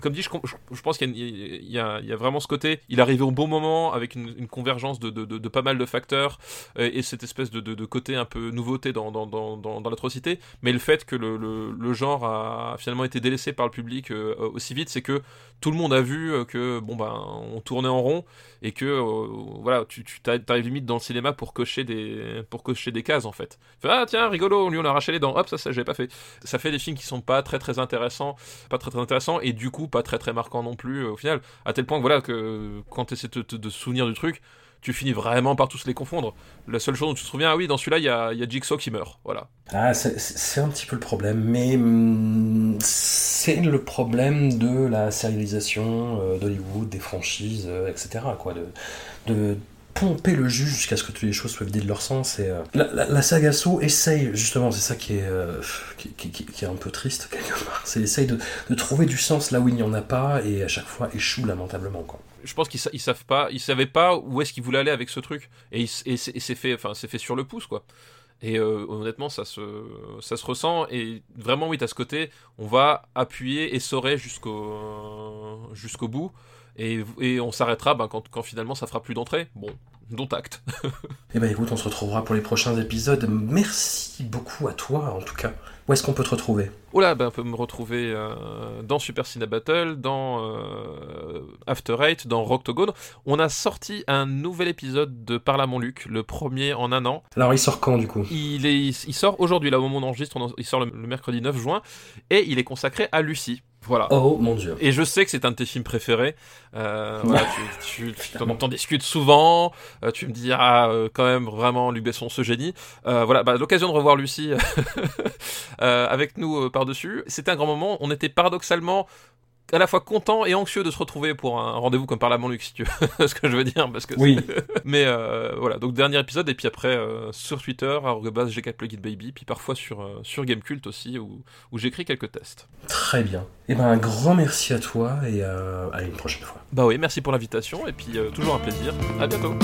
Speaker 2: Comme dit, je, pense qu'il y, a vraiment ce côté. Il arrivé au bon moment avec une, convergence de, pas mal de facteurs et, et cette espèce de, côté un peu nouveauté dans, l'atrocité. Mais le fait que le, genre a finalement été délaissé par le public euh, aussi vite, c'est que tout le monde a vu que bon ben on tournait en rond et que euh, voilà tu, tu t'arrives limite dans le cinéma pour cocher des pour cocher des cases en fait. Fait, ah tiens rigolo lui on a arraché les dents hop ça ça j'avais pas fait. Ça fait des films qui sont pas très très intéressants pas très très intéressants et du coup pas très très marquants non plus euh, au final à tel point que voilà que quand tu essaies de te souvenir du truc tu finis vraiment par tous les confondre. La seule chose dont tu te souviens, ah oui, dans celui-là, il y a, y a, Jigsaw qui meurt. Voilà.
Speaker 1: Ah, c'est un petit peu le problème, mais mm, c'est le problème de la sérialisation euh, d'Hollywood, des franchises, euh, etc. Quoi, de pomper le jus jusqu'à ce que toutes les choses soient vidées de leur sens. Et, euh, la, saga So essaye, justement, c'est ça qui est, euh, qui, est un peu triste quelque part, c'est essaye de, trouver du sens là où il n'y en a pas et à chaque fois échoue lamentablement. Quoi
Speaker 2: je pense qu'ils ils savent pas, ils savaient pas où est-ce qu'ils voulaient aller avec ce truc, et, et c'est fait, enfin fait sur le pouce quoi. Et euh, honnêtement, ça se, ça se ressent. Et vraiment, oui, t'as ce côté, on va appuyer, essorer jusqu'au, jusqu'au bout. Et, et on s'arrêtera ben, quand, quand finalement ça fera plus d'entrée. Bon, dont acte.
Speaker 1: eh ben écoute, on se retrouvera pour les prochains épisodes. Merci beaucoup à toi, en tout cas. Où est-ce qu'on peut te retrouver?
Speaker 2: Oh là, ben on peut me retrouver euh, dans Super Cine Battle, dans euh, After Eight, dans Rocktogone. On a sorti un nouvel épisode de Parle à mon Luc, le premier en un an.
Speaker 1: Alors il sort quand du coup?
Speaker 2: Il, est, il sort aujourd'hui, là au moment où on enregistre, on, il sort le, le mercredi 9 juin, et il est consacré à Lucie. Voilà.
Speaker 1: Oh mon dieu.
Speaker 2: Et je sais que c'est un de tes films préférés. Euh, voilà, tu, tu, tu t'en discutes souvent. Euh, tu me dis ah euh, quand même vraiment Luc Besson ce génie. Voilà, bah, l'occasion de revoir Lucie avec nous par dessus. C'était un grand moment. On était paradoxalement à la fois content et anxieux de se retrouver pour un rendez-vous comme par la Luc si tu veux. Ce que je veux dire parce que
Speaker 1: oui.
Speaker 2: mais euh, voilà. Donc dernier épisode et puis après euh, sur Twitter g4 plugin baby puis parfois sur euh, sur Gamecult aussi où, où j'écris quelques tests.
Speaker 1: Très bien. Et eh ben un grand merci à toi et à une prochaine fois.
Speaker 2: Bah oui merci pour l'invitation et puis toujours un plaisir. À bientôt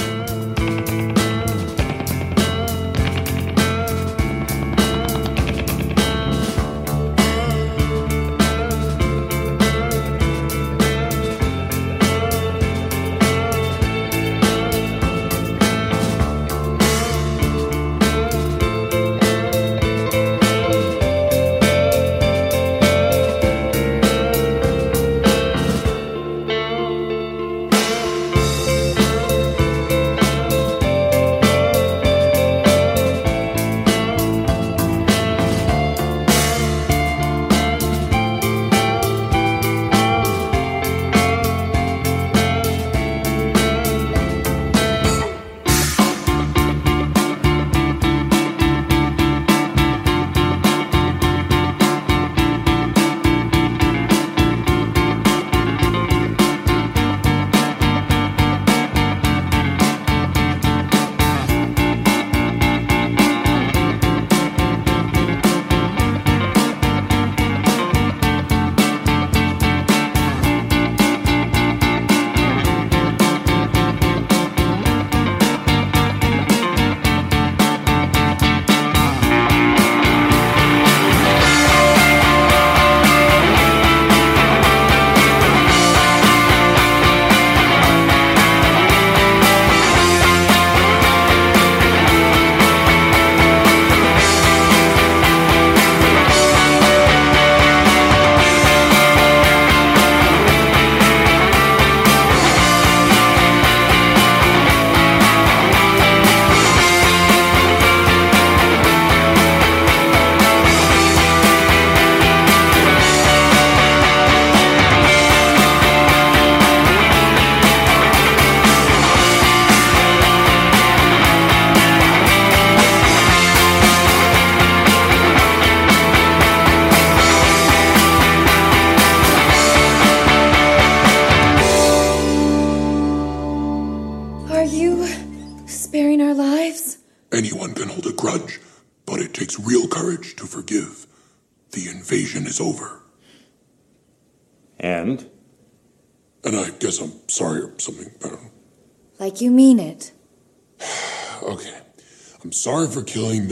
Speaker 3: for killing